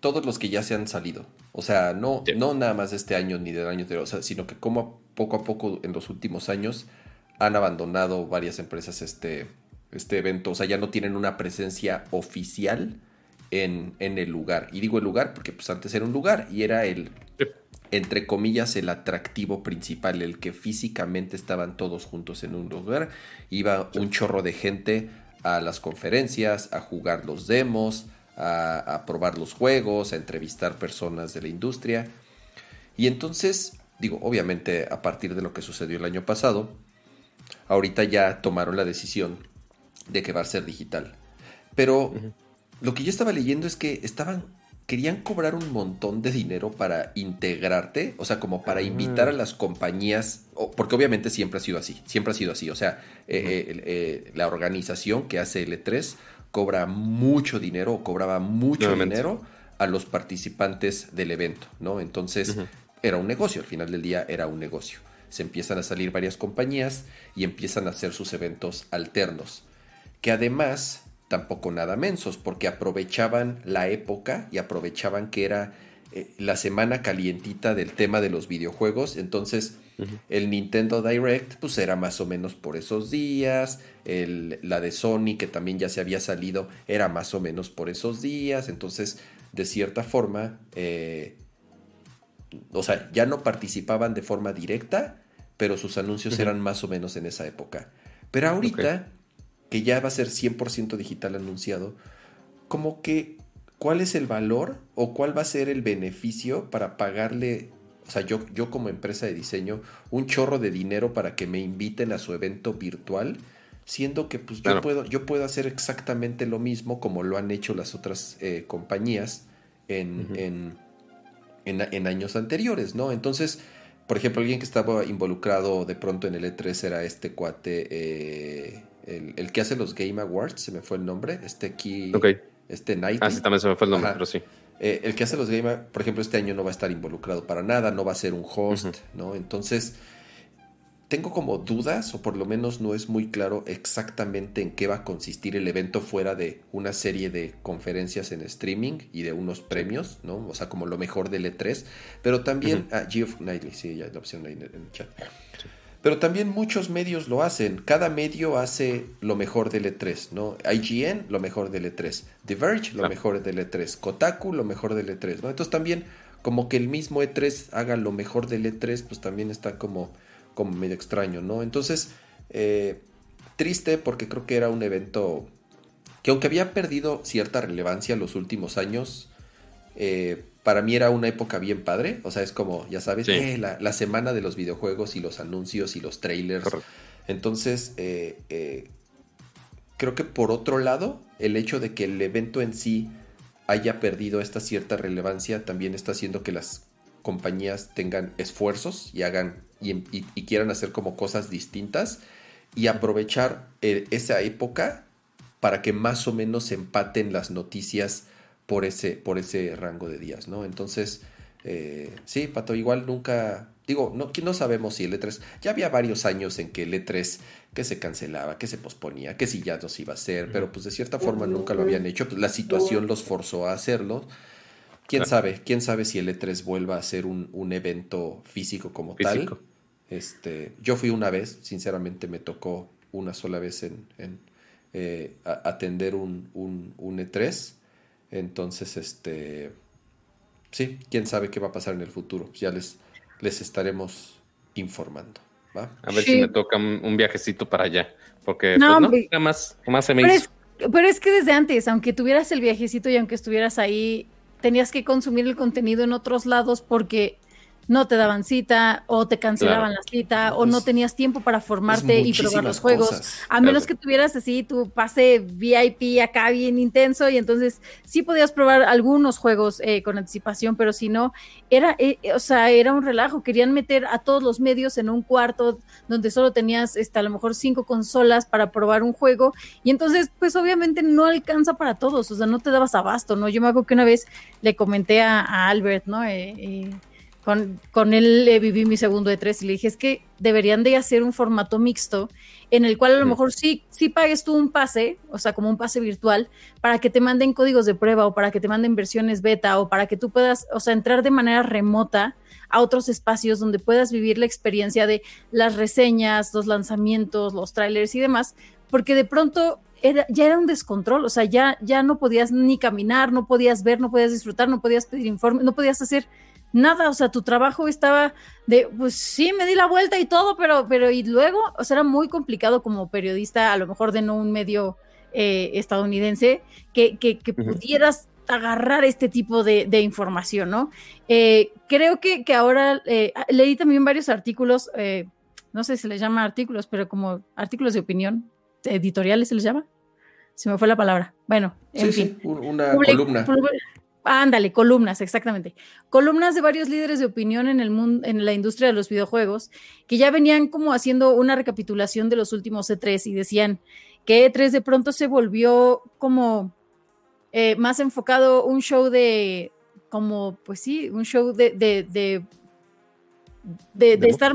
todos los que ya se han salido. O sea, no, no nada más de este año ni del año anterior, sino que como poco a poco en los últimos años han abandonado varias empresas este, este evento. O sea, ya no tienen una presencia oficial en, el lugar. Y digo el lugar porque pues antes era un lugar y era el, entre comillas, el atractivo principal, el que físicamente estaban todos juntos en un lugar. Iba un chorro de gente a las conferencias, a jugar los demos, a, probar los juegos, a entrevistar personas de la industria. Y entonces, digo, obviamente a partir de lo que sucedió el año pasado, ahorita ya tomaron la decisión de que va a ser digital. Pero lo que yo estaba leyendo es que estaban querían cobrar un montón de dinero para integrarte, o sea, como para invitar a las compañías, porque obviamente siempre ha sido así, siempre ha sido así, o sea, eh, eh, eh, la organización que hace L3 cobra mucho dinero o cobraba mucho dinero a los participantes del evento, ¿no? Entonces era un negocio, al final del día era un negocio. Se empiezan a salir varias compañías y empiezan a hacer sus eventos alternos, que además tampoco nada mensos, porque aprovechaban la época y aprovechaban que era eh, la semana calientita del tema de los videojuegos, entonces el Nintendo Direct, pues era más o menos por esos días. El, la de Sony, que también ya se había salido, era más o menos por esos días. Entonces, de cierta forma, eh, o sea, ya no participaban de forma directa, pero sus anuncios eran más o menos en esa época. Pero ahorita, que ya va a ser 100% digital anunciado, como que, ¿cuál es el valor o cuál va a ser el beneficio para pagarle o sea, yo, yo como empresa de diseño, un chorro de dinero para que me inviten a su evento virtual, siendo que pues yo, puedo, yo puedo hacer exactamente lo mismo como lo han hecho las otras eh, compañías en, en, años anteriores, ¿no? Entonces, por ejemplo, alguien que estaba involucrado de pronto en el E3 era este cuate, eh, el, que hace los Game Awards, se me fue el nombre, este aquí, este Night. Ah, sí, también se me fue el nombre, pero sí. Eh, el que hace los Game, por ejemplo, este año no va a estar involucrado para nada, no va a ser un host, ¿no? Entonces, tengo como dudas, o por lo menos no es muy claro exactamente en qué va a consistir el evento fuera de una serie de conferencias en streaming y de unos premios, ¿no? O sea, como lo mejor del E3, pero también, uh Geoff Knightley, sí, ya la opción ahí en el chat. Pero también muchos medios lo hacen. Cada medio hace lo mejor del E3, ¿no? IGN, lo mejor del E3. The Verge, lo mejor del E3. Kotaku, lo mejor del E3, ¿no? Entonces también, como que el mismo E3 haga lo mejor del E3, pues también está como como medio extraño, ¿no? Entonces, eh, triste porque creo que era un evento que aunque había perdido cierta relevancia en los últimos años, eh, para mí era una época bien padre. O sea, es como, ya sabes, eh, la, semana de los videojuegos y los anuncios y los trailers. Entonces, creo que por otro lado, el hecho de que el evento en sí haya perdido esta cierta relevancia también está haciendo que las compañías tengan esfuerzos y hagan y, quieran hacer como cosas distintas y aprovechar eh, esa época para que más o menos empaten las noticias por ese, por ese rango de días, ¿no? Entonces, eh, sí, Pato, igual nunca, digo, no, no sabemos si el E3, ya había varios años en que el E3 que se cancelaba, que se posponía, que si ya no se iba a hacer, pero pues de cierta forma nunca lo habían hecho, pues la situación los forzó a hacerlo. ¿Quién sabe? ¿Quién sabe si el E3 vuelva a ser un, un evento físico como tal? Este, yo fui una vez, sinceramente me tocó una sola vez en, eh, atender un, un, un, E3. Entonces, este, sí, quién sabe qué va a pasar en el futuro. Ya les, les estaremos informando. ¿va? A ver si me toca un, viajecito para allá, porque no, pues, más, más se me pero Es, pero es que desde antes, aunque tuvieras el viajecito y aunque estuvieras ahí, tenías que consumir el contenido en otros lados porque no te daban cita o te cancelaban la cita o no tenías tiempo para formarte y probar los juegos. A menos que tuvieras así tu pase VIP acá bien intenso y entonces sí podías probar algunos juegos eh, con anticipación, pero si no, era, eh, o sea, era un relajo. Querían meter a todos los medios en un cuarto donde solo tenías este, a lo mejor cinco consolas para probar un juego y entonces pues obviamente no alcanza para todos, o sea, no te dabas abasto, ¿no? Yo me acuerdo que una vez le comenté a, Albert, ¿no? Eh, con, con él viví mi segundo de tres y le dije, es que deberían de hacer un formato mixto en el cual a lo mejor sí, sí pagues tú un pase, o sea, como un pase virtual, para que te manden códigos de prueba o para que te manden versiones beta o para que tú puedas, o sea, entrar de manera remota a otros espacios donde puedas vivir la experiencia de las reseñas, los lanzamientos, los trailers y demás, porque de pronto era, ya era un descontrol, o sea, ya, ya no podías ni caminar, no podías ver, no podías disfrutar, no podías pedir informes, no podías hacer nada, o sea, tu trabajo estaba de, pues sí, me di la vuelta y todo, pero, pero y luego, o sea, era muy complicado como periodista, a lo mejor de no un medio eh, estadounidense, que, que, pudieras agarrar este tipo de, información, ¿no? Eh, creo que, que ahora eh, leí también varios artículos, no sé si se les llama artículos, pero como artículos de opinión, editoriales se les llama. Se me fue la palabra. Bueno, en fin. una columna. Ándale, columnas, exactamente. Columnas de varios líderes de opinión en el mundo, en la industria de los videojuegos, que ya venían como haciendo una recapitulación de los últimos E3 y decían que E3 de pronto se volvió como eh, más enfocado un show de, como, pues sí, un show de, de, de, de, de estar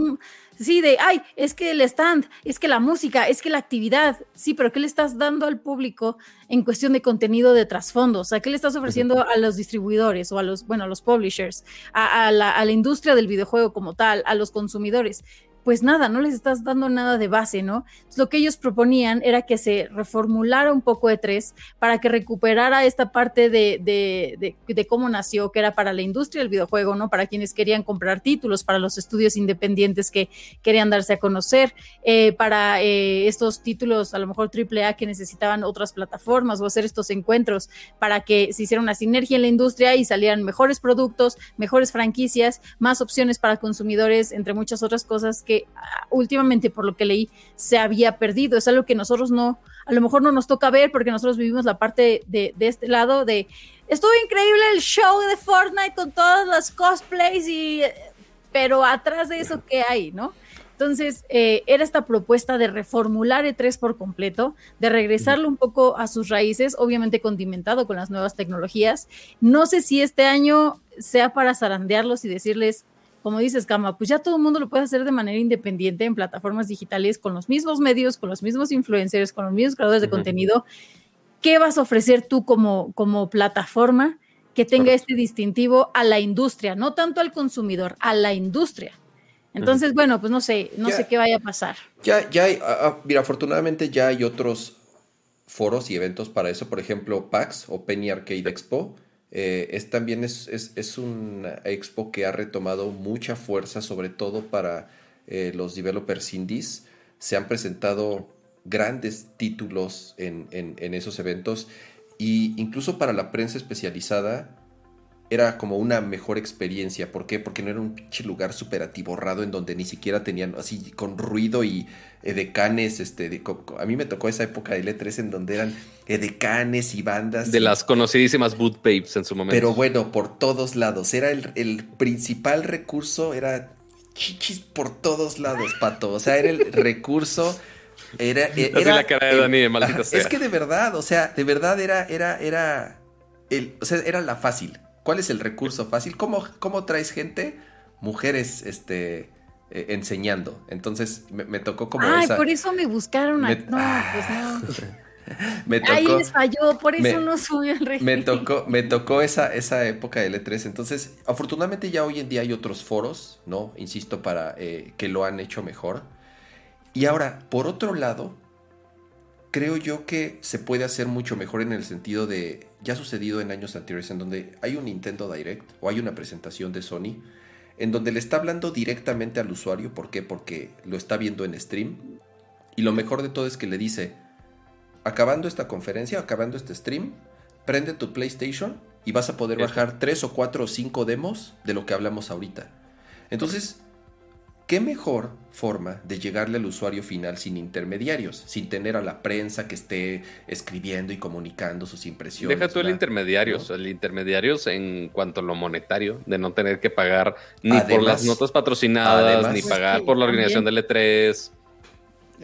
Sí, de, ay, es que el stand, es que la música, es que la actividad, sí, pero ¿qué le estás dando al público en cuestión de contenido de trasfondo? O sea, ¿qué le estás ofreciendo a los distribuidores o a los, bueno, a los publishers, a, la, a la industria del videojuego como tal, a los consumidores? Pues nada, no les estás dando nada de base, ¿no? lo que ellos proponían era que se reformulara un poco de tres para que recuperara esta parte de, de, de, cómo nació, que era para la industria del videojuego, ¿no? Para quienes querían comprar títulos, para los estudios independientes que querían darse a conocer, eh, para eh, estos títulos, a lo mejor AAA, que necesitaban otras plataformas o hacer estos encuentros para que se hiciera una sinergia en la industria y salieran mejores productos, mejores franquicias, más opciones para consumidores, entre muchas otras cosas ah, últimamente, por lo que leí, se había perdido. Es algo que nosotros no, a lo mejor no nos toca ver porque nosotros vivimos la parte de, este lado de, estuvo increíble el show de Fortnite con todos los cosplays y, pero atrás de eso, ¿qué hay, no? Entonces, eh, era esta propuesta de reformular E3 por completo, de regresarlo un poco a sus raíces, obviamente condimentado con las nuevas tecnologías. No sé si este año sea para zarandearlos y decirles, como dices, Cama, pues ya todo el mundo lo puede hacer de manera independiente en plataformas digitales con los mismos medios, con los mismos influencers, con los mismos creadores de contenido. ¿Qué vas a ofrecer tú como, como plataforma que tenga este distintivo a la industria? No tanto al consumidor, a la industria. Entonces, bueno, pues no sé, no sé qué vaya a pasar. Ya, ya hay, ah, ah, mira, afortunadamente ya hay otros foros y eventos para eso, por ejemplo, PAX o Penny Arcade Expo. Eh, es también es, es, una expo que ha retomado mucha fuerza, sobre todo para eh, los developers indies. Se han presentado grandes títulos en, en, en esos eventos y incluso para la prensa especializada era como una mejor experiencia. ¿Por qué? Porque no era un pinche lugar súper atiborrado en donde ni siquiera tenían así con ruido y edecanes. Este, a mí me tocó esa época de L3 en donde eran edecanes y bandas. De las conocidísimas boot papes en su momento. Pero bueno, por todos lados. Era el, principal recurso, era chichis por todos lados, pato. O sea, era el recurso. Era, era, la cara de Dani, maldita Es que de verdad, o sea, de verdad era, era, era, el, o sea, era la fácil. ¿Cuál es el recurso fácil? ¿Cómo, cómo traes gente? Mujeres, este, eh, enseñando. Entonces me, tocó como Ay, por eso me buscaron. A... no, pues no. me tocó, Ahí les falló, por eso no subió el régimen. Me tocó, me tocó esa, esa época de L3. Entonces, afortunadamente ya hoy en día hay otros foros, ¿no? Insisto, para eh, que lo han hecho mejor. Y ahora, por otro lado, creo yo que se puede hacer mucho mejor en el sentido de, ya ha sucedido en años anteriores, en donde hay un Nintendo Direct o hay una presentación de Sony, en donde le está hablando directamente al usuario, ¿por qué? Porque lo está viendo en stream, y lo mejor de todo es que le dice, acabando esta conferencia, acabando este stream, prende tu PlayStation y vas a poder bajar tres o cuatro o cinco demos de lo que hablamos ahorita. Entonces, ¿Qué mejor forma de llegarle al usuario final sin intermediarios, sin tener a la prensa que esté escribiendo y comunicando sus impresiones? Deja tú el intermediario, el intermediario en cuanto a lo monetario, de no tener que pagar ni por las notas patrocinadas, ni pagar por la organización del E3.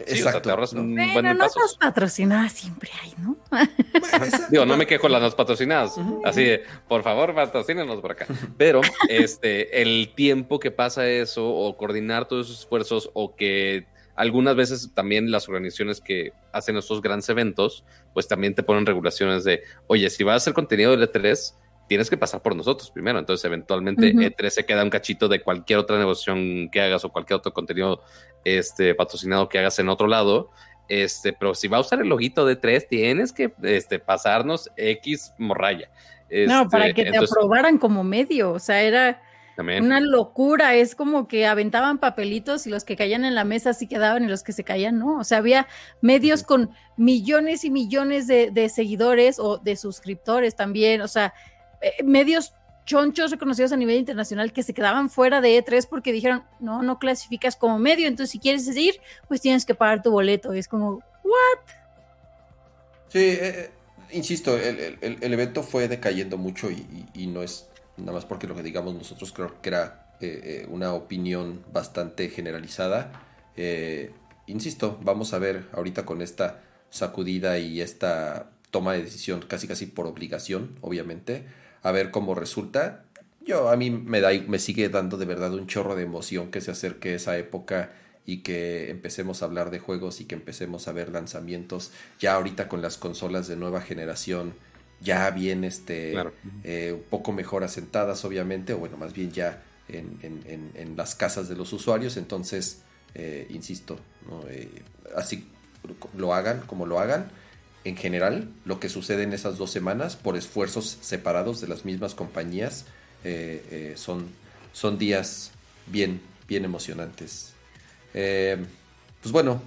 Exacto. Bueno, notas patrocinadas siempre hay, ¿no? Digo, no me quejo de las patrocinadas. Así de, por favor, patrocínenos por acá. Pero este, el tiempo que pasa eso, o coordinar todos esos esfuerzos, o que algunas veces también las organizaciones que hacen estos grandes eventos, pues también te ponen regulaciones de, oye, si vas a hacer contenido de E3, tienes que pasar por nosotros primero. Entonces, eventualmente, E3 se queda un cachito de cualquier otra negociación que hagas o cualquier otro contenido este, patrocinado que hagas en otro lado. Este, pero si va a usar el loguito de 3, tienes que este, pasarnos X morraya. no, para este, que te aprobaran como medio. O sea, era una locura. Es como que aventaban papelitos y los que caían en la mesa sí quedaban y los que se caían no. O sea, había medios con millones y millones de, de seguidores o de suscriptores también. O sea, medios chonchos reconocidos a nivel internacional que se quedaban fuera de E3 porque dijeron, no, no clasificas como medio, entonces si quieres ir, pues tienes que pagar tu boleto. Y es como, ¿what? Sí, eh, eh, insisto, el, evento fue decayendo mucho y, no es nada más porque lo que digamos nosotros creo que era una opinión bastante generalizada. insisto, vamos a ver ahorita con esta sacudida y esta toma de decisión casi casi por obligación, obviamente a ver cómo resulta. Yo a mí me da me sigue dando de verdad un chorro de emoción que se acerque esa época y que empecemos a hablar de juegos y que empecemos a ver lanzamientos. Ya ahorita con las consolas de nueva generación ya bien este eh, un poco mejor asentadas obviamente o bueno más bien ya en, en, las casas de los usuarios. Entonces eh, insisto eh, así lo hagan como lo hagan en general, lo que sucede en esas dos semanas, por esfuerzos separados de las mismas compañías, eh, eh, son, son días bien, bien emocionantes. Eh, pues bueno,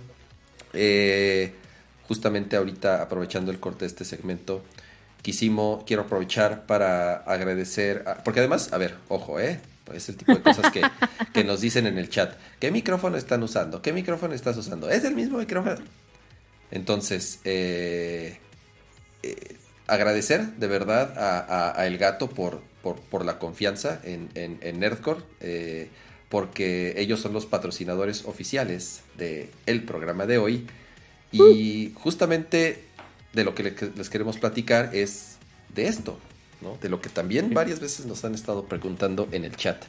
justamente ahorita aprovechando el corte de este segmento, quisimos, quiero aprovechar para agradecer, porque además, a ver, ojo. Es el tipo de cosas que, que nos dicen en el chat. ¿Qué micrófono están usando? ¿Qué micrófono estás usando? ¿Es el mismo micrófono? Entonces, eh, eh, agradecer de verdad a, El Gato por, por, la confianza en, en, Nerdcore, eh, porque ellos son los patrocinadores oficiales del programa de hoy. Y justamente de lo que les queremos platicar es de esto, ¿no? de lo que también varias veces nos han estado preguntando en el chat.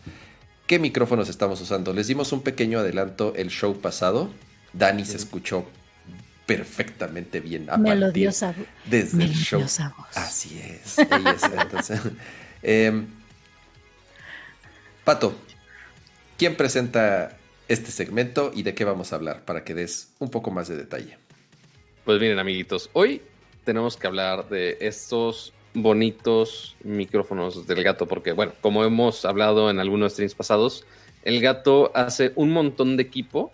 qué micrófonos estamos usando. Les dimos un pequeño adelanto el show pasado. Dani se escuchó perfectamente bien. A melodiosa desde el show. Voz. Así es. Entonces, eh, Pato, ¿quién presenta este segmento y de qué vamos a hablar para que des un poco más de detalle? Pues miren, amiguitos, hoy tenemos que hablar de estos bonitos micrófonos del gato, porque bueno, como hemos hablado en algunos streams pasados, el gato hace un montón de equipo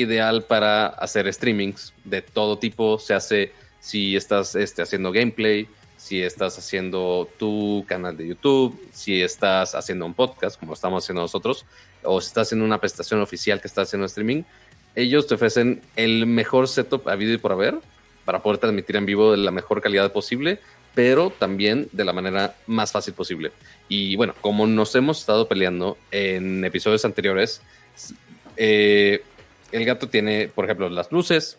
ideal para hacer streamings de todo tipo. Se hace si estás este, haciendo gameplay, si estás haciendo tu canal de YouTube, si estás haciendo un podcast, como estamos haciendo nosotros, o si estás en una prestación oficial que estás haciendo streaming, ellos te ofrecen el mejor setup habido y por haber para poder transmitir en vivo de la mejor calidad posible, pero también de la manera más fácil posible. Y bueno, como nos hemos estado peleando en episodios anteriores, eh, el gato tiene, por ejemplo, las luces,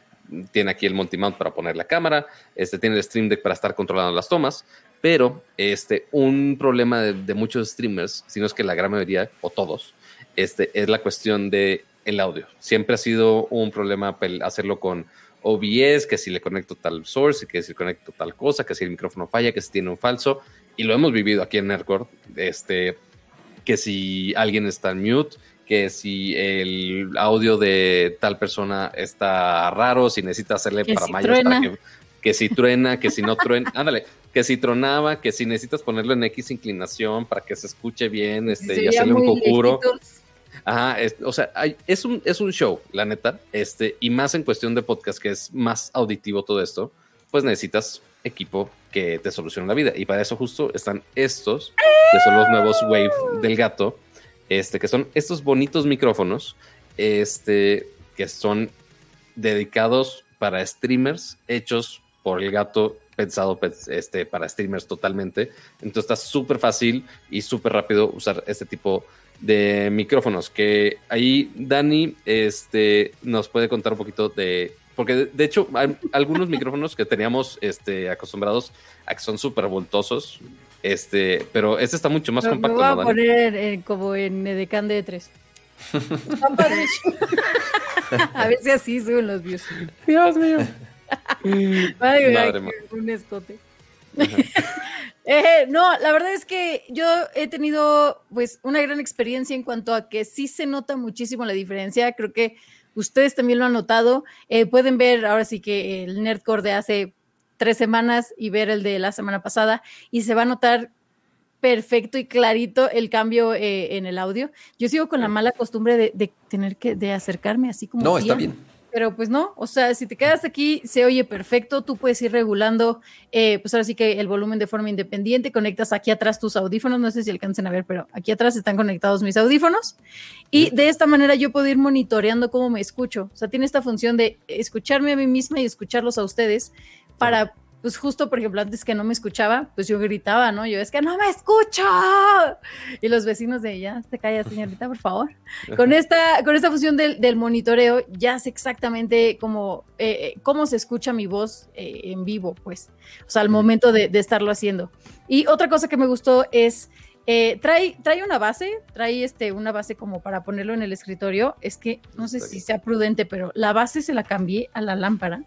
tiene aquí el multimount para poner la cámara, este, tiene el Stream Deck para estar controlando las tomas, pero este, un problema de, muchos streamers, si no es que la gran mayoría o todos, este, es la cuestión de el audio. Siempre ha sido un problema hacerlo con OBS, que si le conecto tal source, que si le conecto tal cosa, que si el micrófono falla, que si tiene un falso. Y lo hemos vivido aquí en Nerdcore, este, que si alguien está en mute, que si el audio de tal persona está raro, si necesita hacerle Que para si mayas, para truena. que, que si truena, que si no truena, ándale, que si tronaba, que si necesitas ponerlo en X inclinación para que se escuche bien, este, Se y hacerle un conjuro. lejitos. Ajá, es- o sea, hay- es, un, es un show, la neta, este, y más en cuestión de podcast, que es más auditivo todo esto, pues necesitas equipo que te solucione la vida. Y para eso justo están estos, que son los nuevos Wave del gato, este, que son estos bonitos micrófonos, este, que son dedicados para streamers, hechos por el gato, pensado pues, este, para streamers totalmente. Entonces está súper fácil y súper rápido usar este tipo de micrófonos. Que ahí Dani este, nos puede contar un poquito de. Porque de, hecho, hay algunos micrófonos que teníamos este, acostumbrados a que son súper voltosos. Este, pero este está mucho más Me- compacto, Me voy a poner eh, como en Edecán de 3. a ver si así suben los views. Dios mío. Ay, Madre ay, mía. un escote. Eh, no, la verdad es que yo he tenido pues una gran experiencia en cuanto a que sí se nota muchísimo la diferencia. Creo que ustedes también lo han notado. Eh, pueden ver ahora sí que el Nerdcore de hace tres semanas y ver el de la semana pasada y se va a notar perfecto y clarito el cambio eh, en el audio. Yo sigo con la mala costumbre de, de tener que de acercarme así como No, está bien. Pero pues no, o sea, si te quedas aquí, se oye perfecto, tú puedes ir regulando, eh, pues ahora sí que el volumen de forma independiente, conectas aquí atrás tus audífonos, no sé si alcancen a ver, pero aquí atrás están conectados mis audífonos y de esta manera yo puedo ir monitoreando cómo me escucho, o sea, tiene esta función de escucharme a mí misma y escucharlos a ustedes para, pues justo, por ejemplo, antes que no me escuchaba, pues yo gritaba, ¿no? Yo es que no me escucho. Y los vecinos de ya, te callas, señorita, por favor. Con esta, con esta función del, del monitoreo, ya sé exactamente cómo, eh, cómo se escucha mi voz eh, en vivo, pues. O sea, al momento de, de estarlo haciendo. Y otra cosa que me gustó es. Eh, trae, trae una base, trae este, una base como para ponerlo en el escritorio. Es que no sé si sea prudente, pero la base se la cambié a la lámpara.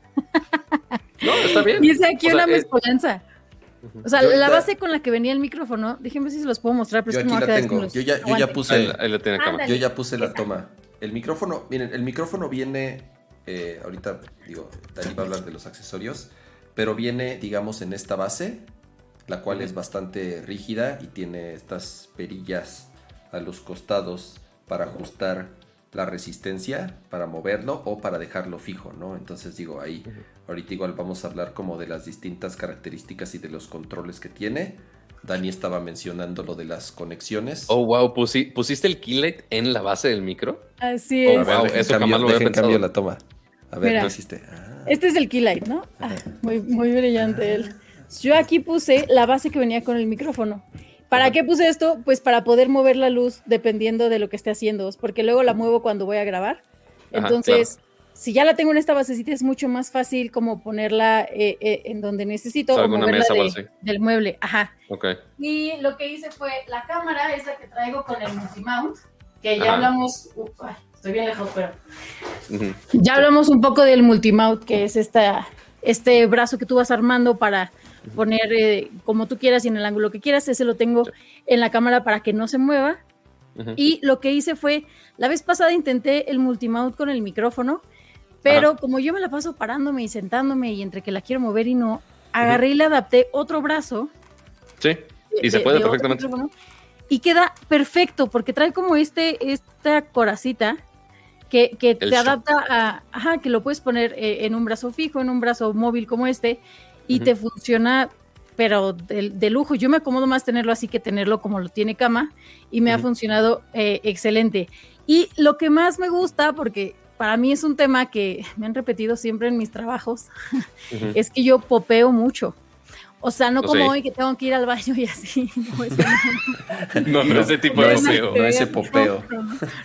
No, está bien. Y es aquí O sea, una es- mezcolanza. O sea, Yo la base con la que venía el micrófono, déjenme ver si se los puedo mostrar, pero Yo es que aquí la tengo. los- Yo ya, yo ya puse. Ahí, ahí la tiene cámara. Ándale. Yo ya puse la toma. El micrófono, miren, el micrófono viene, eh, ahorita digo, Dani va a hablar de los accesorios, pero viene, digamos, en esta base, la cual es bastante rígida y tiene estas perillas a los costados para ajustar la resistencia, para moverlo o para dejarlo fijo, ¿no? Entonces digo, ahí, ahorita igual vamos a hablar como de las distintas características y de los controles que tiene. Dani estaba mencionando lo de las conexiones. Oh, wow, pusi- ¿pusiste el keylight en la base del micro? Así Oh, es. A ver, wow, eso jamás lo había pensado. la toma. A ver, Mira. ¿qué hiciste? Ah, Este es el keylight, ¿no? Ah, muy, muy brillante él. Yo aquí puse la base que venía con el micrófono. ¿Para qué puse esto? Pues para poder mover la luz dependiendo de lo que esté haciendo, porque luego la muevo cuando voy a grabar. Ajá, Entonces, si ya la tengo en esta basecita, es mucho más fácil como ponerla eh, eh, en donde necesito O moverla mesa de- del mueble. Ajá. Y lo que hice fue la cámara, esa que traigo con el multimount. que ya Ajá. hablamos, uf, ay, estoy bien lejos, pero ya hablamos un poco del multimount, que es esta, este brazo que tú vas armando para poner eh, como tú quieras y en el ángulo que quieras. Ese lo tengo en la cámara para que no se mueva. Y lo que hice fue, la vez pasada intenté el multimount con el micrófono, pero Ajá. como yo me la paso parándome y sentándome y entre que la quiero mover y no, agarré y le adapté otro brazo. Sí, de- y se de- puede perfectamente. Y queda perfecto porque trae como este, esta coracita que, que te shock. adapta a, ajá, que lo puedes poner eh, en un brazo fijo, en un brazo móvil como este, y te funciona, pero de, de lujo. Yo me acomodo más tenerlo así que tenerlo como lo tiene cama, y me ha funcionado eh, excelente. Y lo que más me gusta, porque para mí es un tema que me han repetido siempre en mis trabajos, es que yo popeo mucho. O sea, no como sí. hoy que tengo que ir al baño y así. No, es no. No, no, ese tipo de popeo. no ese popeo.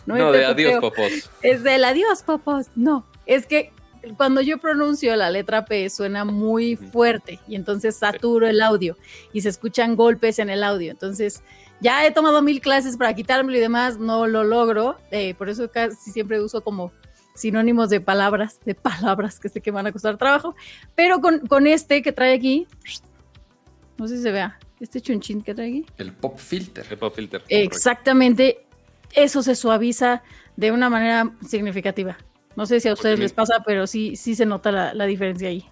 No, de adiós, popos. Es del adiós, popos. No, es que cuando yo pronuncio la letra P suena muy fuerte y entonces saturo el audio y se escuchan golpes en el audio. Entonces, ya he tomado mil clases para quitármelo y demás, no lo logro. eh, por eso casi siempre uso como sinónimos de palabras, de palabras que sé que van a costar trabajo. Pero con, con este que trae aquí, no sé si se vea, este chunchín que trae aquí. El pop filter. El pop filter. Exactamente, eso se suaviza de una manera significativa. No sé si a ustedes les pasa, pero sí, sí se nota la, la diferencia ahí.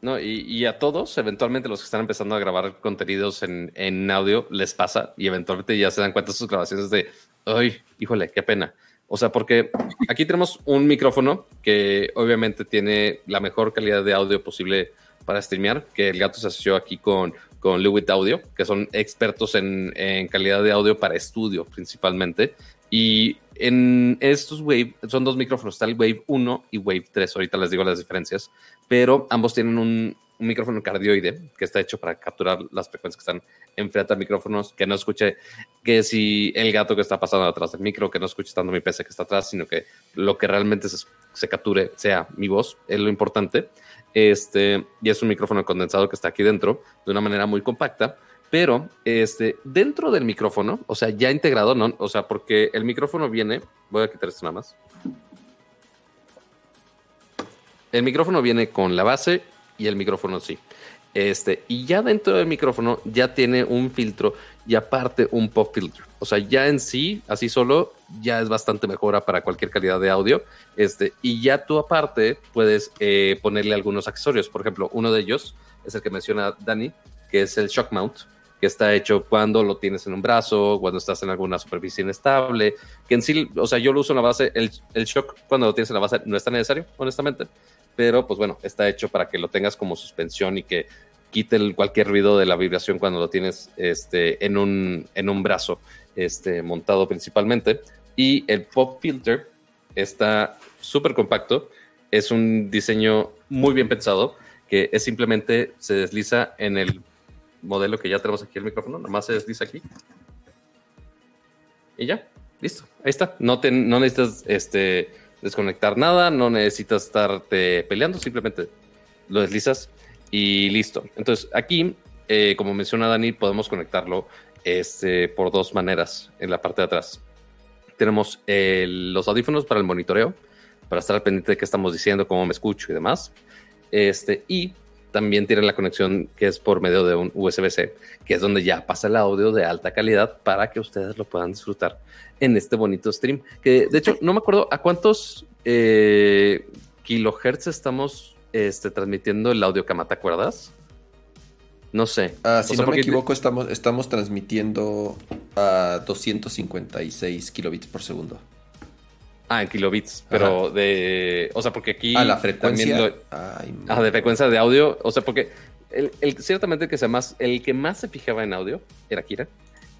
No, y, y a todos, eventualmente los que están empezando a grabar contenidos en, en audio, les pasa y eventualmente ya se dan cuenta de sus grabaciones de, ay, híjole, qué pena. O sea, porque aquí tenemos un micrófono que obviamente tiene la mejor calidad de audio posible para streamear, que el gato se asoció aquí con, con Lewitt Audio, que son expertos en, en calidad de audio para estudio principalmente. Y en estos Wave, son dos micrófonos, está el Wave 1 y Wave 3, ahorita les digo las diferencias, pero ambos tienen un, un micrófono cardioide que está hecho para capturar las frecuencias que están enfrente a micrófonos, que no escuche que si el gato que está pasando atrás del micro, que no escuche tanto mi PC que está atrás, sino que lo que realmente se, se capture sea mi voz, es lo importante. Este, y es un micrófono condensado que está aquí dentro de una manera muy compacta, pero este, dentro del micrófono, o sea, ya integrado, ¿no? O sea, porque el micrófono viene, voy a quitar esto nada más. El micrófono viene con la base y el micrófono sí. Este, y ya dentro del micrófono ya tiene un filtro y aparte un pop filter. O sea, ya en sí, así solo, ya es bastante mejora para cualquier calidad de audio. Este, y ya tú aparte puedes eh, ponerle algunos accesorios. Por ejemplo, uno de ellos es el que menciona Dani, que es el shock mount, que está hecho cuando lo tienes en un brazo, cuando estás en alguna superficie inestable, que en sí, o sea, yo lo uso en la base, el, el shock cuando lo tienes en la base no es tan necesario, honestamente, pero pues bueno, está hecho para que lo tengas como suspensión y que quite el- cualquier ruido de la vibración cuando lo tienes este, en, un, en un brazo este, montado principalmente. Y el pop filter está súper compacto, es un diseño muy bien pensado, que es simplemente se desliza en el modelo que ya tenemos aquí el micrófono, nomás se desliza aquí. Y ya, listo, ahí está. No, te, no necesitas este, desconectar nada, no necesitas estarte peleando, simplemente lo deslizas y listo. Entonces, aquí, eh, como menciona Dani, podemos conectarlo este, por dos maneras en la parte de atrás. Tenemos los audífonos para el monitoreo, para estar al pendiente de qué estamos diciendo, cómo me escucho y demás. Este, y también tienen la conexión que es por medio de un USB-C, que es donde ya pasa el audio de alta calidad para que ustedes lo puedan disfrutar en este bonito stream. Que de hecho, no me acuerdo a cuántos eh, kilohertz estamos este, transmitiendo el audio cama, ¿te acuerdas? No sé. Ah, O si sea, no me equivoco, estamos, estamos transmitiendo a 256 kilobits por segundo. Ah, en kilobits, pero de. O sea, porque aquí. A la frecuencia. lo- Ay, Ah, de frecuencia de audio. O sea, porque el, el- ciertamente que sea más, el que más se fijaba en audio era Kira.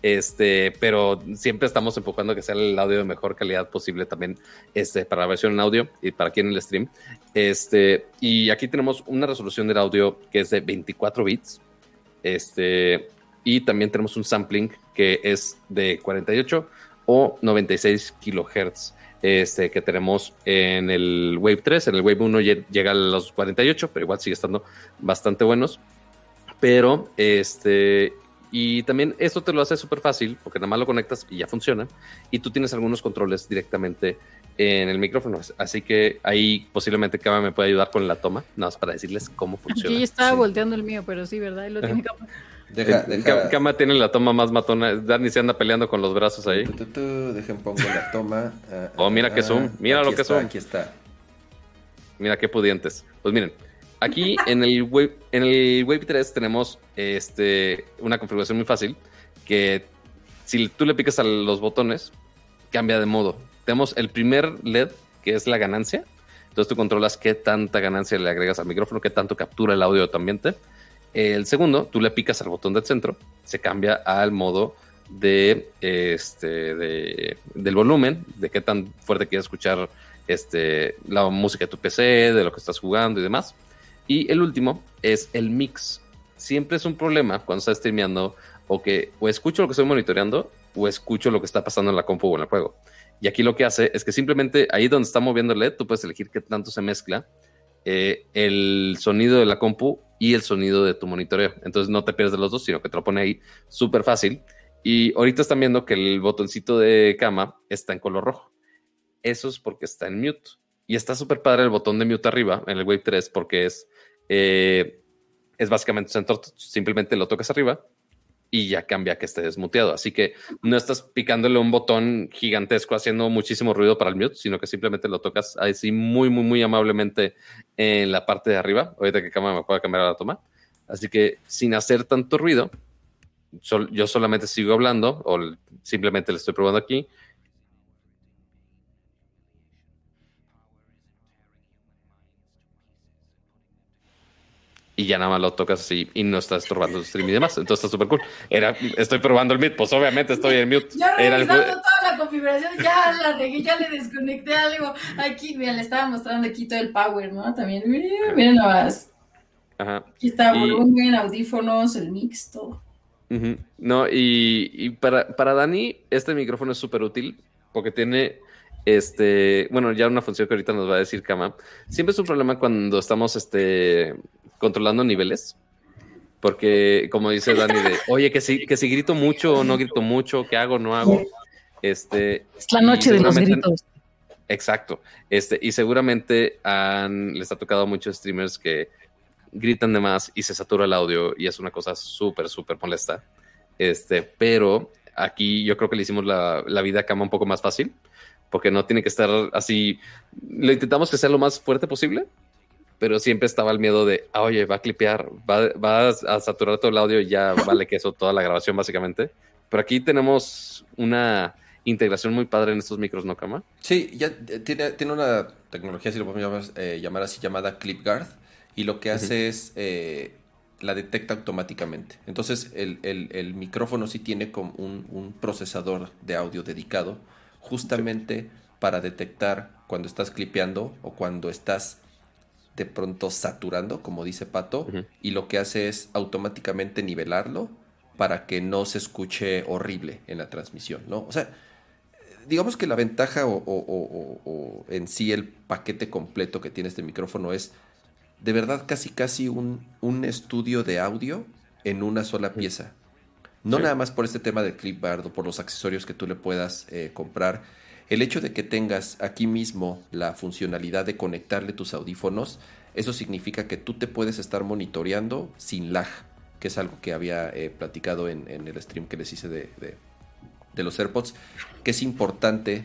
Este, pero siempre estamos empujando a que sea el audio de mejor calidad posible también este, para la versión en audio y para aquí en el stream. Este, y aquí tenemos una resolución del audio que es de 24 bits. Este, y también tenemos un sampling que es de 48 o 96 kilohertz este, que tenemos en el Wave 3. En el Wave 1 lle- llega a los 48, pero igual sigue estando bastante buenos. Pero este, y también esto te lo hace súper fácil porque nada más lo conectas y ya funciona. Y tú tienes algunos controles directamente en el micrófono. Así que ahí posiblemente Kama me puede ayudar con la toma, nada más para decirles cómo funciona. Aquí estaba volteando el mío, pero sí, ¿verdad? Lo tiene. Deja, Eh, deja, Kama tiene la toma más matona. Dani se anda peleando con los brazos ahí. Tu, tu, tu, dejen pongo la toma. Ah, Oh, mira ah, qué zoom, mira aquí lo que está, zoom. Aquí está. Mira qué pudientes. Pues miren, aquí en el Wave, en el Wave 3 tenemos este, una configuración muy fácil que si tú le picas a los botones, cambia de modo. Tenemos el primer LED, que es la ganancia. Entonces tú controlas qué tanta ganancia le agregas al micrófono, qué tanto captura el audio de tu ambiente. El segundo, tú le picas al botón del centro, se cambia al modo de este de, del volumen, de qué tan fuerte quieres escuchar este, la música de tu PC, de lo que estás jugando y demás. Y el último es el mix. Siempre es un problema cuando estás streameando o que o escucho lo que estoy monitoreando o escucho lo que está pasando en la compu o en el juego. Y aquí lo que hace es que simplemente ahí donde está moviendo el LED, tú puedes elegir qué tanto se mezcla eh, el sonido de la compu y el sonido de tu monitoreo. Entonces no te pierdes de los dos, sino que te lo pone ahí súper fácil. Y ahorita están viendo que el botoncito de cama está en color rojo. Eso es porque está en mute. Y está súper padre el botón de mute arriba en el Wave 3 porque es, eh, es básicamente centro. Simplemente lo tocas arriba y ya cambia que esté desmuteado. Así que no estás picándole un botón gigantesco haciendo muchísimo ruido para el mute, sino que simplemente lo tocas así muy, muy, muy amablemente en la parte de arriba. Ahorita que cámara me pueda cambiar la toma. Así que sin hacer tanto ruido, yo solamente sigo hablando o simplemente le estoy probando aquí. Y ya nada más lo tocas así y no estás estorbando el stream y demás. Entonces está súper cool. Era, estoy probando el mute, pues obviamente estoy en mute. Ya Era el- toda la configuración, ya la regué, ya le desconecté algo. Aquí, mira, le estaba mostrando aquí todo el power, ¿no? También, miren, miren nomás. Ajá. Aquí está Y- volumen, audífonos, el mix, todo. No, y, y para, para Dani, este micrófono es súper útil porque tiene este, bueno, ya una función que ahorita nos va a decir Kama. Siempre es un problema cuando estamos este, controlando niveles. Porque, como dice Dani, de oye, que si, que si grito mucho o no grito mucho, ¿qué hago, no hago? Este, Es la noche de los gritos. Exacto. Este, y seguramente han, les ha tocado a muchos streamers que gritan de más y se satura el audio y es una cosa súper, súper molesta. Este, pero aquí yo creo que le hicimos la, la vida a Cama un poco más fácil porque no tiene que estar así. Lo intentamos que sea lo más fuerte posible, pero siempre estaba el miedo de, ah, oye, va a clipear, va, va a saturar todo el audio y ya vale que eso, toda la grabación básicamente. Pero aquí tenemos una integración muy padre en estos micros, ¿no, Cama? Sí, ya eh, tiene, tiene una tecnología, si lo podemos llamar, eh, llamar así, llamada ClipGuard. Y lo que hace es, eh, la detecta automáticamente. Entonces, el, el- el micrófono sí tiene como un, un procesador de audio dedicado justamente para detectar cuando estás clipeando o cuando estás de pronto saturando, como dice Pato, y lo que hace es automáticamente nivelarlo para que no se escuche horrible en la transmisión, ¿no? O sea, digamos que la ventaja o, o- o- o- en sí el paquete completo que tiene este micrófono es de verdad casi casi un, un estudio de audio en una sola pieza. No Sí. nada más por este tema del clipboard o por los accesorios que tú le puedas eh, comprar. El hecho de que tengas aquí mismo la funcionalidad de conectarle tus audífonos, eso significa que tú te puedes estar monitoreando sin lag, que es algo que había eh, platicado en, el stream que les hice de, de- de los AirPods, que es importante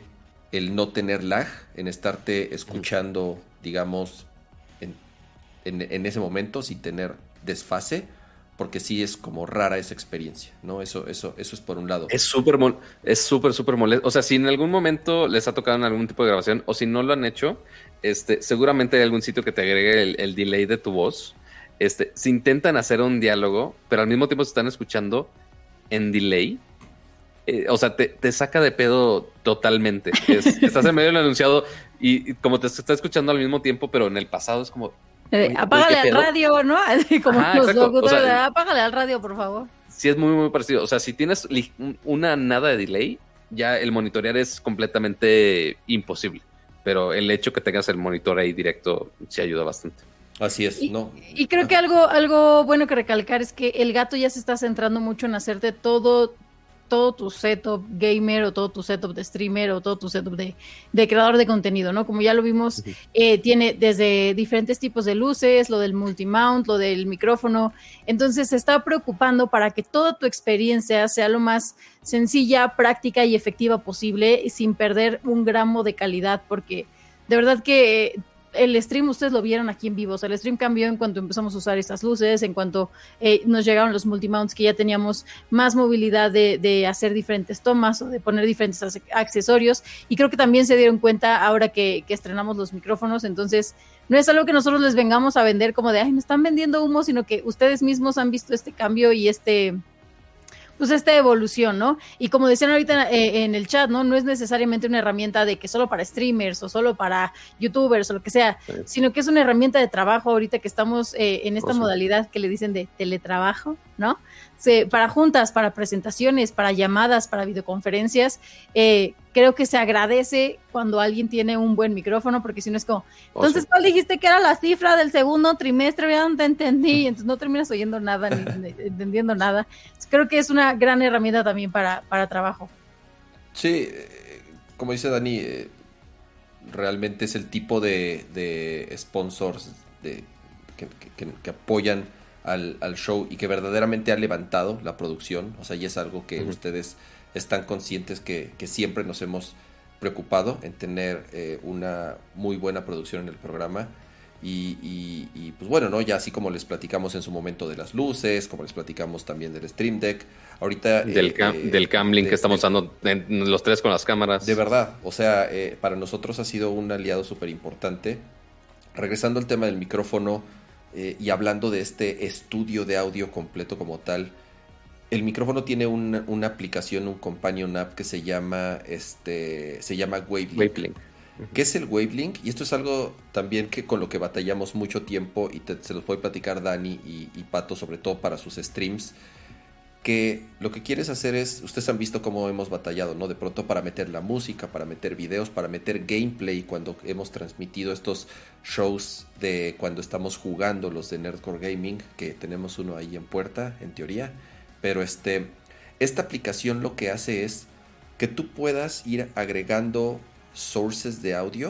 el no tener lag, en estarte escuchando, digamos, en, en- en ese momento sin tener desfase, porque sí es como rara esa experiencia, ¿no? Eso, eso, eso es por un lado. Es súper es súper, súper molesto. O sea, si en algún momento les ha tocado en algún tipo de grabación o si no lo han hecho, este, seguramente hay algún sitio que te agregue el, el delay de tu voz. Este, si intentan hacer un diálogo, pero al mismo tiempo se están escuchando en delay, eh, o sea, te, te saca de pedo totalmente. Es- estás en medio del enunciado y, y como te está escuchando al mismo tiempo, pero en el pasado es como, Eh, apágale ¿qué al radio, ¿no? Así como Ajá, los. O locutores, sea, apágale al radio, por favor. sí es muy, muy parecido. O sea, si tienes una nada de delay, ya el monitorear es completamente imposible. Pero el hecho que tengas el monitor ahí directo sí ayuda bastante. Así es, y, ¿no? Y creo que algo, algo bueno que recalcar es que el gato ya se está centrando mucho en hacerte todo, todo tu setup gamer o todo tu setup de streamer o todo tu setup de, de creador de contenido, ¿no? Como ya lo vimos, eh, tiene desde diferentes tipos de luces, lo del multimount, lo del micrófono. Entonces se está preocupando para que toda tu experiencia sea lo más sencilla, práctica y efectiva posible sin perder un gramo de calidad, porque de verdad que el stream, ustedes lo vieron aquí en vivo, o sea, el stream cambió en cuanto empezamos a usar estas luces, en cuanto eh, nos llegaron los multimounts, que ya teníamos más movilidad de, hacer diferentes tomas o de poner diferentes accesorios, y creo que también se dieron cuenta ahora que, que, estrenamos los micrófonos, entonces no es algo que nosotros les vengamos a vender como de, ay, me están vendiendo humo, sino que ustedes mismos han visto este cambio y este pues esta evolución, ¿no? Y como decían ahorita eh, en el chat, ¿no? No es necesariamente una herramienta de que solo para streamers o solo para youtubers o lo que sea, sí. sino que es una herramienta de trabajo ahorita que estamos eh, en esta modalidad que le dicen de teletrabajo, ¿no? Se, para juntas, para presentaciones, para llamadas, para videoconferencias, eh, creo que se agradece cuando alguien tiene un buen micrófono, porque si no es como, entonces, oh, sí. ¿cuál dijiste que era la cifra del segundo trimestre? Ya no te entendí, entonces no terminas oyendo nada ni, ni entendiendo nada. Entonces, creo que es una gran herramienta también para, para trabajo. Sí, eh, como dice Dani, eh, realmente es el tipo de, de sponsors de, que, que, que apoyan al, al, show y que verdaderamente ha levantado la producción. O sea, y es algo que uh -huh. ustedes están conscientes que, que, siempre nos hemos preocupado en tener eh, una muy buena producción en el programa. Y, y, y, pues bueno, ¿no? Ya así como les platicamos en su momento de las luces, como les platicamos también del Stream Deck. Ahorita. Del, cam, eh, del Camlink de, que estamos usando los tres con las cámaras. De verdad. O sea, eh, para nosotros ha sido un aliado súper importante. Regresando al tema del micrófono, eh, y hablando de este estudio de audio completo como tal, el micrófono tiene una, una, aplicación, un companion app que se llama, este, se llama Wavelink. Wavelink. Uh -huh. ¿Qué es el Wavelink? Y esto es algo también que con lo que batallamos mucho tiempo y te, se los puede platicar Dani y, y, Pato, sobre todo para sus streams. Que lo que quieres hacer es, ustedes han visto cómo hemos batallado, ¿no? De pronto para meter la música, para meter videos, para meter gameplay cuando hemos transmitido estos shows de cuando estamos jugando los de Nerdcore Gaming, que tenemos uno ahí en puerta, en teoría. Pero este, esta aplicación lo que hace es que tú puedas ir agregando sources de audio.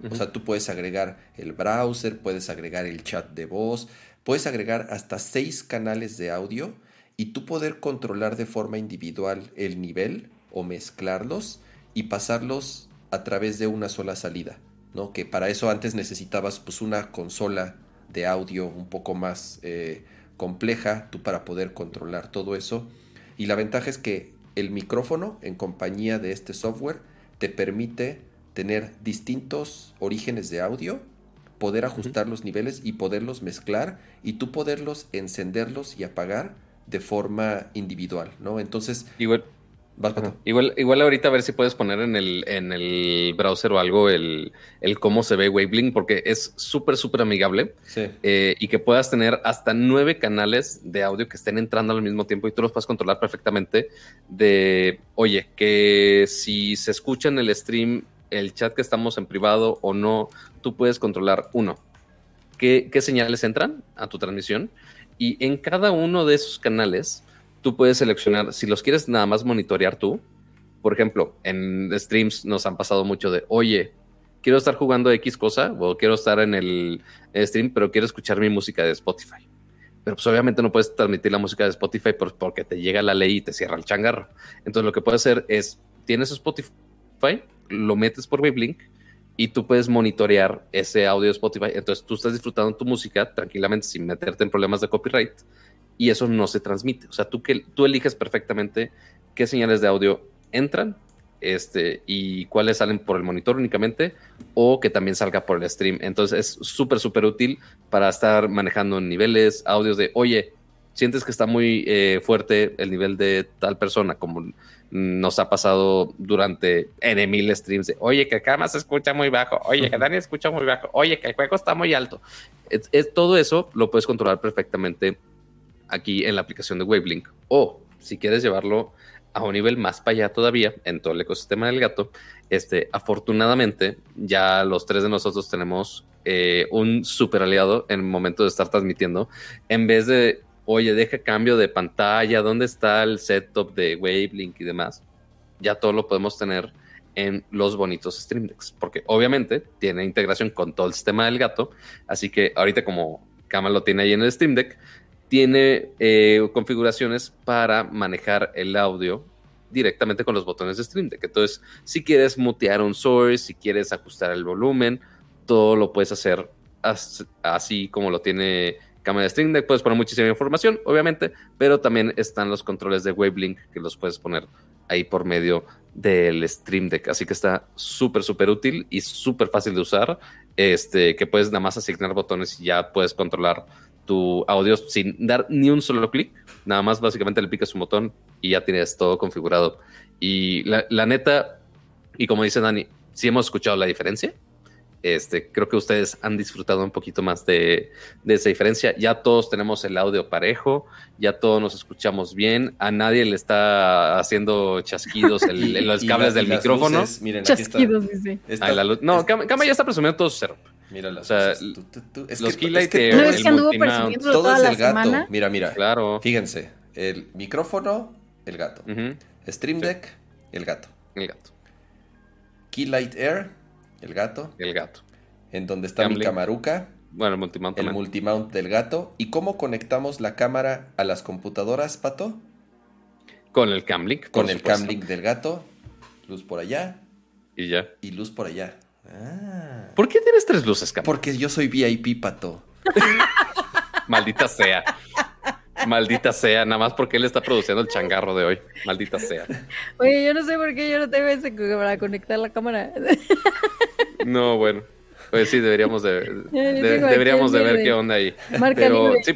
Uh -huh. O sea, tú puedes agregar el browser, puedes agregar el chat de voz, puedes agregar hasta seis canales de audio y tú poder controlar de forma individual el nivel o mezclarlos y pasarlos a través de una sola salida. ¿no? Que para eso antes necesitabas pues una consola de audio un poco más eh, compleja, tú para poder controlar todo eso. Y la ventaja es que el micrófono en compañía de este software te permite tener distintos orígenes de audio, poder ajustar uh -huh. los niveles y poderlos mezclar y tú poderlos encenderlos y apagar de forma individual, ¿no? Entonces, igual, igual, igual ahorita a ver si puedes poner en el, en el browser o algo el, el cómo se ve Wavelink, porque es súper, súper amigable sí. eh, y que puedas tener hasta nueve canales de audio que estén entrando al mismo tiempo y tú los puedes controlar perfectamente de, oye, que si se escucha en el stream el chat que estamos en privado o no, tú puedes controlar uno. ¿Qué, qué señales entran a tu transmisión? Y en cada uno de esos canales, tú puedes seleccionar, si los quieres nada más monitorear tú, por ejemplo, en streams nos han pasado mucho de, oye, quiero estar jugando X cosa o quiero estar en el stream, pero quiero escuchar mi música de Spotify. Pero pues obviamente no puedes transmitir la música de Spotify porque te llega la ley y te cierra el changarro. Entonces lo que puedes hacer es, tienes Spotify, lo metes por Wavelink y tú puedes monitorear ese audio de Spotify. Entonces tú estás disfrutando tu música tranquilamente sin meterte en problemas de copyright y eso no se transmite. O sea, tú, que, tú eliges perfectamente qué señales de audio entran este, y cuáles salen por el monitor únicamente o que también salga por el stream. Entonces es súper, súper útil para estar manejando niveles, audios de, oye, sientes que está muy eh, fuerte el nivel de tal persona, como nos ha pasado durante N mil streams de, oye, que más se escucha muy bajo, oye, que Dani escucha muy bajo, oye, que el juego está muy alto. Es, es, todo eso lo puedes controlar perfectamente aquí en la aplicación de Wavelink. O si quieres llevarlo a un nivel más para allá todavía en todo el ecosistema del gato, este, afortunadamente ya los tres de nosotros tenemos eh, un super aliado en el momento de estar transmitiendo, en vez de, oye, deja cambio de pantalla, ¿dónde está el setup de Wavelink y demás? Ya todo lo podemos tener en los bonitos Stream Decks, porque obviamente tiene integración con todo el sistema del gato, así que ahorita como Kama lo tiene ahí en el Stream Deck, tiene eh, configuraciones para manejar el audio directamente con los botones de Stream Deck. Entonces, si quieres mutear un source, si quieres ajustar el volumen, todo lo puedes hacer así como lo tiene cámara de Stream Deck. Puedes poner muchísima información, obviamente, pero también están los controles de Wavelink que los puedes poner ahí por medio del Stream Deck. Así que está súper, súper útil y súper fácil de usar. Este, que puedes nada más asignar botones y ya puedes controlar tu audio sin dar ni un solo clic. Nada más básicamente le picas un botón y ya tienes todo configurado. Y la, la neta, y como dice Dani, si hemos escuchado la diferencia. Este, creo que ustedes han disfrutado un poquito más de, esa diferencia. Ya todos tenemos el audio parejo, ya todos nos escuchamos bien, a nadie le está haciendo chasquidos en los cables del micrófono. chasquidos, dice. no, Cama ya está presumiendo todo su setup. Mira o sea, los keylight, que, no es que anduvo presumiendo todo es el gato. Mira, mira. Claro. Fíjense, el micrófono, el gato. Stream Deck, el gato. El gato. Keylight Air, el gato. El gato. En donde está mi camaruca. Bueno, el multimount. El multimount del gato. ¿Y cómo conectamos la cámara a las computadoras, Pato? Con el Camlink. Con el Camlink del gato. Luz por allá. Y ya. Y luz por allá. Ah. ¿Por qué tienes tres luces, Cam? Porque yo soy VIP, Pato. Maldita sea. Maldita sea, nada más porque él está produciendo el changarro de hoy. Maldita sea. Oye, yo no sé por qué yo no tengo ese para conectar la cámara. No, bueno. Pues sí, deberíamos de, deberíamos de ver qué onda ahí. Pero sí,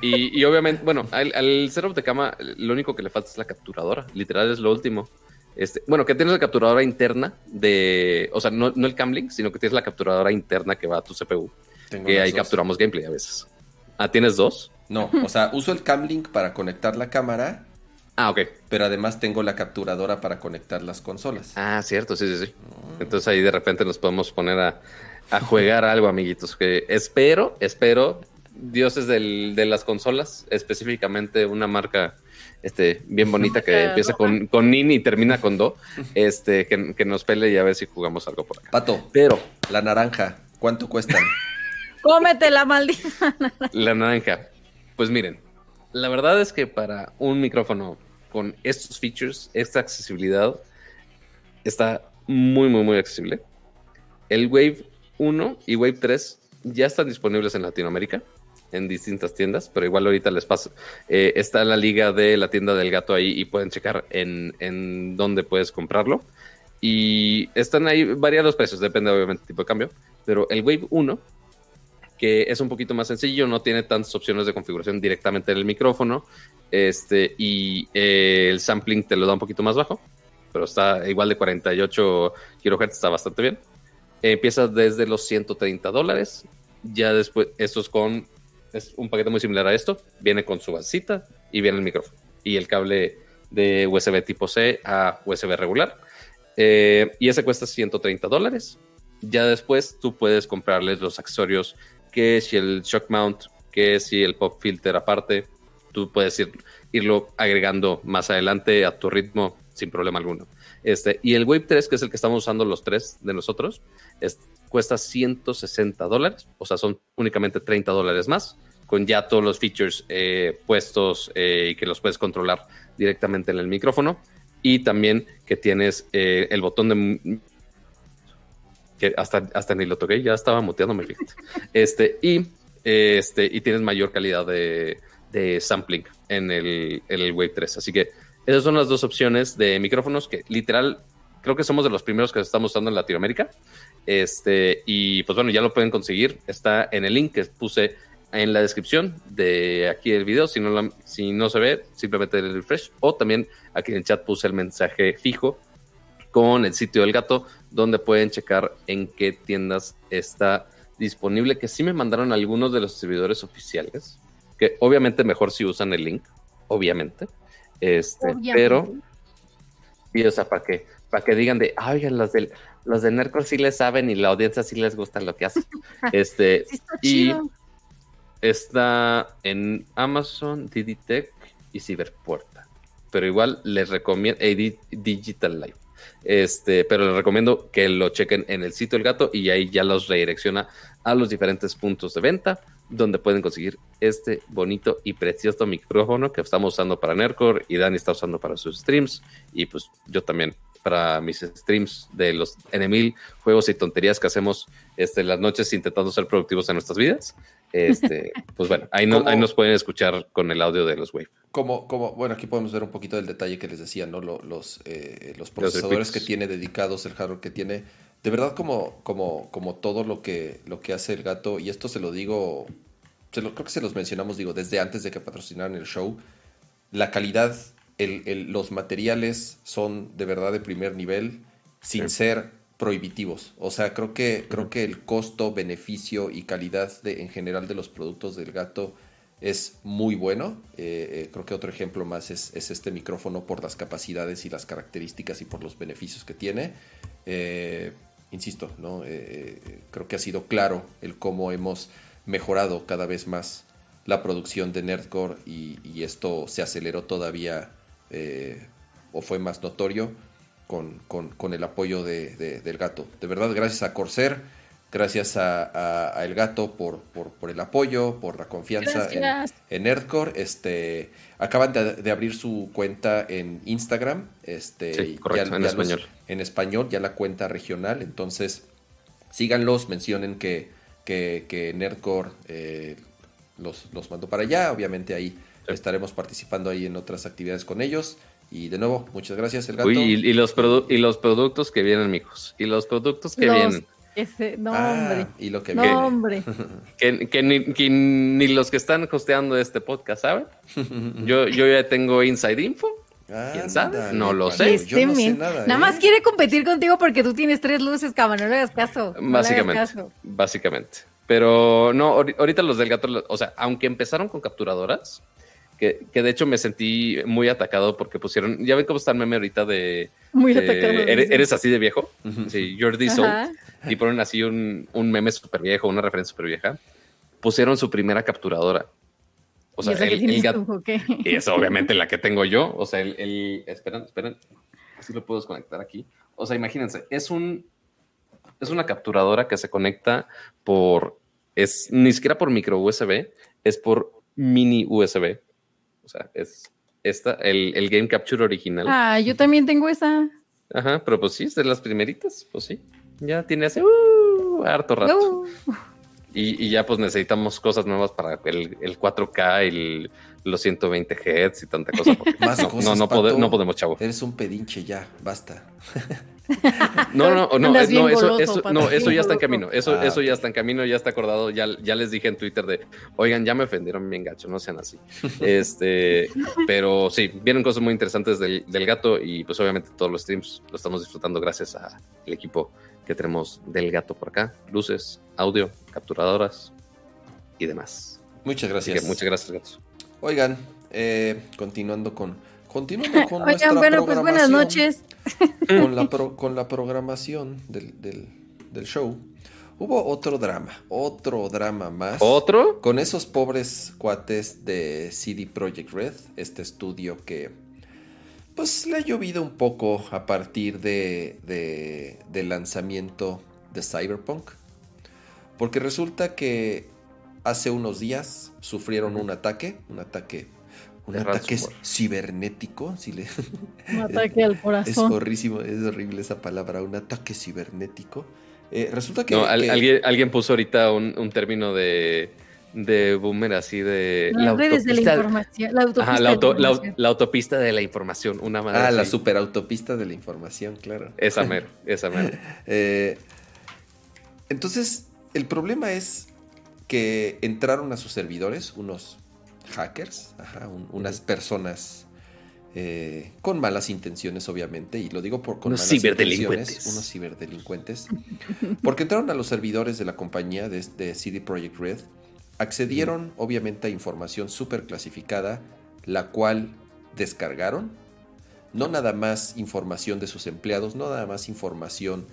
y, obviamente, bueno, al, al setup de cama, lo único que le falta es la capturadora. Literal es lo último. Este, bueno, que tienes la capturadora interna de, o sea, no, no el Camlink, sino que tienes la capturadora interna que va a tu CPU. que ahí capturamos gameplay a veces. Ah, ¿tienes dos? No, o sea, uso el Camlink para conectar la cámara. Ah, ok. Pero además tengo la capturadora para conectar las consolas. Ah, cierto, sí, sí, sí. Mm. Entonces ahí de repente nos podemos poner a, a jugar algo, amiguitos. Que espero, espero, dioses del, de las consolas, específicamente una marca este, bien bonita que empieza con, con Nin y termina con Do, este, que, que, nos pele y a ver si jugamos algo por acá. Pato, pero la naranja, ¿cuánto cuestan? Cómete la maldita La naranja. Pues miren, la verdad es que para un micrófono con estos features, esta accesibilidad, está muy, muy, muy accesible. El Wave 1 y Wave 3 ya están disponibles en Latinoamérica, en distintas tiendas, pero igual ahorita les paso. Eh, está la liga de la tienda del gato ahí y pueden checar en, en dónde puedes comprarlo. Y están ahí variados precios, depende obviamente del tipo de cambio. Pero el Wave 1 que es un poquito más sencillo, no tiene tantas opciones de configuración directamente en el micrófono, este, y eh, el sampling te lo da un poquito más bajo, pero está igual de 48 kHz, está bastante bien. empieza desde los 130 dólares, ya después, esto es con, es un paquete muy similar a esto, viene con su basita y viene el micrófono y el cable de USB tipo C a USB regular. Eh, y ese cuesta 130 dólares. Ya después tú puedes comprarles los accesorios que si el shock mount, que si el pop filter aparte, tú puedes ir, irlo agregando más adelante a tu ritmo sin problema alguno. Este, y el Wave 3, que es el que estamos usando los tres de nosotros, cuesta 160 dólares, o sea, son únicamente 30 dólares más, con ya todos los features eh, puestos eh, y que los puedes controlar directamente en el micrófono. Y también que tienes eh, el botón de que hasta, hasta ni lo toqué, ya estaba muteándome, fíjate. Este, y, este, y tienes mayor calidad de, de sampling en el, el, Wave 3. Así que esas son las dos opciones de micrófonos que literal creo que somos de los primeros que estamos usando en Latinoamérica. Este, y pues bueno, ya lo pueden conseguir. Está en el link que puse en la descripción de aquí el video. Si no, si no se ve, simplemente el refresh. O también aquí en el chat puse el mensaje fijo con el sitio del gato, donde pueden checar en qué tiendas está disponible, que sí me mandaron algunos de los servidores oficiales, que obviamente mejor si usan el link, obviamente, este, pero, y o sea, para que, para que digan de, ay, las del, los de Nerdcore sí les saben y la audiencia sí les gusta lo que hacen. Este, Sí está y chido. está en Amazon, Didi Tech y Ciberpuerta. Pero igual les recomiendo Digital Life. Este, pero les recomiendo que lo chequen en el sitio del gato y ahí ya los redirecciona a los diferentes puntos de venta donde pueden conseguir este bonito y precioso micrófono que estamos usando para Nerdcore y Dani está usando para sus streams y pues yo también para mis streams de los N1000 juegos y tonterías que hacemos este, las noches intentando ser productivos en nuestras vidas. Este, pues bueno, ahí, no- ¿Cómo? ahí nos pueden escuchar con el audio de los Wave. Como, como, bueno, aquí podemos ver un poquito del detalle que les decía, ¿no? Los, eh, los procesadores que tiene dedicados, el hardware que tiene. De verdad, como, como, como todo lo que, lo que hace el gato, y esto se lo digo, se lo, creo que se los mencionamos, digo, desde antes de que patrocinaran el show, la calidad, el- el- los materiales son de verdad de primer nivel, sin Sí. ser prohibitivos. O sea, creo que, creo que el costo, beneficio y calidad de, en general de los productos del gato es muy bueno. Eh, eh, creo que otro ejemplo más es, es este micrófono por las capacidades y las características y por los beneficios que tiene. Eh, insisto, ¿no? Creo que ha sido claro el cómo hemos mejorado cada vez más la producción de Nerdcore y, y esto se aceleró todavía o fue más notorio con, con- con el apoyo de- de- del gato. De verdad, gracias a Corsair, gracias a, a- a el gato por, por, por el apoyo, por la confianza en, Gracias. en Nerdcore. Este, acaban de, de abrir su cuenta en Instagram. Este, Sí, correcto, en español. en español, ya la cuenta regional. Entonces, síganlos, mencionen que, que, que Nerdcore eh, los, los mandó para allá. Obviamente ahí Sí. estaremos participando ahí en otras actividades con ellos. Y de nuevo, muchas gracias, el gato. Uy, y, y los y los productos que vienen, mijos. Y los productos que Los- vienen. Ese, no, Ah, hombre. y lo que No, viene. hombre. Que, que ni, que ni los que están hosteando este podcast saben. Yo, yo ya tengo inside info. ¿Quién sabe? No lo sé. Yo no sé Este men. nada. Nada ¿eh? más quiere competir contigo porque tú tienes tres luces, cabrón. No le hagas caso. no le hagas Básicamente. caso. Básicamente. Pero no, ahori- ahorita los del gato, o sea, aunque empezaron con capturadoras, que, que de hecho me sentí muy atacado porque pusieron, ya ven cómo está el meme ahorita de, Muy de, atacado. ¿eres, así de viejo? Sí, you're this old. Y ponen así un, un meme súper viejo, una referencia súper vieja. Pusieron su primera capturadora. O sea, ¿Y esa que el, el gato, y es obviamente la que tengo yo. O sea, el, el- esperen, esperen. Así lo puedo desconectar aquí. O sea, imagínense, es un es una capturadora que se conecta por es ni siquiera por micro USB, es por mini USB. O sea, es esta, el, el Game Capture original. Ah, yo también tengo esa. Ajá, pero pues sí, es de las primeritas, pues sí. Ya tiene hace uh, harto rato. Uh, Y, y ya pues necesitamos cosas nuevas para el, el 4K, el, los 120 Hz y tanta cosa. porque Más no, cosas, no, no, pode- no podemos, chavo. Eres un pedinche ya, basta. No, no, no, es- no, eso, goloso, eso, no, eso ya está en camino. Eso, Ah, eso ya está en camino, ya está acordado. Ya, ya les dije en Twitter de, oigan, ya me ofendieron bien gacho, no sean así. Este, pero sí, vienen cosas muy interesantes del, del gato y pues obviamente todos los streams lo estamos disfrutando gracias al equipo que tenemos del gato por acá. Luces, audio, capturadoras y demás. Muchas gracias. que muchas gracias, gatos. Oigan, eh, continuando con. Continuando con nuestra Oigan, bueno, pues buenas noches. Con la, pro- con la programación del, del- del show. Hubo otro drama, otro drama más. ¿Otro? Con esos pobres cuates de CD Projekt Red, este estudio que pues le ha llovido un poco a partir de, de- del lanzamiento de Cyberpunk. Porque resulta que hace unos días sufrieron un ataque, un ataque, un De ataque ransomware. cibernético, si le, Un ataque al es corazón. horrísimo, es horrible esa palabra, un ataque cibernético. Eh, resulta que, No, al- que- alguien, alguien puso ahorita un, un término de, de boomer así de... Las redes de la autopista- información. La autopista Ajá, la, de la- información. la autopista de la información, una madre Ah, la superautopista de la información, claro. Esa mero, esa mero. Eh, entonces, el problema es que entraron a sus servidores unos hackers, ajá, un- unas personas eh, con malas intenciones, obviamente, y lo digo por con Unos malas ciberdelincuentes. intenciones, unos ciberdelincuentes, porque entraron a los servidores de la compañía de, de CD Projekt Red, accedieron, obviamente, a información súper clasificada, la cual descargaron, no nada más información de sus empleados, no nada más información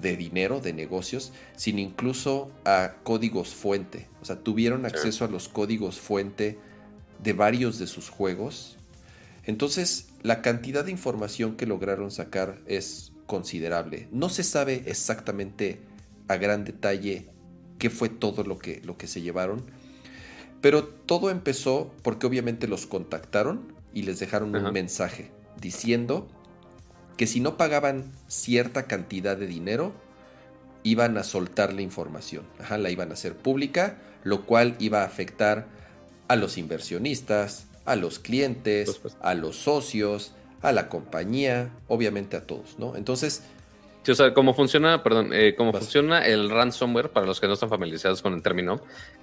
de dinero, de negocios, sino incluso a códigos fuente. O sea, tuvieron acceso a los códigos fuente de varios de sus juegos. Entonces, la cantidad de información que lograron sacar es considerable. No se sabe exactamente a gran detalle qué fue todo lo que, lo que se llevaron, pero todo empezó porque obviamente los contactaron y les dejaron un mensaje diciendo que si no pagaban cierta cantidad de dinero, iban a soltar la información, la iban a hacer pública, lo cual iba a afectar a los inversionistas, a los clientes, a los socios, a la compañía, obviamente a todos, ¿no? Entonces... Sí, o sea, cómo funciona, perdón, eh, cómo funciona el ransomware, para los que no están familiarizados con el término,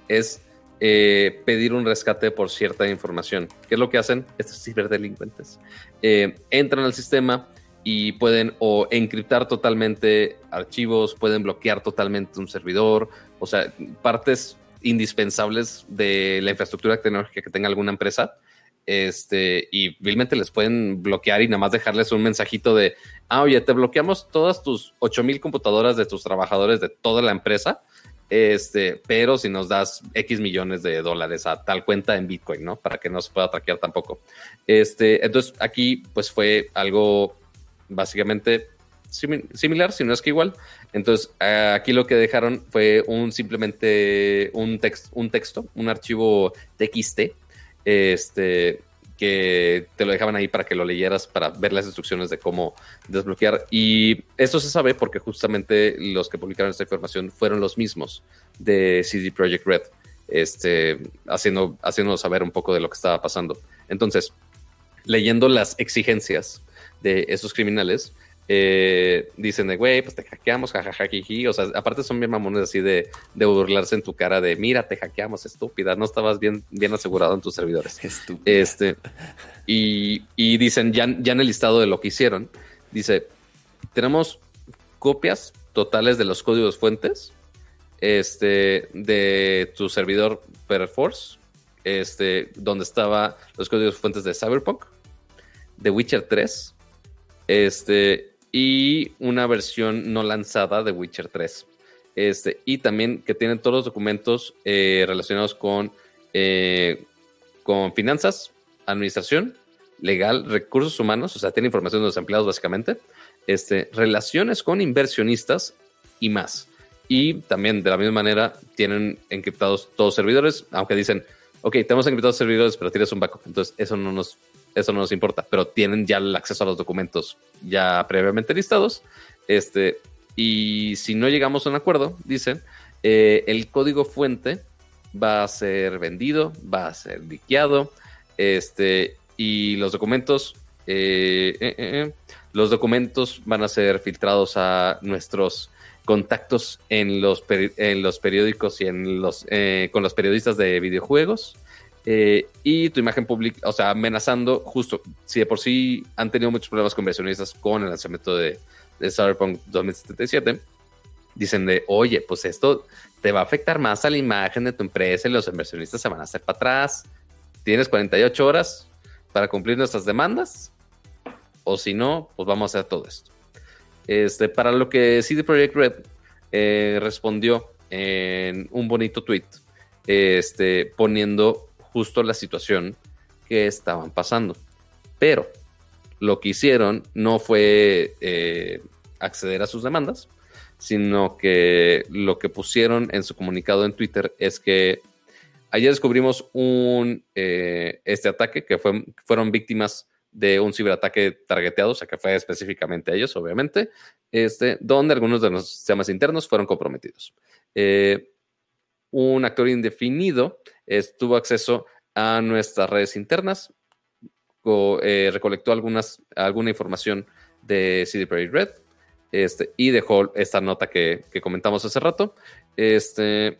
es eh, pedir un rescate por cierta información. ¿Qué es lo que hacen? Estos ciberdelincuentes. Eh, entran al sistema, y pueden o encriptar totalmente archivos, pueden bloquear totalmente un servidor, o sea, partes indispensables de la infraestructura tecnológica que tenga alguna empresa. Este, y vilmente les pueden bloquear y nada más dejarles un mensajito de, ah, oye, te bloqueamos todas tus 8000 computadoras de tus trabajadores de toda la empresa, este, pero si nos das X millones de dólares a tal cuenta en Bitcoin, ¿no? Para que no se pueda traquear tampoco. Este, entonces aquí pues fue algo básicamente similar, si no es que igual. Entonces, aquí lo que dejaron fue un simplemente un, text, un texto, un archivo TXT, este, que te lo dejaban ahí para que lo leyeras, para ver las instrucciones de cómo desbloquear. Y esto se sabe porque justamente los que publicaron esta información fueron los mismos de CD Projekt Red, este, haciendo, haciéndonos saber un poco de lo que estaba pasando. Entonces, leyendo las exigencias de esos criminales, eh, dicen de, güey, pues te hackeamos, jajajajiji. O sea, aparte son bien mamones así de, de, burlarse en tu cara de, mira, te hackeamos, estúpida, no estabas bien, bien asegurado en tus servidores. Este, y, y, dicen, ya, ya en el listado de lo que hicieron, dice, tenemos copias totales de los códigos fuentes este, de tu servidor Perforce, este, donde estaba los códigos fuentes de Cyberpunk, de Witcher 3, este, y una versión no lanzada de Witcher 3. Este, y también que tienen todos los documentos eh, relacionados con, eh, con finanzas, administración, legal, recursos humanos, o sea, tiene información de los empleados básicamente, este, relaciones con inversionistas y más. Y también de la misma manera tienen encriptados todos servidores, aunque dicen, ok, tenemos encriptados servidores, pero tienes un backup. Entonces eso no nos eso no nos importa, pero tienen ya el acceso a los documentos ya previamente listados. Este, y si no llegamos a un acuerdo, dicen, eh, el código fuente va a ser vendido, va a ser liqueado, este, y los documentos, eh, eh, los documentos van a ser filtrados a nuestros contactos en los, en los periódicos y en los, con los periodistas de videojuegos eh, y tu imagen pública, o sea, amenazando justo, si de por sí han tenido muchos problemas con inversionistas con el lanzamiento de, de Cyberpunk 2077, dicen de, oye, pues esto te va a afectar más a la imagen de tu empresa y los inversionistas se van a hacer para atrás. Tienes 48 horas para cumplir nuestras demandas, o si no, pues vamos a hacer todo esto. Este, para lo que CD Projekt Red eh, respondió en un bonito tweet, este, poniendo justo la situación que estaban pasando. Pero lo que hicieron no fue eh, acceder a sus demandas, sino que lo que pusieron en su comunicado en Twitter es que ayer descubrimos un eh, este ataque que fue, fueron víctimas de un ciberataque targeteado, o sea que fue específicamente a ellos, obviamente, este, donde algunos de los sistemas internos fueron comprometidos. Eh, un actor indefinido tuvo acceso a nuestras redes internas, eh, recolectó algunas, alguna información de CD Projekt Red este, y dejó esta nota que, comentamos hace rato. Este,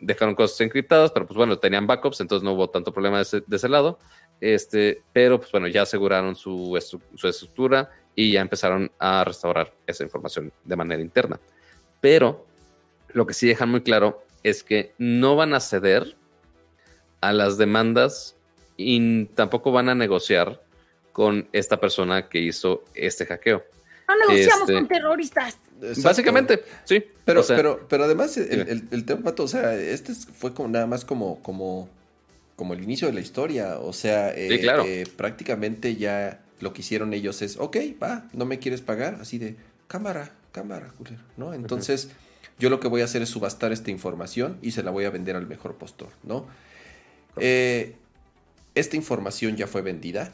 dejaron cosas encriptadas, pero pues bueno, tenían backups, entonces no hubo tanto problema de ese, lado. Este, pero pues bueno, ya aseguraron su, su estructura y ya empezaron a restaurar esa información de manera interna. Pero lo que sí dejan muy claro es que no van a ceder a las demandas y tampoco van a negociar con esta persona que hizo este hackeo. No negociamos este, con terroristas. Básicamente, sí. Pero, pero, pero además el, el, tema, Pato, o sea, este fue como nada más como, como, como el inicio de la historia. O sea, eh, claro. Eh, prácticamente ya lo que hicieron ellos es, ok, va, no me quieres pagar, así de cámara, cámara, culero, ¿no? Entonces, yo lo que voy a hacer es subastar esta información y se la voy a vender al mejor postor, ¿no? Eh, esta información ya fue vendida.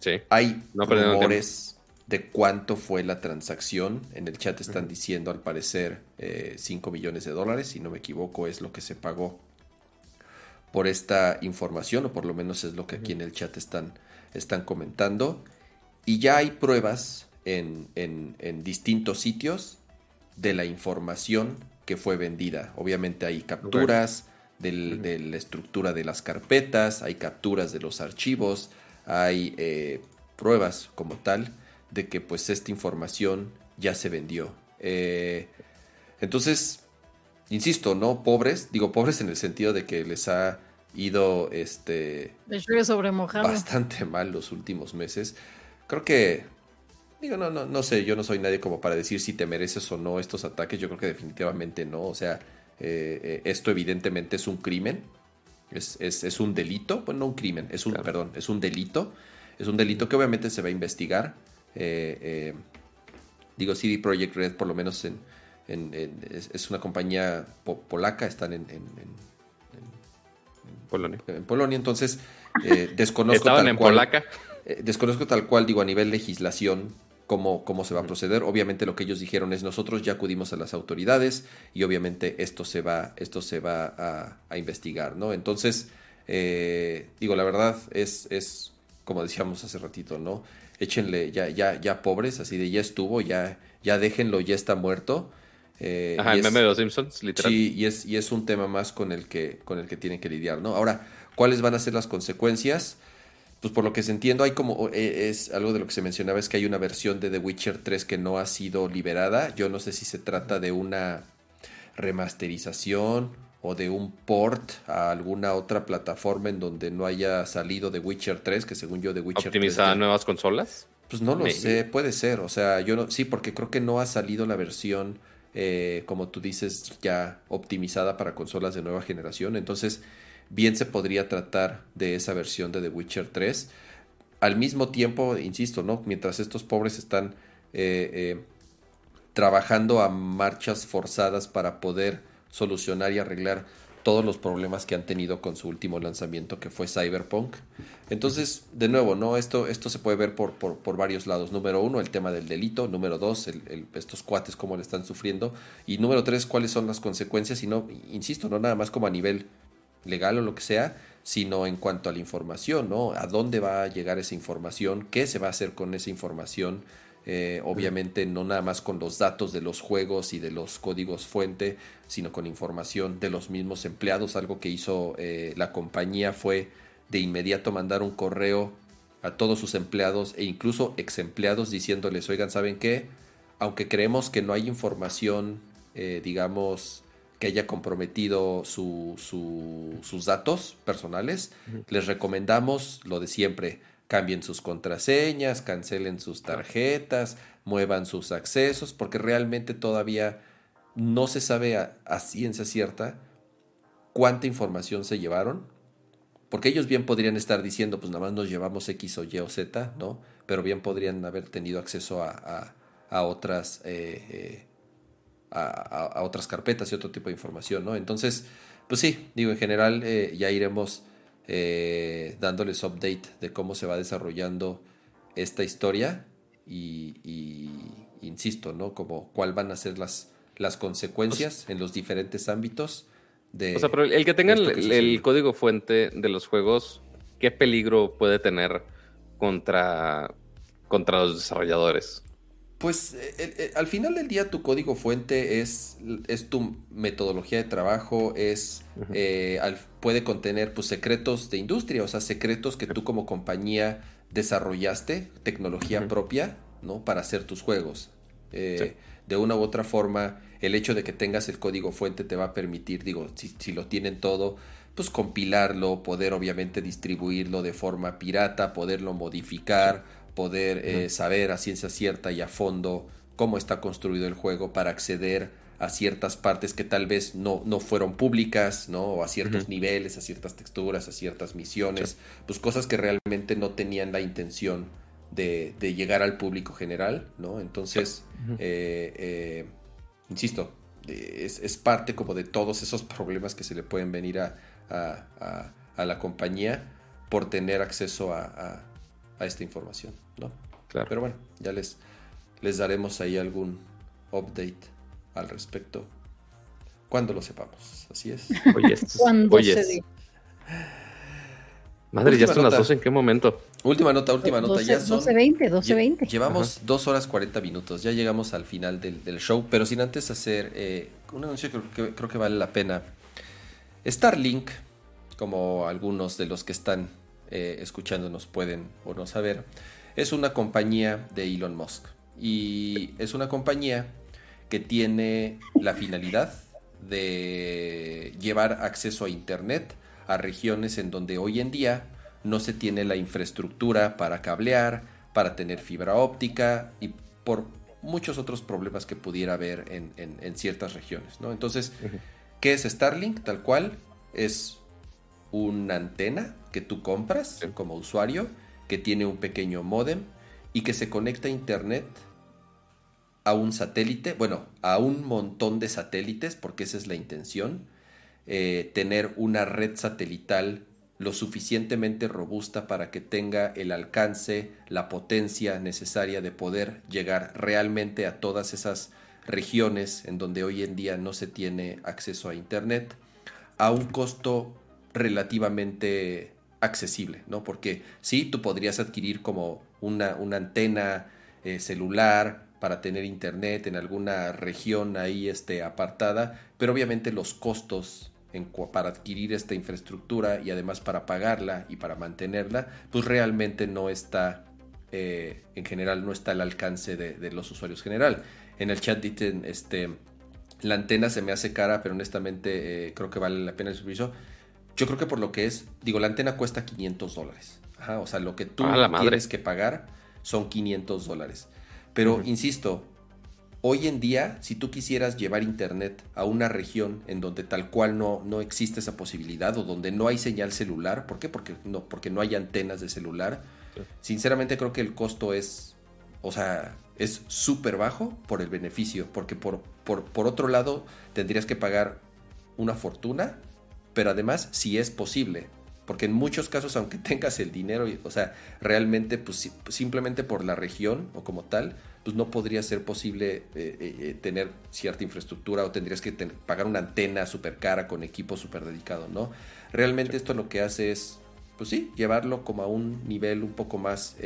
Sí. Hay rumores de cuánto fue la transacción. En el chat están diciendo, al parecer, 5 millones de dólares, si no me equivoco, es lo que se pagó por esta información, o por lo menos es lo que aquí en el chat están, están comentando. Y ya hay pruebas en, distintos sitios de la información que fue vendida. Obviamente hay capturas de la estructura de las carpetas, hay capturas de los archivos, hay eh, pruebas como tal de que pues esta información ya se vendió. Eh, entonces, insisto, ¿no? Pobres, digo pobres en el sentido de que les ha ido este bastante mal los últimos meses. Creo que digo no no no sé, yo no soy nadie como para decir si te mereces o no estos ataques, yo creo que definitivamente no, o sea, eh, eh, esto evidentemente es un crimen. Es, es, un delito, bueno, no un crimen, es un, perdón, es un delito. Es un delito que obviamente se va a investigar. Eh, digo, CD Projekt Red, por lo menos en, es, una compañía polaca, están en, Polonia. En Polonia, entonces eh, desconozco tal en cual, polaca. Desconozco tal cual, digo, a nivel legislación, cómo, cómo se va a proceder. Obviamente lo que ellos dijeron es nosotros ya acudimos a las autoridades y obviamente esto se va, esto se va a, investigar, ¿no? Entonces, eh, digo, la verdad es, es, como decíamos hace ratito, ¿no? Échenle ya, ya, ya pobres, así de ya estuvo, ya, ya déjenlo, ya está muerto. Eh, Ajá, el meme de los Simpsons, literal. Sí, y es, y es un tema más con el, que, con el que tienen que lidiar, ¿no? Ahora, ¿cuáles van a ser las consecuencias? Pues por lo que se entiendo, hay como, eh, es algo de lo que se mencionaba, es que hay una versión de The Witcher 3 que no ha sido liberada. Yo no sé si se trata de una remasterización o de un port a alguna otra plataforma en donde no haya salido The Witcher 3, que según yo The Witcher ¿Optimizada a nuevas consolas? Pues no lo sé, puede ser, o sea, yo no, sí, porque creo que no ha salido la versión eh, como tú dices, ya optimizada para consolas de nueva generación. Entonces, bien se podría tratar de esa versión de The Witcher 3. Al mismo tiempo, insisto, ¿no? Mientras estos pobres están eh, eh, trabajando a marchas forzadas para poder solucionar y arreglar todos los problemas que han tenido con su último lanzamiento que fue Cyberpunk. Entonces, de nuevo, ¿no? Esto, esto se puede ver por, por, varios lados. Número uno, el tema del delito. Número dos, estos cuates cómo le están sufriendo. Y número tres, cuáles son las consecuencias. Y no, insisto, no nada más como a nivel legal o lo que sea, sino en cuanto a la información, ¿no? ¿A dónde va a llegar esa información? ¿Qué se va a hacer con esa información? Eh, obviamente no nada más con los datos de los juegos y de los códigos fuente, sino con información de los mismos empleados. Algo que hizo eh, la compañía fue de inmediato mandar un correo a todos sus empleados e incluso ex empleados diciéndoles, oigan, ¿saben qué? Aunque creemos que no hay información, eh, digamos, que haya comprometido sus datos personales, les recomendamos lo de siempre cambien sus contraseñas, cancelen sus tarjetas, muevan sus accesos, porque realmente todavía no se sabe a, ciencia cierta cuánta información se llevaron, porque ellos bien podrían estar diciendo, pues nada más nos llevamos X o Y o Z, ¿no? Pero bien podrían haber tenido acceso a, otras... Eh, eh, a, otras carpetas y otro tipo de información, ¿no? Entonces, pues sí, digo, en general eh, ya iremos eh, dándoles update de cómo se va desarrollando esta historia y, insisto, ¿no? Como cuál van a ser las, las consecuencias en los diferentes ámbitos de... O sea, pero el que tengan el, código fuente de los juegos, ¿qué peligro puede tener contra, contra los desarrolladores? Pues eh, eh, eh, al final del día tu código fuente es, es tu metodología de trabajo, es puede contener pues, secretos de industria, o sea, secretos que tú como compañía desarrollaste, tecnología propia, ¿no? Para hacer tus juegos. De una u otra forma, el hecho de que tengas el código fuente te va a permitir, digo, si, si lo tienen todo, pues compilarlo, poder obviamente distribuirlo de forma pirata, poderlo modificar poder eh, saber a ciencia cierta y a fondo cómo está construido el juego para acceder a ciertas partes que tal vez no, no fueron públicas, ¿no? O a ciertos niveles, a ciertas texturas, a ciertas misiones, pues cosas que realmente no tenían la intención de, llegar al público general, ¿no? Entonces, eh, eh, insisto, es, parte como de todos esos problemas que se le pueden venir a, a, la compañía por tener acceso a, esta información, ¿no? Claro. Pero bueno, ya les, les daremos ahí algún update al respecto cuando lo sepamos. Así es. Oye, cuando se Madre, ya son las 12, ¿en qué momento? Última nota, última nota. 12, ya son, 12.20, 12.20. Llevamos 2 horas 40 minutos, ya llegamos al final del, show, pero sin antes hacer eh, un anuncio que creo, que vale la pena. Starlink, como algunos de los que están eh, escuchándonos pueden o no saber, es una compañía de Elon Musk. Y es una compañía que tiene la finalidad de llevar acceso a Internet a regiones en donde hoy en día no se tiene la infraestructura para cablear, para tener fibra óptica y por muchos otros problemas que pudiera haber en, ciertas regiones. ¿no? Entonces, ¿qué es Starlink? Tal cual es una antena que tú compras como usuario, que tiene un pequeño modem y que se conecta a Internet a un satélite, bueno, a un montón de satélites, porque esa es la intención, eh, tener una red satelital lo suficientemente robusta para que tenga el alcance, la potencia necesaria de poder llegar realmente a todas esas regiones en donde hoy en día no se tiene acceso a Internet, a un costo relativamente accesible, ¿no? Porque sí, tú podrías adquirir como una, una antena eh, celular, para tener internet en alguna región ahí este, apartada, pero obviamente los costos para adquirir esta infraestructura y además para pagarla y para mantenerla, pues realmente no está, eh, en general, no está al alcance de, los usuarios general. En el chat dicen, este, la antena se me hace cara, pero honestamente eh, creo que vale la pena el servicio. Yo creo que por lo que es, digo, la antena cuesta 500 dólares. o sea, lo que tú tienes que pagar son 500 dólares. Pero, insisto, hoy en día, si tú quisieras llevar internet a una región en donde tal cual no, no existe esa posibilidad o donde no hay señal celular, ¿por qué? Porque no, porque no hay antenas de celular. Sinceramente creo que el costo es, o sea, es súper bajo por el beneficio, porque por, por, por otro lado tendrías que pagar una fortuna, pero además si es posible, porque en muchos casos, aunque tengas el dinero, o sea, realmente, pues simplemente por la región o como tal, pues no podría ser posible eh, eh, eh, tener cierta infraestructura o tendrías que pagar una antena súper cara con equipo súper dedicado, ¿no? Realmente esto lo que hace es, pues sí, llevarlo como a un nivel un poco más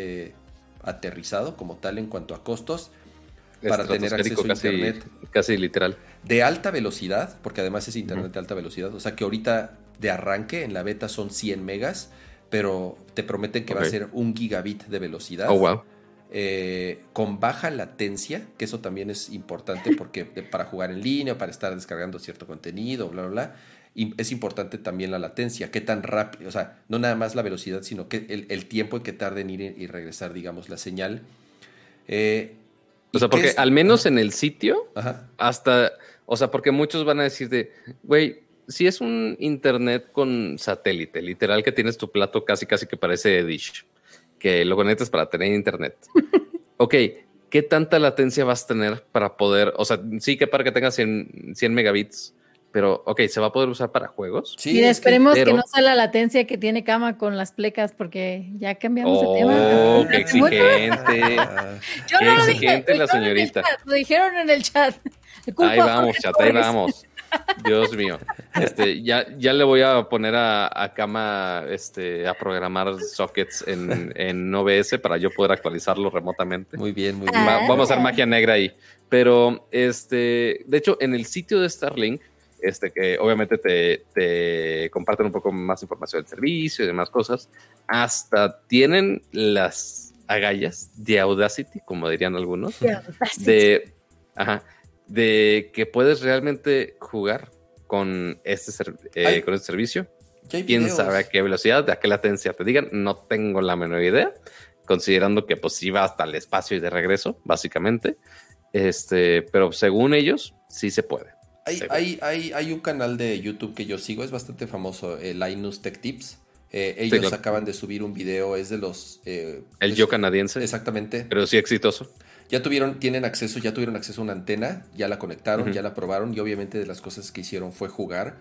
aterrizado como tal en cuanto a costos para tener acceso a internet casi literal de alta velocidad porque además es internet de alta velocidad o sea que ahorita de arranque, en la beta son 100 megas, pero te prometen que va a ser un gigabit de velocidad. Oh, wow. Eh, con baja latencia, que eso también es importante porque para jugar en línea, para estar descargando cierto contenido, bla, bla, bla. Y es importante también la latencia, qué tan rápido, o sea, no nada más la velocidad, sino que el, tiempo en que tarde en ir y regresar, digamos, la señal. Eh, o sea, porque al menos en el sitio, hasta, o sea, porque muchos van a decir de, güey, si es un internet con satélite, literal que tienes tu plato casi casi que parece Dish, que lo conectas para tener internet. ok, ¿qué tanta latencia vas a tener para poder, o sea, sí que para que tengas 100, 100 megabits, pero ok, ¿se va a poder usar para juegos? Sí, y esperemos que, no sea la latencia que tiene cama con las plecas, porque ya cambiamos de tema. Oh, qué exigente. Yo qué no exigente la señorita. Lo, dijeron en el chat. Ahí vamos, chat, ahí vamos. Dios mío. Este, ya, ya le voy a poner a, cama este, a programar sockets en, en, OBS para yo poder actualizarlo remotamente. Muy bien, muy bien. vamos a hacer magia negra ahí. Pero, este, de hecho, en el sitio de Starlink, este, que obviamente te, te comparten un poco más información del servicio y demás cosas, hasta tienen las agallas de Audacity, como dirían algunos, de, ajá, de que puedes realmente jugar con este, eh, con este servicio. Quién sabe a qué velocidad, a qué latencia te digan, no tengo la menor idea, considerando que pues iba hasta el espacio y de regreso, básicamente. Este, pero según ellos, sí se puede. Hay, hay, hay, hay un canal de YouTube que yo sigo, es bastante famoso, eh, Linus Tech Tips. Eh, ellos claro. acaban de subir un video, es de los... eh, El es- yo canadiense, Exactamente. pero sí exitoso. Ya tuvieron, tienen acceso, ya tuvieron acceso a una antena, ya la conectaron, ya la probaron y obviamente de las cosas que hicieron fue jugar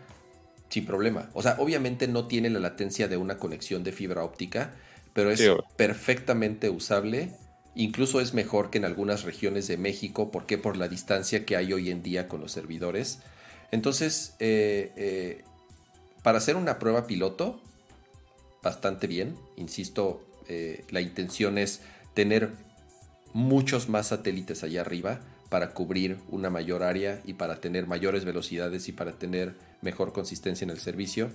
sin problema. O sea, obviamente no tiene la latencia de una conexión de fibra óptica, pero es Sí, perfectamente usable. Incluso es mejor que en algunas regiones de México. ¿Por qué? Por la distancia que hay hoy en día con los servidores. Entonces, eh, eh, para hacer una prueba piloto, bastante bien. Insisto, eh, la intención es tener muchos más satélites allá arriba para cubrir una mayor área y para tener mayores velocidades y para tener mejor consistencia en el servicio.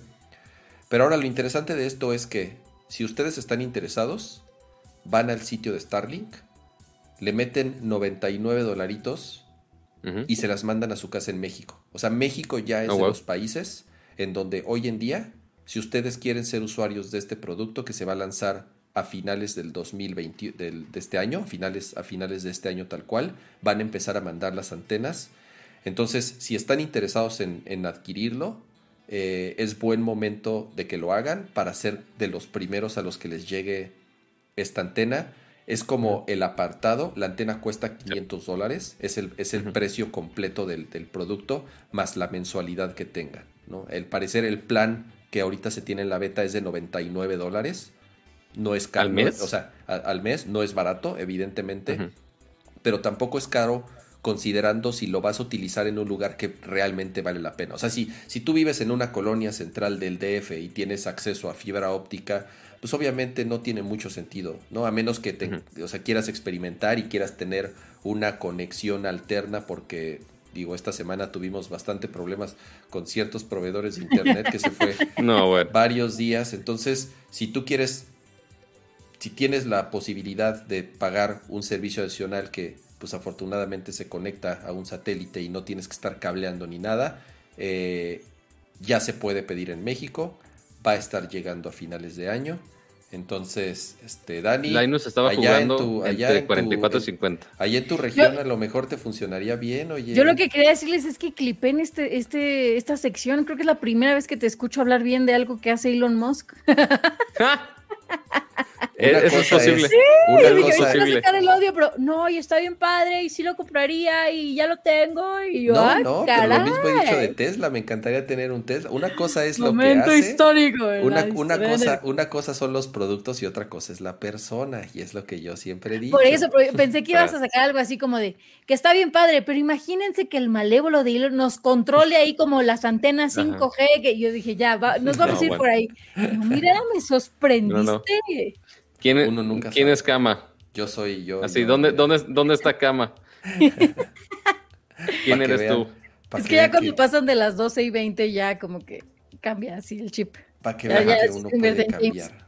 Pero ahora lo interesante de esto es que si ustedes están interesados, van al sitio de Starlink, le meten 99 dolaritos y se las mandan a su casa en México. O sea, México ya es Oh, de wow. los países en donde hoy en día, si ustedes quieren ser usuarios de este producto que se va a lanzar a finales del 2020, del- de este año, a finales, a finales de este año tal cual, van a empezar a mandar las antenas. Entonces, si están interesados en, en adquirirlo, eh, es buen momento de que lo hagan para ser de los primeros a los que les llegue esta antena. Es como el apartado, la antena cuesta 500 dólares, es el, es el precio completo del, del producto más la mensualidad que tenga. ¿no? El parecer, el plan que ahorita se tiene en la beta es de 99 dólares. No es caro. ¿Al mes? o sea, a- al mes no es barato, evidentemente, pero tampoco es caro considerando si lo vas a utilizar en un lugar que realmente vale la pena. O sea, si, si tú vives en una colonia central del DF y tienes acceso a fibra óptica, pues obviamente no tiene mucho sentido, ¿no? A menos que te, o sea, quieras experimentar y quieras tener una conexión alterna porque digo, esta semana tuvimos bastante problemas con ciertos proveedores de internet que se fue No, bueno. varios días. Entonces, si tú quieres, si tienes la posibilidad de pagar un servicio adicional que, pues afortunadamente se conecta a un satélite y no tienes que estar cableando ni nada, eh, ya se puede pedir en México. Va a estar llegando a finales de año. Entonces, este, Dani, Linus estaba allá jugando en tu- allá entre en tu- 44 y en- 50. allá en tu región a lo mejor te funcionaría bien, oye. Yo lo que quería decirles es que clipé en este, este, esta sección. Creo que es la primera vez que te escucho hablar bien de algo que hace Elon Musk. Eso es posible. es- Y una dije, cosa "Ahorita posible. va a sacar el odio, pero no, y está bien padre, y sí lo compraría, y ya lo tengo, y yo, No, "Ay, no, pero caray". lo mismo he dicho de Tesla, me encantaría tener un Tesla. Una cosa es lo que Momento hace, histórico. una, cosa, una cosa son los productos y otra cosa es la persona, y es lo que yo siempre digo. Por eso, pensé que ibas a sacar algo así como de que está bien padre, pero imagínense que el malévolo de Elon nos controle ahí como las antenas Ajá. 5G, que yo dije, ya, va- nos vamos No, a ir bueno. por ahí. Pero mira, me sorprendiste. ¿Quién, es- Uno nunca ¿quién sabe. es Cama? Yo soy yo. Así, yo, ¿dónde, dónde, ¿dónde está Cama? ¿Quién eres vean, tú? es que ya cuando pasan de las 12 y 20 ya como que cambia así el chip. pa' que ya- vean ya que uno puede cambiar.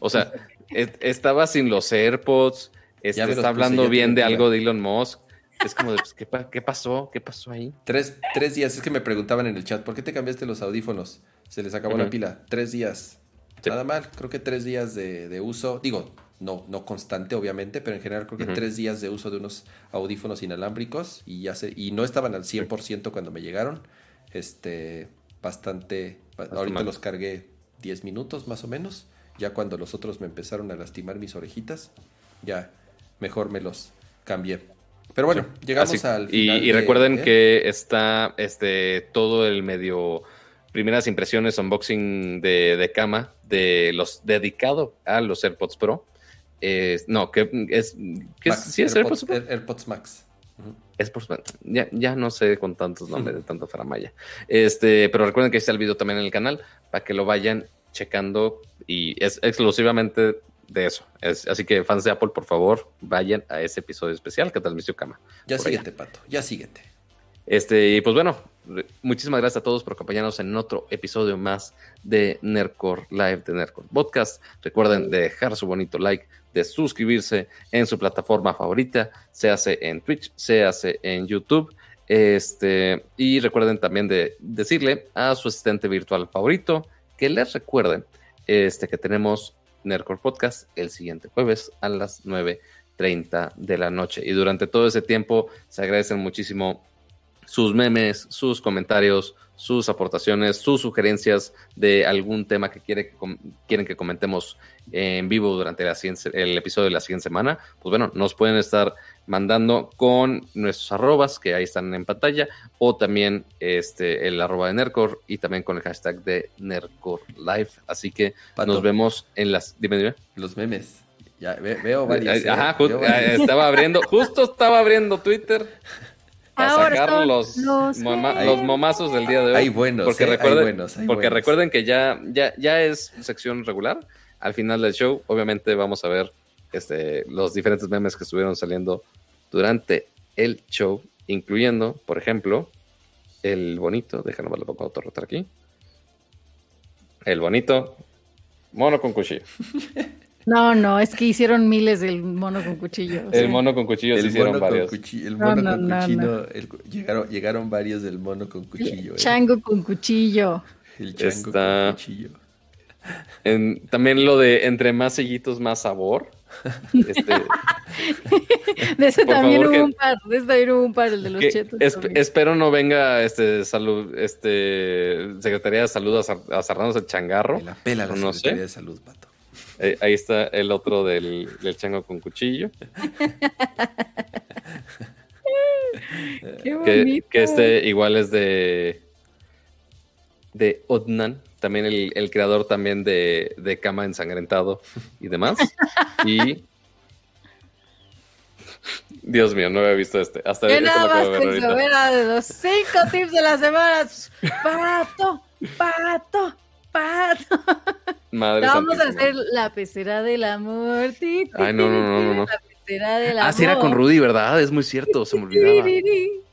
O sea, es- estaba sin los AirPods, este, Ya me los está puse, hablando bien de algo de Elon Musk. Es como de, pues, ¿qué, pa- ¿qué pasó? ¿Qué pasó ahí? Tres, tres días, es que me preguntaban en el chat, ¿por qué te cambiaste los audífonos? Se les acabó la pila. Tres días. Sí. Nada mal, creo que tres días de, de uso. Digo, no, no constante, obviamente, pero en general creo que tres días de uso de unos audífonos inalámbricos y ya se, y no estaban al 100% cuando me llegaron. Este, bastante. ahorita mal. los cargué 10 minutos más o menos. Ya cuando los otros me empezaron a lastimar mis orejitas, ya mejor me los cambié. Pero bueno, llegamos Así- al final. y de- recuerden ¿eh? que está este todo el medio primeras impresiones unboxing de, de cama de los dedicado a los AirPods Pro. Eh, no, que es, ¿qué es? Max, ¿Sí es AirPods Pro? Air- AirPods Max. Es por- ya, ya no sé con tantos nombres de tanto faramaya. Este, pero recuerden que está el video también en el canal para que lo vayan checando y es exclusivamente de eso. Es- así que fans de Apple, por favor, vayan a ese episodio especial que transmitió Cama. Ya allá. síguete, Pato, ya síguete. Este, y pues bueno, muchísimas gracias a todos por acompañarnos en otro episodio más de Nerdcore Live, de Nerdcore Podcast. Recuerden de dejar su bonito like, de suscribirse en su plataforma favorita, se hace en Twitch, se hace en YouTube. Este, y recuerden también de decirle a su asistente virtual favorito que les recuerden este, que tenemos Nerdcore Podcast el siguiente jueves a las 9 9.30 de la noche. Y durante todo ese tiempo se agradecen muchísimo sus memes, sus comentarios, sus aportaciones, sus sugerencias de algún tema que, quiere, quieren que comentemos en vivo durante la el episodio de la siguiente semana, pues bueno, nos pueden estar mandando con nuestros arrobas que ahí están en pantalla o también este, el arroba de Nercor y también con el hashtag de Nercor Live. Así que nos vemos en las... Dime, dime. Los memes. Ya veo varios. ¿eh? Ajá, estaba abriendo, justo estaba abriendo Twitter para sacar los, los, momazos del día de hoy. Hay buenos, porque eh, recuerden, hay porque recuerden que ya, ya, ya es sección regular. Al final del show, obviamente vamos a ver este, los diferentes memes que estuvieron saliendo durante el show, incluyendo, por ejemplo, el bonito, déjame lo pongo otro rotar aquí. El bonito mono con cuchillo. No, no, es que hicieron miles del mono con cuchillo. El mono con cuchillo se hicieron varios. el mono con cuchillo, llegaron, llegaron varios del mono con cuchillo. El eh. chango con cuchillo. El chango con cuchillo. también lo de entre más sellitos, más sabor. Este, de ese también hubo un par, de ese también hubo un par, el de los chetos. espero no venga este salud, este Secretaría de Salud a, cerrarnos el changarro. la pela la no Secretaría de Salud, pato. Eh, ahí está el otro del, chango con cuchillo. Qué que, este igual es de de Odnan, también el, creador también de, de, Cama Ensangrentado y demás. y Dios mío, no había visto este. Hasta que nada más de los cinco tips de la semana. Pato, pato, pato. Madre Vamos a hacer la pecera del amor. Ay, no, no, no, no. La pecera del amor. Ah, sí, era con Rudy, ¿verdad? Es muy cierto, se me olvidaba.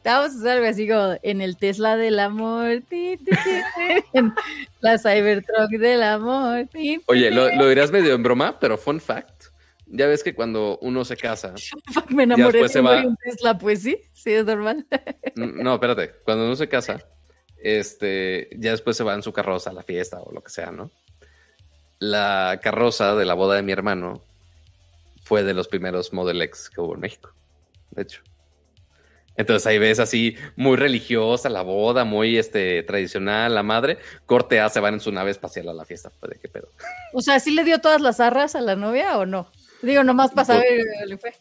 Vamos a hacer algo así como en el Tesla del amor, en la Cybertruck del amor. Oye, lo, lo dirás medio en broma, pero fun fact. Ya ves que cuando uno se casa. Me enamoré de un Tesla, pues sí, sí, es normal. no, espérate. Cuando uno se casa, este, ya después se va en su carroza a la fiesta o lo que sea, ¿no? La carroza de la boda de mi hermano fue de los primeros Model X que hubo en México. De hecho. Entonces ahí ves así muy religiosa la boda, muy este tradicional, la madre. Corte A se van en su nave espacial a la fiesta. Pues, ¿De qué pedo? O sea, ¿sí le dio todas las arras a la novia o no? Digo, nomás para pues, saber, fue.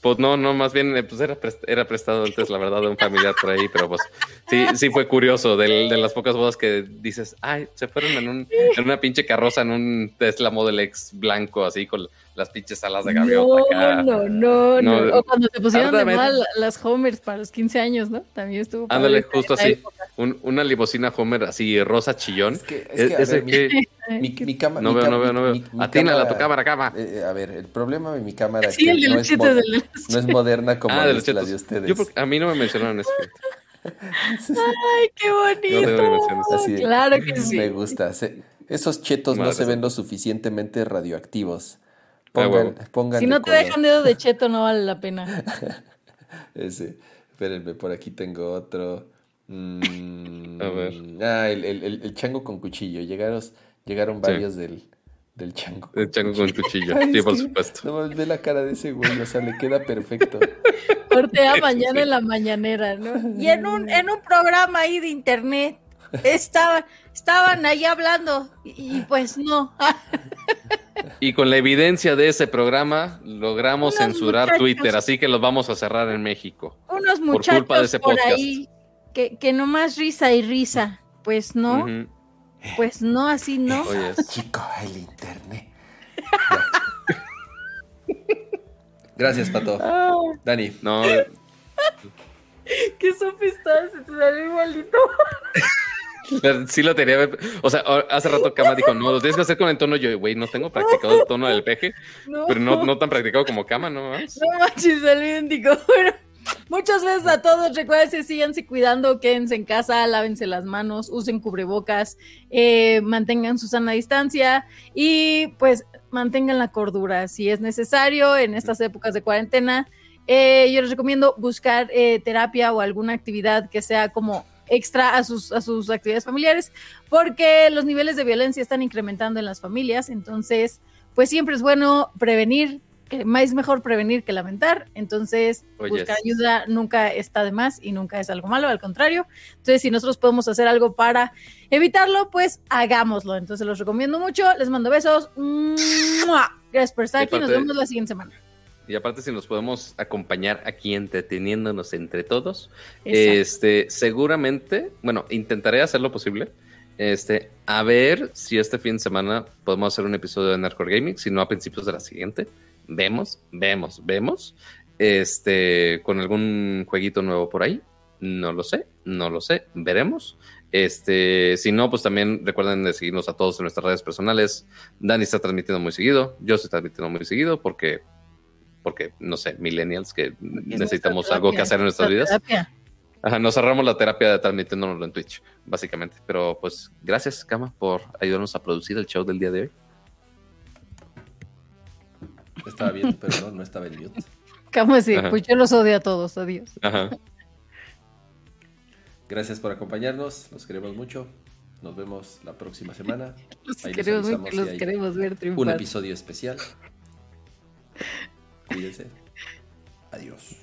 Pues no, no, más bien pues era, era prestado antes, la verdad, de un familiar por ahí, pero pues sí, sí fue curioso de, de las pocas bodas que dices, ay, se fueron en, un, en una pinche carroza en un Tesla Model X blanco, así con las pinches alas de gaviota. No, acá. no, no, no, O cuando se pusieron de mal las Homers para los 15 años, ¿no? También estuvo. Ándale, justo así. Un, una limosina Homer así rosa chillón. Es que, es que, mi, mi, cámara. No veo, no veo, no veo. Atínala tu cámara, cámara. Eh, a ver, el problema de mi cámara es que no es, no es, moderna como ah, la de ustedes. Yo, a mí no me mencionaron eso. Ay, qué bonito. claro que sí. Me gusta. esos chetos no se ven lo suficientemente radioactivos. Pongan, pongan si no te dejan dedo de cheto, no vale la pena. Ese. Espérenme, por aquí tengo otro. Mm, a ver. Ah, el, el, el, chango con cuchillo. Llegaron, llegaron varios del, del chango. El chango con cuchillo, sí, por supuesto. No ve la cara de ese güey, o sea, le queda perfecto. Cortea mañana en la mañanera, ¿no? Y en un, en un programa ahí de internet. Estaba, estaban ahí hablando y, pues no. Y con la evidencia de ese programa logramos censurar Twitter, así que los vamos a cerrar en México. Unos muchachos por, culpa por ahí que, que nomás risa y risa. Pues no. Pues no, así no. Oye, chico, el internet. Gracias, Pato. Ah. Dani. No. Qué sofistado, se te salió igualito. Sí lo tenía. O sea, hace rato Kama dijo, no, lo tienes que hacer con el tono. Yo, güey, no tengo practicado el tono del peje, pero no, no tan practicado como Kama, ¿no? No manches, salió idéntico. Bueno, muchas veces a todos, recuerden, que síganse cuidando, quédense en casa, lávense las manos, usen cubrebocas, eh, mantengan su sana distancia y pues mantengan la cordura si es necesario en estas épocas de cuarentena. Eh, yo les recomiendo buscar eh, terapia o alguna actividad que sea como extra a sus, a sus actividades familiares, porque los niveles de violencia están incrementando en las familias, entonces, pues siempre es bueno prevenir que es mejor prevenir que lamentar, entonces Oye, buscar ayuda nunca está de más y nunca es algo malo, al contrario. Entonces, si nosotros podemos hacer algo para evitarlo, pues hagámoslo. Entonces, los recomiendo mucho, les mando besos. ¡Mua! Gracias por estar aquí, nos vemos la siguiente semana. Y aparte, si nos podemos acompañar aquí entreteniéndonos entre todos, Exacto. este, seguramente, bueno, intentaré hacer lo posible. Este, a ver si este fin de semana podemos hacer un episodio de Nerdcore Gaming, si no a principios de la siguiente. Vemos, vemos, vemos. Este, con algún jueguito nuevo por ahí. No lo sé, no lo sé, veremos. Este, si no, pues también recuerden de seguirnos a todos en nuestras redes personales. Dani está transmitiendo muy seguido, yo estoy transmitiendo muy seguido porque, porque no sé, millennials que necesitamos algo que hacer en nuestras nuestra vidas. terapia. Ajá, nos cerramos la terapia de transmitiéndonoslo en Twitch, básicamente. Pero pues gracias, Kama, por ayudarnos a producir el show del día de hoy. Estaba bien, pero no, no estaba en mute. ¿Cómo así? Ajá. Pues yo los odio a todos, adiós. Ajá. Gracias por acompañarnos, los queremos mucho. Nos vemos la próxima semana. Los Ahí queremos si ver Un triunfar. episodio especial. Cuídense. Adiós.